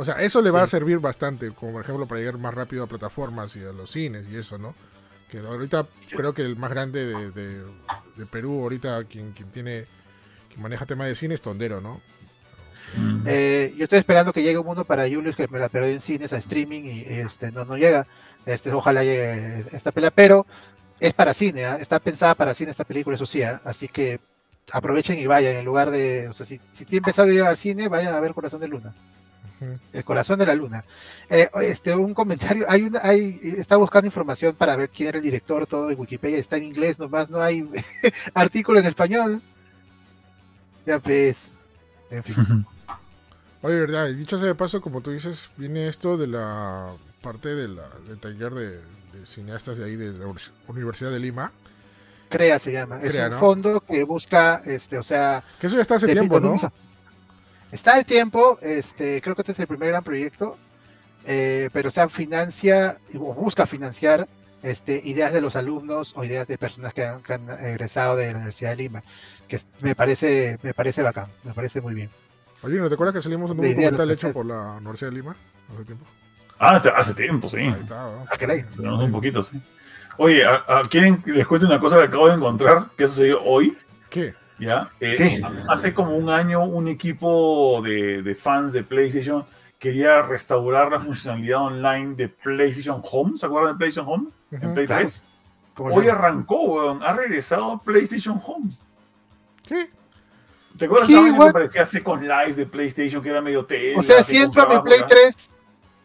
O sea, eso le va a servir bastante, como por ejemplo para llegar más rápido a plataformas y a los cines y eso, ¿no? Que ahorita creo que el más grande de, de- de Perú, ahorita quien, quien tiene, quien maneja tema de cine es Tondero, ¿no? Mm. Eh, yo estoy esperando que llegue un mundo para Julius que me la perdí en cines a streaming y este no no llega. Este, ojalá llegue esta pelea, pero es para cine, ¿ah? está pensada para cine esta película, eso sí, ¿ah? así que aprovechen y vayan en lugar de, o sea, si, si tienen pensado ir al cine, vayan a ver Corazón de Luna. Ujú. El corazón de la luna. Eh, este, un comentario, hay una, hay, está buscando información para ver quién era el director, todo en Wikipedia está en inglés nomás, no hay artículo en español. Ya ves. En fin. Oye, verdad, y dicho sea de paso, como tú dices, viene esto de la parte de la, del taller de, de cineastas de ahí de la Univers- Universidad de Lima. Crea se llama. Es un ¿no? fondo que busca, este, o sea, Que eso ya está hace tiempo, ¿no? Está el tiempo, este, creo que este es el primer gran proyecto, eh, pero o sea, financia o busca financiar este, ideas de los alumnos o ideas de personas que han, que han egresado de la Universidad de Lima, que es- me parece, me parece bacán, me parece muy bien. Oye, ¿no te acuerdas que salimos en un documental hecho por la Universidad de Lima hace tiempo? Ah, hace, hace tiempo, sí. Ahí está, ¿no? Ah, caray. Un poquito, sí. Oye, ¿a, a quieren que les cuente una cosa que acabo de encontrar que ha sucedido hoy? ¿Qué? ¿Ya? Eh. Hace como un año un equipo de, de fans de PlayStation quería restaurar la funcionalidad online de PlayStation Home. ¿Se acuerdan de PlayStation Home? En. Play claro. 3. Como Hoy no. arrancó, weón. Ha regresado PlayStation Home. ¿Qué? ¿Te acuerdas ¿Qué, de que parecía Second Life de PlayStation que era medio tela? o sea, si entro a mi Play ¿verdad? 3,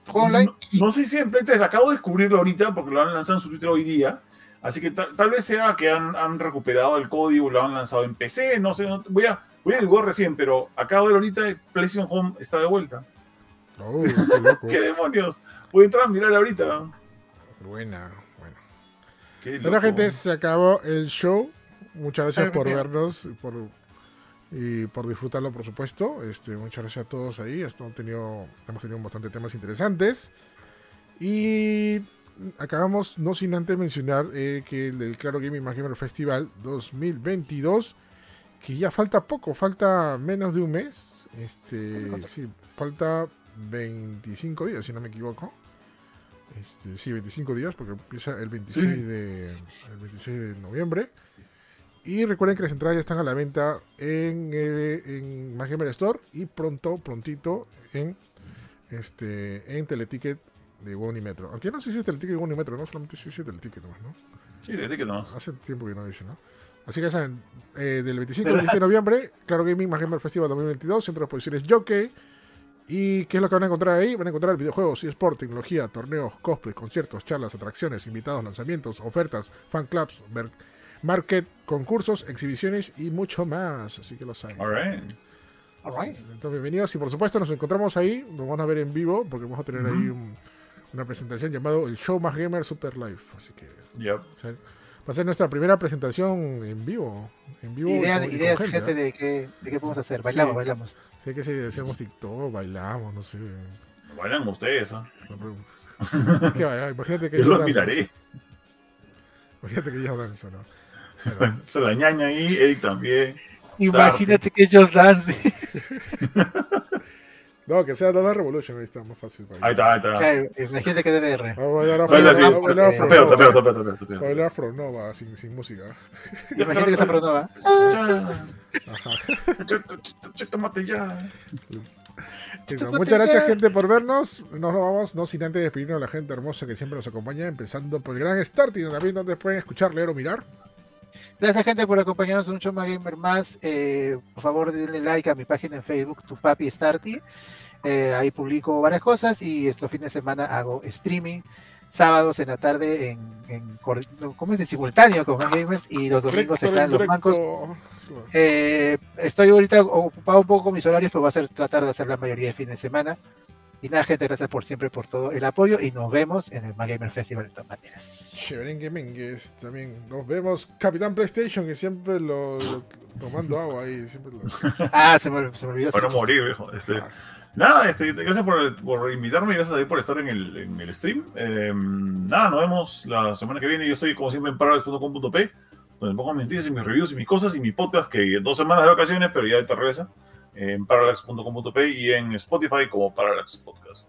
juego online, No, no sé si en Play 3, acabo de descubrirlo ahorita porque lo han lanzado en su Twitter hoy día. Así que ta- tal vez sea que han, han recuperado el código, lo han lanzado en PC, no sé, no- voy a voy a averiguar recién, pero acabo de ver ahorita PlayStation Home está de vuelta. Oh, qué loco. ¿Qué demonios? Voy a entrar a mirar ahorita. Buena, bueno. Qué Bueno, gente, se acabó el show. Muchas gracias Ay, por bien. vernos y por, y por disfrutarlo, por supuesto. Este, muchas gracias a todos ahí. Hemos tenido, hemos tenido bastante temas interesantes. Y acabamos, no sin antes mencionar eh, que el del Claro Gaming Más Gamer Festival 2022, que ya falta poco, falta menos de un mes. Este, sí, falta 25 días, si no me equivoco. Este, sí, 25 días, porque empieza el 26, Sí. de, el 26 de noviembre. Y recuerden que las entradas ya están a la venta en, eh, en Más Gamer Store y pronto, prontito en este en Teleticket de Metro. Aunque no sé si es Teleticket de Metro, no solamente si es Teleticket nomás, ¿no? Sí, de ti que no. Hace tiempo que no dice, ¿no? Así que ya saben, eh, del 25 al 27 de noviembre, Claro Gaming Más Gamer Festival 2022, Centro de Exposiciones Jockey. ¿Y qué es lo que van a encontrar ahí? Van a encontrar videojuegos, eSport, tecnología, torneos, cosplay, conciertos, charlas, atracciones, invitados, lanzamientos, ofertas, fan clubs, market, concursos, exhibiciones y mucho más. Así que lo saben. Alright. alright. Entonces, bienvenidos y por supuesto nos encontramos ahí, nos van a ver en vivo porque vamos a tener ahí un- una presentación llamado el Show Más Gamer Super Live. Así que Yep. o sea, va a ser nuestra primera presentación en vivo. En vivo Ideas, con- gente, gente, ¿ah? de qué, de qué podemos hacer. Bailamos, Sí. bailamos. Sé que si hacemos TikTok, bailamos, no sé. Bailan ustedes, ¿ah? ¿Qué va? Imagínate que Yo yo los danzo. miraré. Imagínate que yo danzo, ¿no? Pero, Se la ñaña ahí, Eric también. Imagínate que ellos dance. no, que sea Dada Revolution, ahí está más fácil. para Ahí está, ahí está. Claro, Imagínate que DDR. Vamos a bailar Afro, Afro Tapeo, tapeo, Nova. tapeo, tapeo. Bailar Afro Nova sin, sin música. Imagínate que esa pronova. Ajá. Tómate ya. Listo, Muchas gracias gente por vernos. Nos vamos, no sin antes despedirnos a la gente hermosa que siempre nos acompaña, empezando por el gran Starting, también donde pueden escuchar, leer o mirar. Gracias gente por acompañarnos en un show más gamer más. Eh, por favor denle like a mi página en Facebook, tu papi Starty. Eh, ahí publico varias cosas y estos fines de semana hago streaming. Sábados en la tarde en, en ¿cómo es? En simultáneo con más gamers y los domingos están los recto. bancos. Eh, estoy ahorita ocupado un poco con mis horarios, pero voy a hacer, tratar de hacer la mayoría de fines de semana. Y nada, gente, gracias por siempre por todo el apoyo y nos vemos en el Más Gamer Festival de todas maneras. Cheverengue Mengues también. Nos vemos. Capitán PlayStation, que siempre lo, lo- tomando agua ahí. Siempre lo- Ah, se me, se me olvidó. Para morir, viejo. Este, Ah. Nada, este, gracias por, por invitarme y gracias a ti por estar en el, en el stream. Eh, nada, nos vemos la semana que viene. Yo estoy como siempre en paralax.com.p, donde pongo mis noticias y mis reviews y mis cosas y mi podcast, que dos semanas de vacaciones, pero ya te regresa, en paralax.com.p y en Spotify como Parallax Podcast.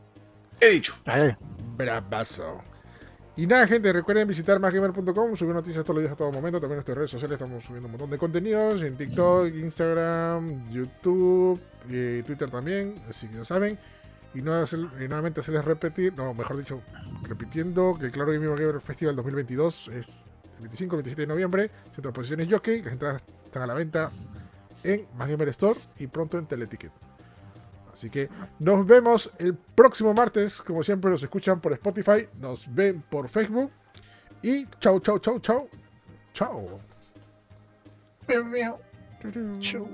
He dicho. Ay, Bravazo. Y nada, gente, recuerden visitar másgamer.com, subir noticias todos los días a todo momento. También en nuestras redes sociales estamos subiendo un montón de contenidos en TikTok, Instagram, YouTube y Twitter también, así que ya saben. Y, no hacer- y nuevamente hacerles repetir, no, mejor dicho, repitiendo que el Claro Gaming Gamer Festival 2022 es el 25 27 de noviembre, Centro de Exposiciones Jockey. Las entradas están a la venta en Más Gamer Store y pronto en Teleticket. Así que nos vemos el próximo martes. Como siempre, nos escuchan por Spotify, nos ven por Facebook. Y chau, chau, chau, chau. Chau. Chau.